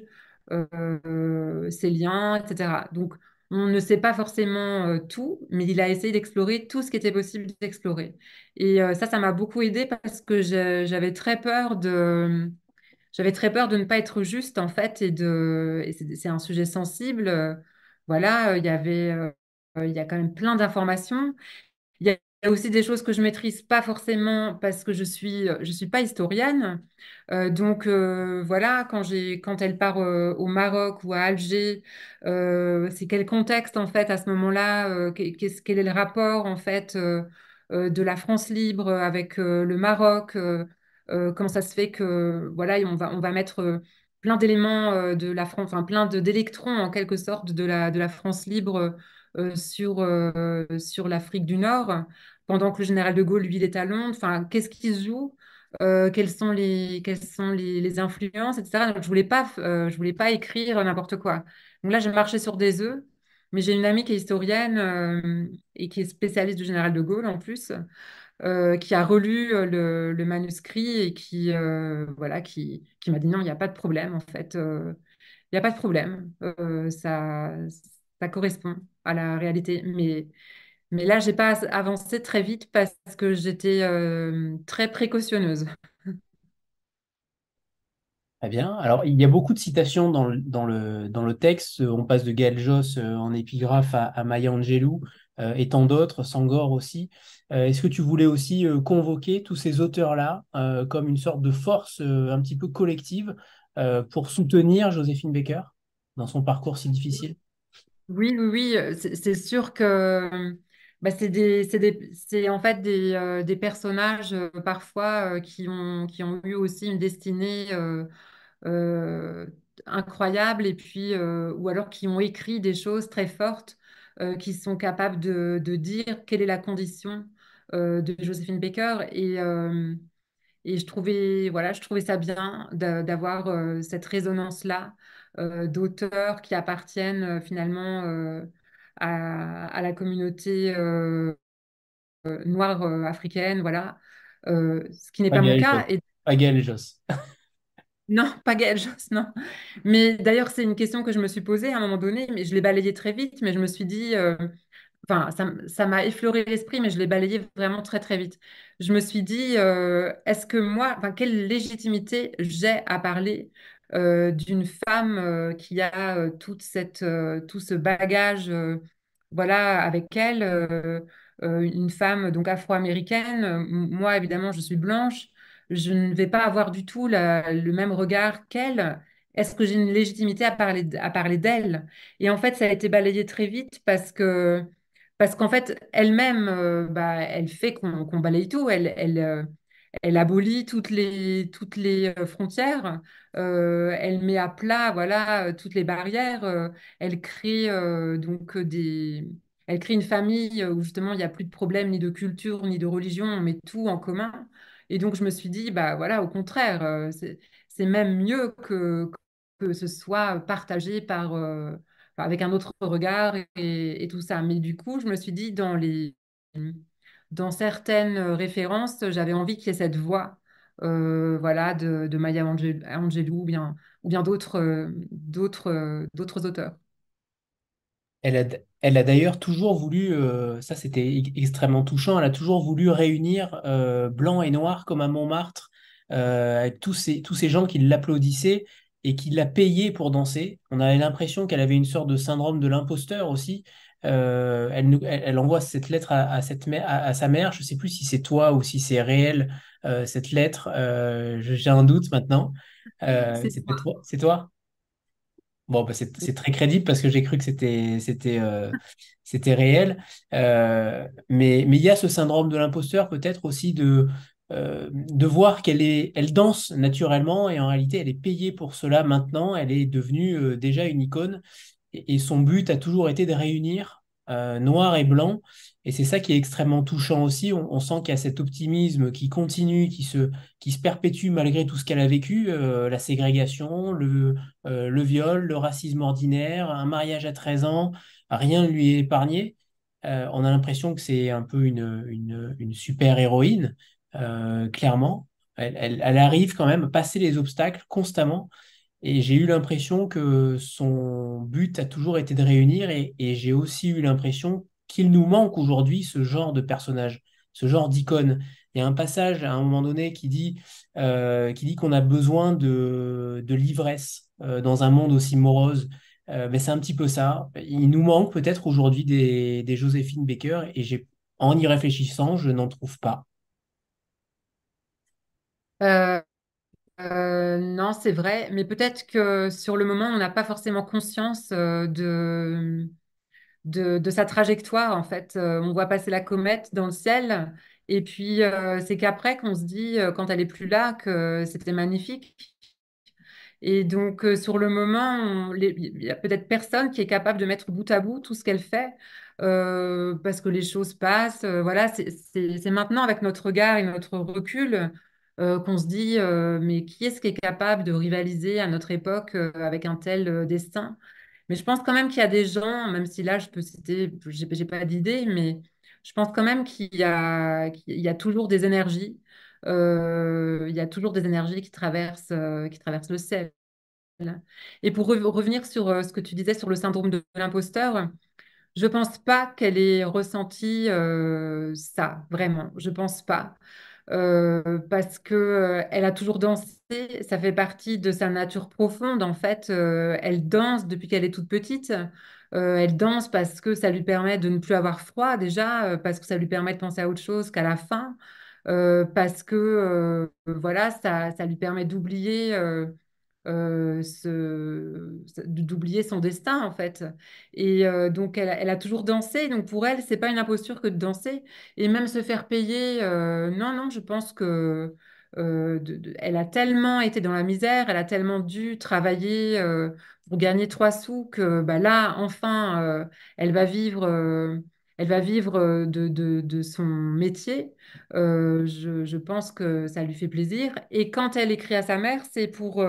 euh, ses liens, etc. Donc, on ne sait pas forcément tout, mais il a essayé d'explorer tout ce qui était possible d'explorer. Et ça, ça m'a beaucoup aidé parce que j'avais très peur de j'avais très peur de ne pas être juste, en fait, et de, c'est un sujet sensible. Voilà, il y avait, il y a quand même plein d'informations. Il y a aussi des choses que je maîtrise pas forcément parce que je suis je suis pas historienne. Euh, donc euh, voilà, quand j'ai quand elle part euh, au Maroc ou à Alger, c'est quel contexte en fait à ce moment-là qu'est-ce, quel est le rapport en fait de la France libre avec le Maroc Comment ça se fait que voilà, on va on va mettre plein d'éléments de la France, enfin plein d'électrons en quelque sorte de la de la France libre sur sur l'Afrique du Nord pendant que le général de Gaulle, lui, il est à Londres. Enfin, qu'est-ce qui se joue euh, quelles sont les, quelles sont les, influences, etc. Donc, je voulais euh, voulais pas écrire n'importe quoi. Donc là, j'ai marché sur des œufs, mais j'ai une amie qui est historienne euh, et qui est spécialiste du général de Gaulle en plus, qui a relu le, le, manuscrit et qui, voilà, qui, qui m'a dit non, il n'y a pas de problème en fait. Il n'y a pas de problème. ça, ça correspond à la réalité. Mais mais là, j'ai pas avancé très vite parce que j'étais euh, très précautionneuse. Très bien. Alors, il y a beaucoup de citations dans le, dans le, dans le texte. On passe de Gaël Joss euh, en épigraphe à, Maya Angelou euh, et tant d'autres, Sangor aussi. Est-ce que tu voulais aussi convoquer tous ces auteurs-là comme une sorte de force un petit peu collective pour soutenir Joséphine Baker dans son parcours si difficile? Oui, oui, oui, c'est sûr que bah, c'est en fait des, personnages parfois qui ont, qui ont eu aussi une destinée incroyable et puis ou alors qui ont écrit des choses très fortes qui sont capables de, dire quelle est la condition de Joséphine Baker et, je trouvais voilà je trouvais ça bien d'avoir cette résonance-là d'auteurs qui appartiennent finalement à, la communauté euh, euh, noire euh, africaine, voilà. ce qui n'est pas, mon cas. Et... Pas Gaël Joss. [LAUGHS] Non, pas Gaël Joss, non. Mais d'ailleurs, c'est une question que je me suis posée à un moment donné, mais je l'ai balayée très vite, mais je me suis dit, enfin, ça, m'a effleuré l'esprit, mais je l'ai balayé vraiment très, très vite. Je me suis dit, est-ce que moi, enfin, quelle légitimité j'ai à parler d'une femme qui a toute cette, tout ce bagage voilà, avec elle, euh, euh, une femme donc afro-américaine. Moi, évidemment, je suis blanche. Je ne vais pas avoir du tout le même regard qu'elle. Est-ce que j'ai une légitimité à parler, à parler d'elle? Et en fait, ça a été balayé très vite parce que, parce qu'en fait, elle-même, euh, bah, elle fait qu'on balaye tout. Elle, elle, elle abolit toutes les, toutes les euh, frontières, euh, elle met à plat voilà, toutes les barrières, euh, elle crée donc des... Elle crée une famille où justement il n'y a plus de problème ni de culture ni de religion, on met tout en commun. Et donc je me suis dit, bah voilà, au contraire, c'est même mieux que, que ce soit partagé par, avec un autre regard et, et, tout ça. Mais du coup, je me suis dit, dans les, dans certaines euh, références, j'avais envie qu'il y ait cette voix euh, voilà, de, Maya Angelou ou bien, ou bien d'autres euh, d'autres d'autres auteurs. Elle a, elle a d'ailleurs toujours voulu, ça c'était extrêmement touchant, elle a toujours voulu réunir blanc et noir comme à Montmartre, avec tous ces, tous ces gens qui l'applaudissaient et qui l'a payé pour danser. On avait l'impression qu'elle avait une sorte de syndrome de l'imposteur aussi, euh, elle, elle, envoie cette lettre à, cette à, sa mère. Je ne sais plus si c'est toi ou si c'est réel euh, cette lettre. Euh, j'ai un doute maintenant. c'est toi. C'est toi Bon, bah, c'est très crédible parce que j'ai cru que c'était c'était réel. mais mais il y a ce syndrome de l'imposteur peut-être aussi de de voir qu'elle est elle danse naturellement et en réalité elle est payée pour cela maintenant. Elle est devenue déjà une icône et, son but a toujours été de réunir euh, noir et blanc. Et c'est ça qui est extrêmement touchant aussi. On, sent qu'il y a cet optimisme qui continue, qui se, qui se perpétue malgré tout ce qu'elle a vécu, euh, la ségrégation, le, euh, le viol, le racisme ordinaire, un mariage à 13 ans, rien ne lui est épargné. on a l'impression que c'est un peu une, une, une super héroïne, clairement. Elle, elle, arrive quand même à passer les obstacles constamment. Et j'ai eu l'impression que son but a toujours été de réunir et, j'ai aussi eu l'impression qu'il nous manque aujourd'hui ce genre de personnage, ce genre d'icône. Il y a un passage à un moment donné qui dit, euh, qu'on a besoin de, de l'ivresse euh, dans un monde aussi morose. Euh, mais c'est un petit peu ça. Il nous manque peut-être aujourd'hui des, des Joséphine Baker et En y réfléchissant, je n'en trouve pas. Non, c'est vrai, mais peut-être que sur le moment, on n'a pas forcément conscience de, de, sa trajectoire, en fait. Euh, on voit passer la comète dans le ciel, et puis euh, c'est qu'après qu'on se dit, euh, quand elle est plus là, que c'était magnifique. Et donc, sur le moment, il y a peut-être personne qui est capable de mettre bout à bout tout ce qu'elle fait, parce que les choses passent. voilà, c'est maintenant avec notre regard et notre recul qu'on se dit, mais qui est-ce qui est capable de rivaliser à notre époque avec un tel destin? Mais je pense quand même qu'il y a des gens, même si là, je peux citer, j'ai j'ai pas d'idée, mais je pense quand même qu'il y a, y a toujours des énergies. euh, il y a toujours des énergies qui traversent, euh, qui traversent le ciel. Et pour re- revenir sur euh, ce que tu disais sur le syndrome de l'imposteur, je pense pas qu'elle ait ressenti ça, vraiment. Je pense pas. Euh, parce que euh, elle a toujours dansé, ça fait partie de sa nature profonde. En fait, Euh, elle danse depuis qu'elle est toute petite. Elle danse parce que ça lui permet de ne plus avoir froid déjà, parce que ça lui permet de penser à autre chose qu'à la euh, parce que voilà, ça, ça lui permet d'oublier. Euh, d'oublier son destin en fait. Et euh, donc elle, elle a toujours dansé, donc pour elle, c'est pas une imposture que de danser. Et même se faire payer, euh, non, non, je pense que elle a tellement été dans la misère, elle a tellement dû travailler pour gagner trois sous que bah, là, enfin, elle va vivre. Elle va vivre de, de- son métier. Je, je pense que ça lui fait plaisir. Et quand elle écrit à sa mère, c'est pour,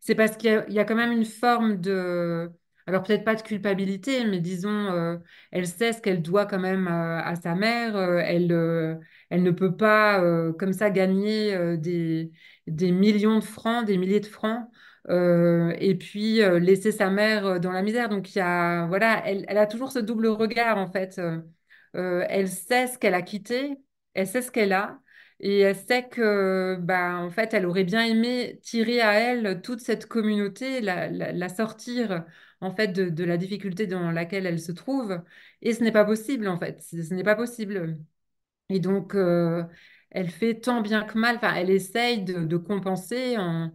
c'est parce qu'il y a, quand même une forme de, alors peut-être pas de culpabilité, mais disons, euh, elle sait ce qu'elle doit quand même à, à sa mère. euh, elle, euh, elle ne peut pas euh, comme ça gagner euh, des, des millions de francs, des milliers de francs, euh, et puis euh, laisser sa mère euh, dans la misère. Donc il y a, voilà, elle, elle a toujours ce double regard en fait. Euh, euh, elle sait ce qu'elle a quitté, elle sait ce qu'elle a. Et elle sait que, bah, en fait, elle aurait bien aimé tirer à elle toute cette communauté, la, sortir, en fait, de, la difficulté dans laquelle elle se trouve. Et ce n'est pas possible, en fait. Ce n'est pas possible. Et donc, euh, elle fait tant bien que mal, enfin, elle essaye de, compenser en,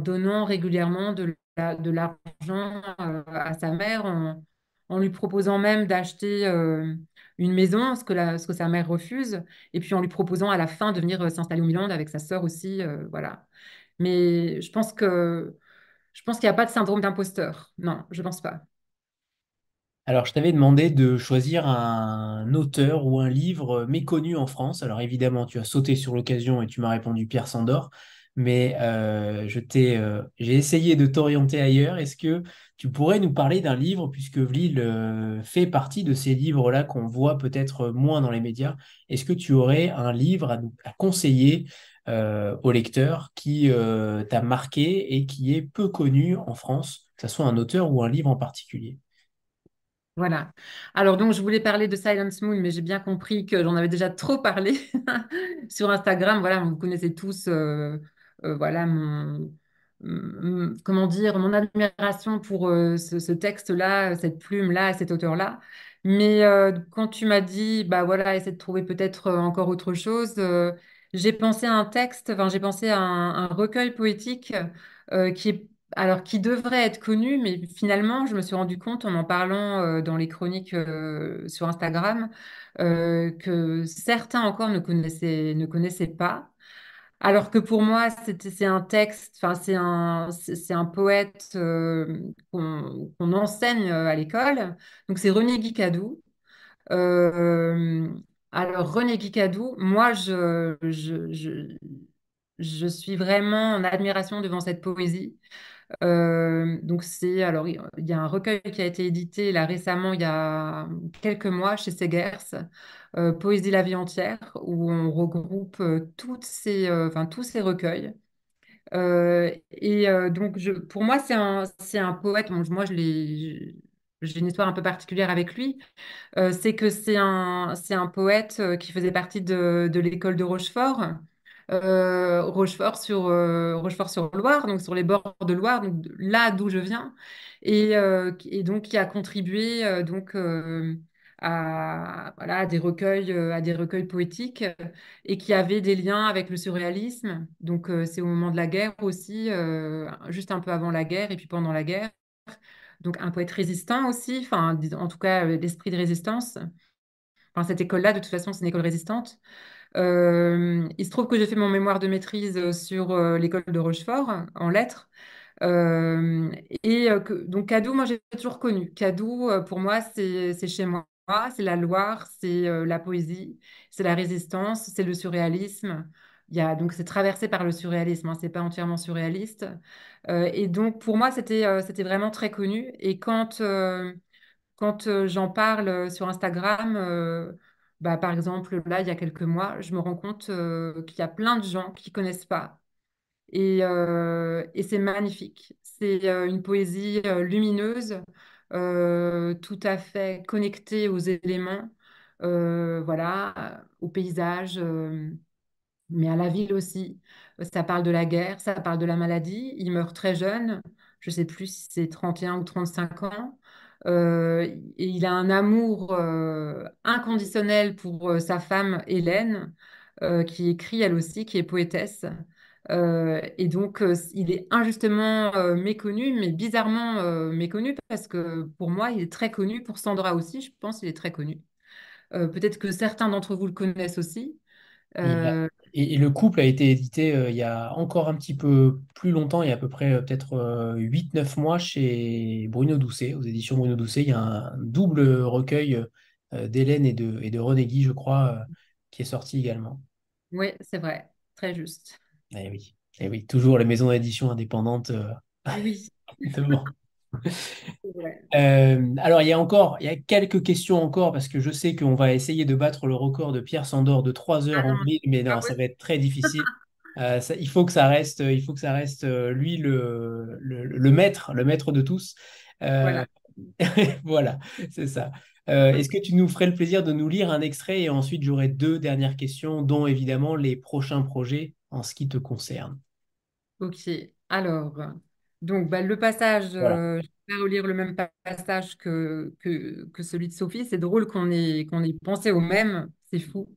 donnant régulièrement de la- de l'argent euh, à sa mère, en, en lui proposant même d'acheter euh, une maison, ce que, sa mère refuse, et puis en lui proposant à la fin de venir euh, s'installer au Milan avec sa sœur aussi, euh, voilà. Mais je pense que je pense qu'il n'y a pas de syndrome d'imposteur. Non, je pense pas. Alors, je t'avais demandé de choisir un auteur ou un livre méconnu en France. Alors, évidemment, tu as sauté sur l'occasion et tu m'as répondu Pierre Sandor, mais euh, euh, j'ai essayé de t'orienter ailleurs. Est-ce que tu pourrais nous parler d'un livre, puisque Vlil euh, fait partie de ces livres-là qu'on voit peut-être moins dans les médias? Est-ce que tu aurais un livre à, conseiller euh, au lecteur qui euh, t'a marqué et qui est peu connu en France, que ce soit un auteur ou un livre en particulier? Voilà. Alors donc je voulais parler de Silence Moon, mais j'ai bien compris que j'en avais déjà trop parlé [LAUGHS] sur Instagram. Voilà, vous connaissez tous, euh, voilà mon, comment dire, mon admiration pour euh, ce, texte-là, cette plume-là, cet auteur-là. Mais euh, quand tu m'as dit, bah voilà, essaie de trouver peut-être euh, encore autre chose, j'ai pensé à un texte, enfin j'ai pensé à un, recueil poétique qui alors, qui devrait être connu, mais finalement, je me suis rendu compte en en parlant dans les chroniques sur Instagram que certains encore ne connaissaient, ne connaissaient pas. Alors que pour moi, c'est un texte, c'est un, poète euh, qu'on enseigne euh, à l'école. Donc, c'est René Guicadou. Euh, alors, René Guicadou, moi, je suis vraiment en admiration devant cette poésie. Euh, donc c'est alors il y a un recueil qui a été édité là récemment il y a quelques mois chez Segers, euh, Poésie la vie entière où on regroupe euh, toutes ces tous ces recueils. Et donc pour moi c'est un c'est un poète moi j'ai une histoire un peu particulière avec lui c'est que c'est un, c'est un poète qui faisait partie de l'école de Rochefort, euh, Rochefort sur, euh, Rochefort-sur-Loire, donc sur les bords de Loire, donc là d'où je viens, et, euh, donc qui a contribué donc, à, voilà, des recueils, à des recueils poétiques et qui avait des liens avec le surréalisme. Donc, c'est au moment de la guerre aussi, juste un peu avant la guerre et puis pendant la guerre. Donc, un poète résistant aussi, enfin, en tout cas, l'esprit de résistance. Cette école-là, de toute façon, c'est une école résistante. Il se trouve que j'ai fait mon mémoire de maîtrise sur l'école de Rochefort en lettres. et donc, Cadou, moi, j'ai toujours connu. Cadou, pour moi, c'est chez moi c'est la Loire, c'est euh, la poésie, c'est la résistance, c'est le surréalisme. Il y a, donc c'est traversé par le surréalisme, hein, c'est pas entièrement surréaliste. Euh, et donc pour moi c'était euh, c'était vraiment très connu. Et quand quand j'en parle sur Instagram, bah, par exemple là il y a quelques mois, je me rends compte qu'il y a plein de gens qui connaissent pas. Et, et c'est magnifique. C'est une poésie lumineuse euh, tout à fait connecté aux éléments, euh, voilà, au paysage, euh, mais à la ville aussi. Ça parle de la guerre, ça parle de la maladie. Il meurt très jeune, je ne sais plus si c'est 31 ou 35 ans. Et il a un amour inconditionnel pour sa femme Hélène, qui écrit elle aussi, qui est poétesse. Euh, et donc, euh, il est injustement euh, méconnu, mais bizarrement méconnu, parce que pour moi, il est très connu. Pour Sandra aussi, je pense qu'il est très connu. Peut-être que certains d'entre vous le connaissent aussi. Et, le couple a été édité il y a encore un petit peu plus longtemps, il y a à peu près peut-être 8-9 mois chez Bruno Doucet, aux éditions Bruno Doucet. Il y a un double recueil d'Hélène et de, et de René Guy, je crois, qui est sorti également. Oui, c'est vrai, très juste. Eh oui, eh oui, toujours les maisons d'édition indépendantes. Euh, [LAUGHS] Euh, alors, il y a encore, il y a quelques questions encore parce que je sais qu'on va essayer de battre le record de Pierre Sandor de 3 heures en ville, mais non, ah ça va être très difficile. Euh, il faut que ça reste, il faut que ça reste lui le, le, maître, le maître de tous. voilà, [LAUGHS] voilà c'est ça. Est-ce que tu nous ferais le plaisir de nous lire un extrait et ensuite j'aurai deux dernières questions, dont évidemment les prochains projets en ce qui te concerne? Ok, alors, donc bah, le passage, euh, je vais relire le même passage que, que, celui de Sophie. C'est drôle qu'on ait, qu'on ait pensé au même, c'est fou.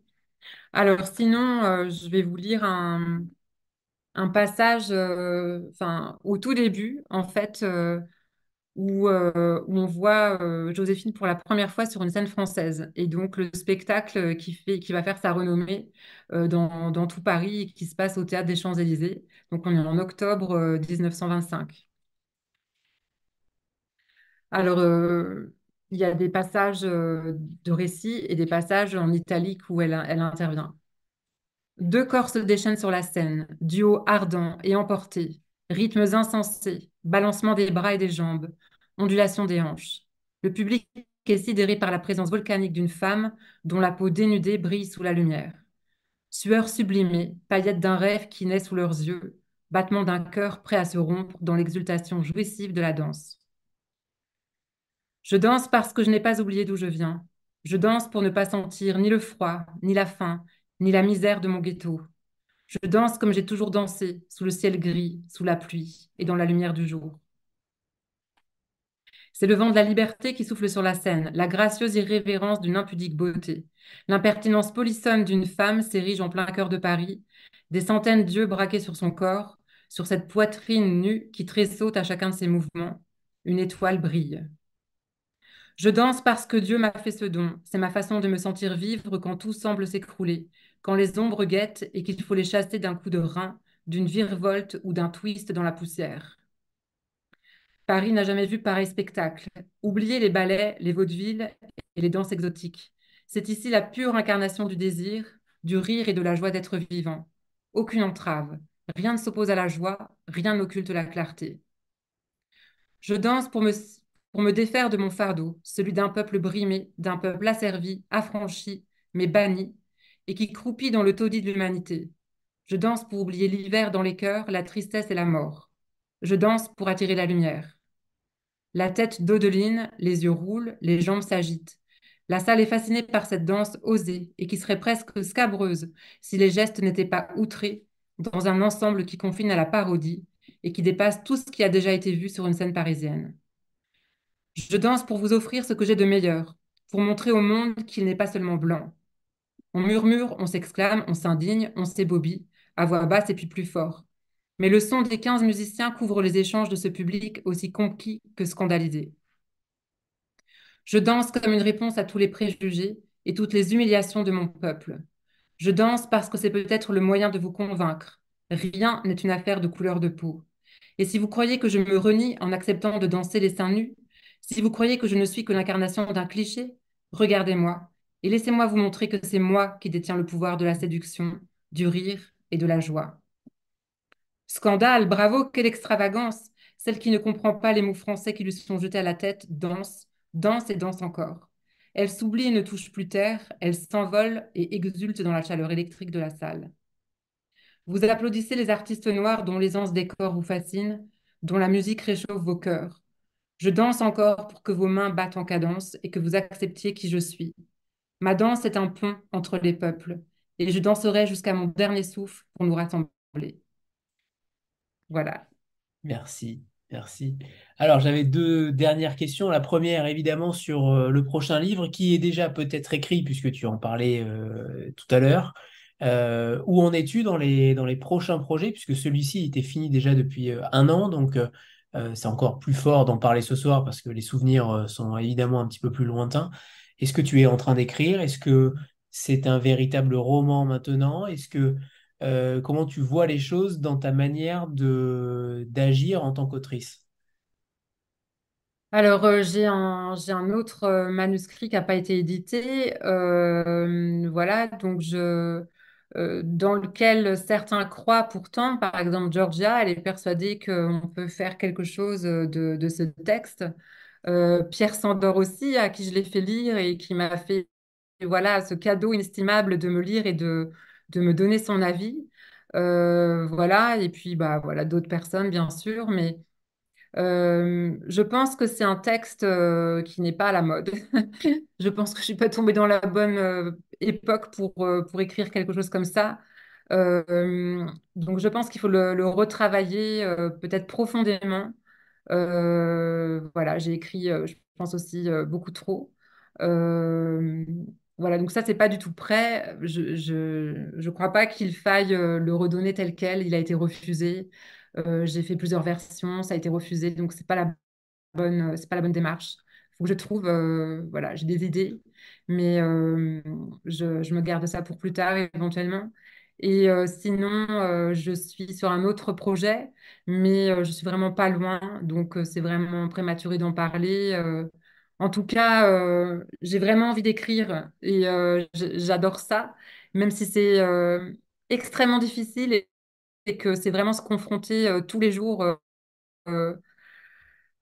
Alors, sinon, euh, je vais vous lire un, un passage, euh, enfin, au tout début, en fait, euh, où, on voit euh, Joséphine pour la première fois sur une scène française. Et donc le spectacle qui, va faire sa renommée euh, dans, tout Paris qui se passe au Théâtre des Champs-Élysées. Donc on est en octobre 1925. Alors, il y a des passages de récit et des passages en italique où elle, elle intervient. Deux corps se déchaînent sur la scène, duo ardent et emporté, rythmes insensés, balancement des bras et des jambes, ondulation des hanches. Le public est sidéré par la présence volcanique d'une femme dont la peau dénudée brille sous la lumière. Sueur sublimée, paillettes d'un rêve qui naît sous leurs yeux, battement d'un cœur prêt à se rompre dans l'exultation jouissive de la danse. Je danse parce que je n'ai pas oublié d'où je viens. Je danse pour ne pas sentir ni le froid, ni la faim, ni la misère de mon ghetto. Je danse comme j'ai toujours dansé, sous le ciel gris, sous la pluie et dans la lumière du jour. C'est le vent de la liberté qui souffle sur la scène, la gracieuse irrévérence d'une impudique beauté. L'impertinence polissonne d'une femme s'érige en plein cœur de Paris, des centaines d'yeux braqués sur son corps, sur cette poitrine nue qui tressaute à chacun de ses mouvements. Une étoile brille. Je danse parce que Dieu m'a fait ce don. C'est ma façon de me sentir vivre quand tout semble s'écrouler, quand les ombres guettent et qu'il faut les chasser d'un coup de rein, d'une virevolte ou d'un twist dans la poussière. Paris n'a jamais vu pareil spectacle. Oubliez les ballets, les vaudevilles et les danses exotiques. C'est ici la pure incarnation du désir, du rire et de la joie d'être vivant. Aucune entrave. Rien ne s'oppose à la joie, rien n'occulte la clarté. Je danse pour me, pour me défaire de mon fardeau, celui d'un peuple brimé, d'un peuple asservi, affranchi, mais banni, et qui croupit dans le taudis de l'humanité. Je danse pour oublier l'hiver dans les cœurs, la tristesse et la mort. Je danse pour attirer la lumière. La tête d'Odeline, les yeux roulent, les jambes s'agitent. La salle est fascinée par cette danse osée et qui serait presque scabreuse si les gestes n'étaient pas outrés dans un ensemble qui confine à la parodie et qui dépasse tout ce qui a déjà été vu sur une scène parisienne. Je danse pour vous offrir ce que j'ai de meilleur, pour montrer au monde qu'il n'est pas seulement blanc. On murmure, on s'exclame, on s'indigne, on s'ébobie, à voix basse et puis plus fort. Mais le son des quinze musiciens couvre les échanges de ce public aussi conquis que scandalisé. Je danse comme une réponse à tous les préjugés et toutes les humiliations de mon peuple. Je danse parce que c'est peut-être le moyen de vous convaincre. Rien n'est une affaire de couleur de peau. Et si vous croyez que je me renie en acceptant de danser les seins nus, si vous croyez que je ne suis que l'incarnation d'un cliché, regardez-moi et laissez-moi vous montrer que c'est moi qui détiens le pouvoir de la séduction, du rire et de la joie. Scandale, bravo, quelle extravagance Celle qui ne comprend pas les mots français qui lui sont jetés à la tête danse, danse et danse encore. Elle s'oublie et ne touche plus terre, elle s'envole et exulte dans la chaleur électrique de la salle. Vous applaudissez les artistes noirs dont l'aisance des corps vous fascine, dont la musique réchauffe vos cœurs. Je danse encore pour que vos mains battent en cadence et que vous acceptiez qui je suis. Ma danse est un pont entre les peuples, et je danserai jusqu'à mon dernier souffle pour nous rassembler. Voilà. Merci. Merci. Alors, j'avais deux dernières questions. La première, évidemment, sur euh, le prochain livre qui est déjà peut-être écrit, puisque tu en parlais euh, tout à l'heure. Euh, où en es-tu dans les, dans les prochains projets, puisque celui-ci était fini déjà depuis un an, donc c'est encore plus fort d'en parler ce soir parce que les souvenirs sont évidemment un petit peu plus lointains. Est-ce que tu es en train d'écrire? Est-ce que c'est un véritable roman maintenant? Est-ce que euh, comment tu vois les choses dans ta manière de d'agir en tant qu'autrice? Alors, euh, j'ai un, autre euh, manuscrit qui n'a pas été édité, voilà, donc dans lequel certains croient pourtant, par exemple Georgia, elle est persuadée qu'on peut faire quelque chose de ce texte. Pierre Sandor aussi, à qui je l'ai fait lire et qui m'a fait voilà, ce cadeau inestimable de me lire et de, de me donner son avis. Euh, voilà, et puis bah, voilà, d'autres personnes, bien sûr, mais euh, je pense que c'est un texte euh, qui n'est pas à la mode. [LAUGHS] je pense que je ne suis pas tombée dans la bonne époque pour, pour écrire quelque chose comme ça. donc je pense qu'il faut le retravailler peut-être profondément. Voilà, j'ai écrit, je pense aussi, beaucoup trop. Voilà, donc ça, c'est pas du tout prêt. Je je crois pas qu'il faille euh, le redonner tel quel. Il a été refusé. Euh, j'ai fait plusieurs versions, ça a été refusé, donc c'est pas pas la bonne démarche. Il faut que je trouve, euh, voilà, j'ai des idées, mais je, me garde ça pour plus tard éventuellement. Et sinon, je suis sur un autre projet, mais je suis vraiment pas loin, donc c'est vraiment prématuré d'en parler. En tout cas, euh, j'ai vraiment envie d'écrire et euh, j'adore ça, même si c'est euh, extrêmement difficile et que c'est vraiment se confronter tous les jours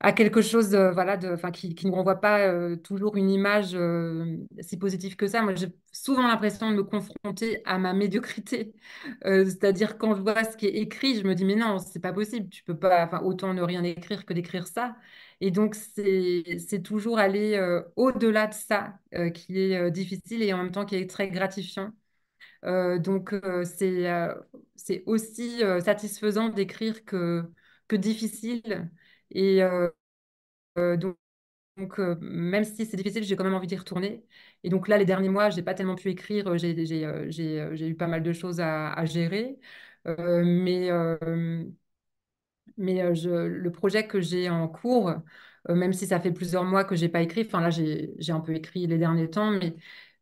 à quelque chose voilà, de, qui, qui ne renvoie pas toujours une image si positive que ça. Moi, j'ai souvent l'impression de me confronter à ma médiocrité. [LAUGHS] c'est-à-dire quand je vois ce qui est écrit, je me dis, mais non, c'est pas possible. Tu peux pas, autant ne rien écrire que d'écrire ça. Et donc, c'est toujours aller euh, au-delà de ça euh, qui est euh, difficile et en même temps qui est très gratifiant. donc, c'est c'est aussi satisfaisant d'écrire que, que difficile. Et donc, même si c'est difficile, j'ai quand même envie d'y retourner. Et donc là, les derniers mois, j'ai pas tellement pu écrire. J'ai eu pas mal de choses à, gérer. mais le projet que j'ai en cours, même si ça fait plusieurs mois que j'ai pas écrit, enfin là j'ai un peu écrit les derniers temps, mais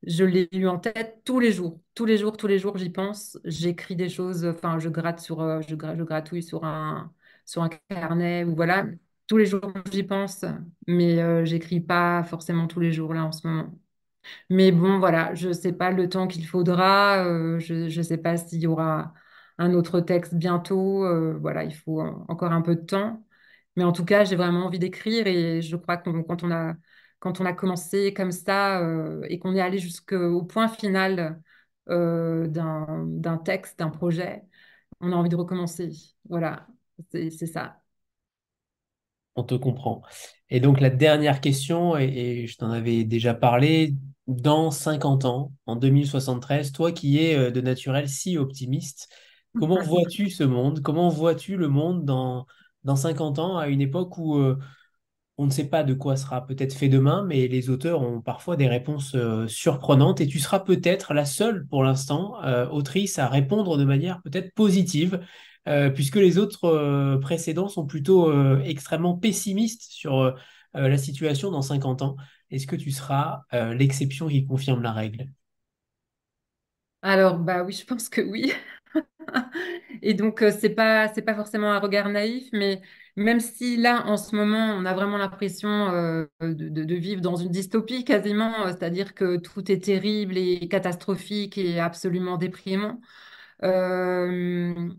je l'ai eu en tête tous les jours, tous les jours, tous les jours, j'y pense. J'écris des choses, enfin je gratte sur, je gratouille sur un, sur un carnet ou voilà. Tous les jours j'y pense, mais j'écris pas forcément tous les jours là en ce moment. Mais bon, voilà, je sais pas le temps qu'il faudra, je ne sais pas s'il y aura un autre texte bientôt. Euh, voilà, il faut encore un peu de temps. Mais en tout cas, j'ai vraiment envie d'écrire et je crois que quand on a, quand on a commencé comme ça euh, et qu'on est allé jusqu'au point final euh, d'un texte, d'un projet, on a envie de recommencer. Voilà, c'est ça. On te comprend. Et donc la dernière question, et, et je t'en avais déjà parlé, dans 50 ans, en 2073, toi qui es de naturel si optimiste, Comment [LAUGHS] vois-tu ce monde? Comment vois-tu le monde dans, dans 50 ans, à une époque où euh, on ne sait pas de quoi sera peut-être fait demain, mais les auteurs ont parfois des réponses euh, surprenantes et tu seras peut-être la seule pour l'instant euh, autrice à répondre de manière peut-être positive, euh, puisque les autres précédents sont plutôt extrêmement pessimistes sur la situation dans 50 ans. Est-ce que tu seras l'exception qui confirme la règle? Alors, bah oui, je pense que oui. [LAUGHS] Et donc, euh, c'est pas, pas forcément un regard naïf, mais même si là, en ce moment, on a vraiment l'impression euh, de, vivre dans une dystopie quasiment, euh, c'est-à-dire que tout est terrible et catastrophique et absolument déprimant, euh,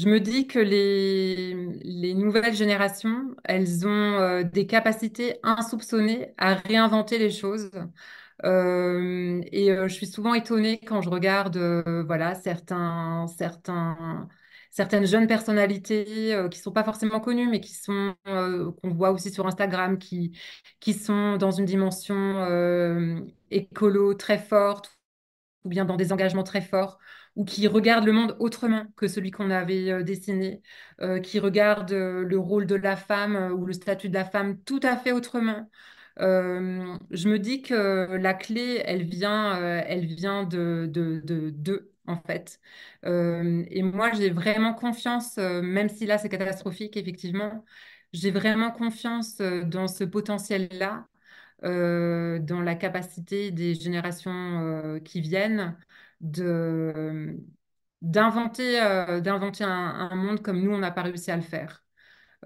je me dis que les, les nouvelles générations, elles ont euh, des capacités insoupçonnées à réinventer les choses. Euh, et euh, je suis souvent étonnée quand je regarde voilà, certains, certaines jeunes personnalités qui ne sont pas forcément connues, mais qui sont, qu'on voit aussi sur Instagram, qui, sont dans une dimension écolo très forte, ou bien dans des engagements très forts, ou qui regardent le monde autrement que celui qu'on avait euh, dessiné, euh, qui regardent euh, le rôle de la femme ou le statut de la femme tout à fait autrement. Je me dis que la clé, elle vient, elle vient de, de, en fait. Et moi, j'ai vraiment confiance, même si là, c'est catastrophique, effectivement, j'ai vraiment confiance dans ce potentiel-là, dans la capacité des générations qui viennent de, d'inventer, euh, d'inventer un, monde comme nous, on n'a pas réussi à le faire.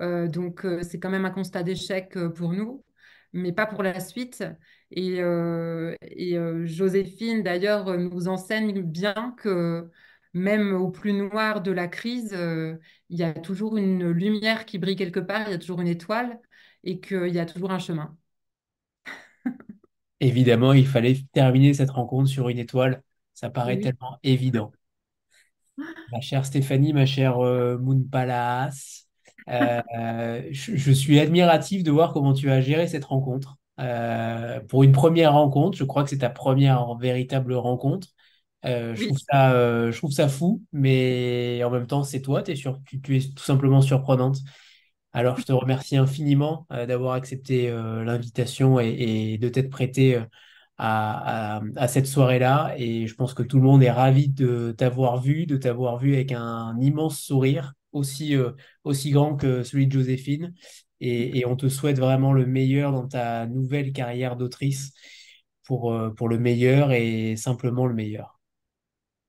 Euh, donc, euh, c'est quand même un constat d'échec pour nous, mais pas pour la suite. Et, et, Joséphine, d'ailleurs, nous enseigne bien que même au plus noir de la crise, il y a toujours une lumière qui brille quelque part, il y a toujours une étoile et qu'il y a toujours un chemin. Évidemment, il fallait terminer cette rencontre sur une étoile. Ça paraît Oui. tellement évident. Ma chère Stéphanie, ma chère euh, Moon Palace, euh, je, je suis admiratif de voir comment tu as géré cette rencontre. Euh, pour une première rencontre, je crois que c'est ta première véritable rencontre. Euh, je trouve ça, euh, je trouve ça fou, mais en même temps, c'est toi, t'es sur, tu, tu es tout simplement surprenante. Alors, je te remercie infiniment euh, d'avoir accepté l'invitation et, et de t'être prêté à, à- à cette soirée-là. Et je pense que tout le monde est ravi de t'avoir vu, de t'avoir vu avec un immense sourire, aussi, euh, aussi grand que celui de Joséphine. Et, et on te souhaite vraiment le meilleur dans ta nouvelle carrière d'autrice pour, euh, pour le meilleur et simplement le meilleur.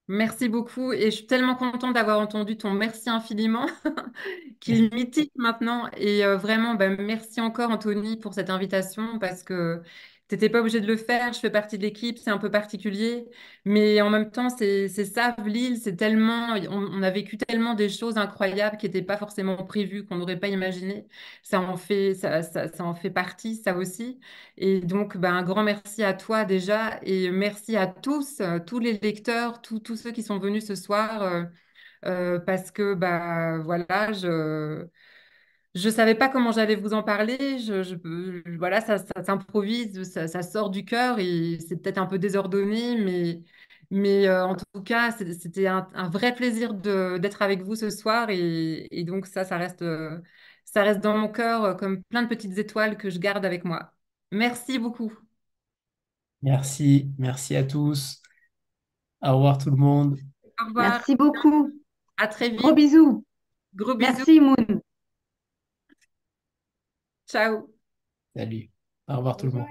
Merci beaucoup et je suis tellement contente d'avoir entendu ton merci infiniment, [LAUGHS] qu'il est [LAUGHS] mythique maintenant. Et euh, vraiment, ben, merci encore Anthony pour cette invitation parce que tu n'étais pas obligé de le faire. Je fais partie de l'équipe, c'est un peu particulier, mais en même temps, c'est ça, Lille, c'est tellement, on, a vécu tellement des choses incroyables qui n'étaient pas forcément prévues, qu'on n'aurait pas imaginé. Ça en fait, ça, en fait partie, ça aussi. Et donc, ben, un grand merci à toi déjà et merci à tous, euh, tous les lecteurs, tous tous ceux qui sont venus ce soir, euh, euh, parce que bah, voilà, je je savais pas comment j'allais vous en parler. Je, je- voilà, ça, ça s'improvise, ça, ça sort du cœur et c'est peut-être un peu désordonné, mais, mais euh, en tout cas, c'était un, un vrai plaisir d'être avec vous ce soir et, et donc ça, ça reste, euh, ça reste dans mon cœur euh, comme plein de petites étoiles que je garde avec moi. Merci beaucoup. Merci, merci à tous. Au revoir tout le monde. Au revoir, Merci beaucoup. à très Gros vite. bisous. Gros bisous. Merci, Moon. Ciao. Salut. Au revoir tout le monde.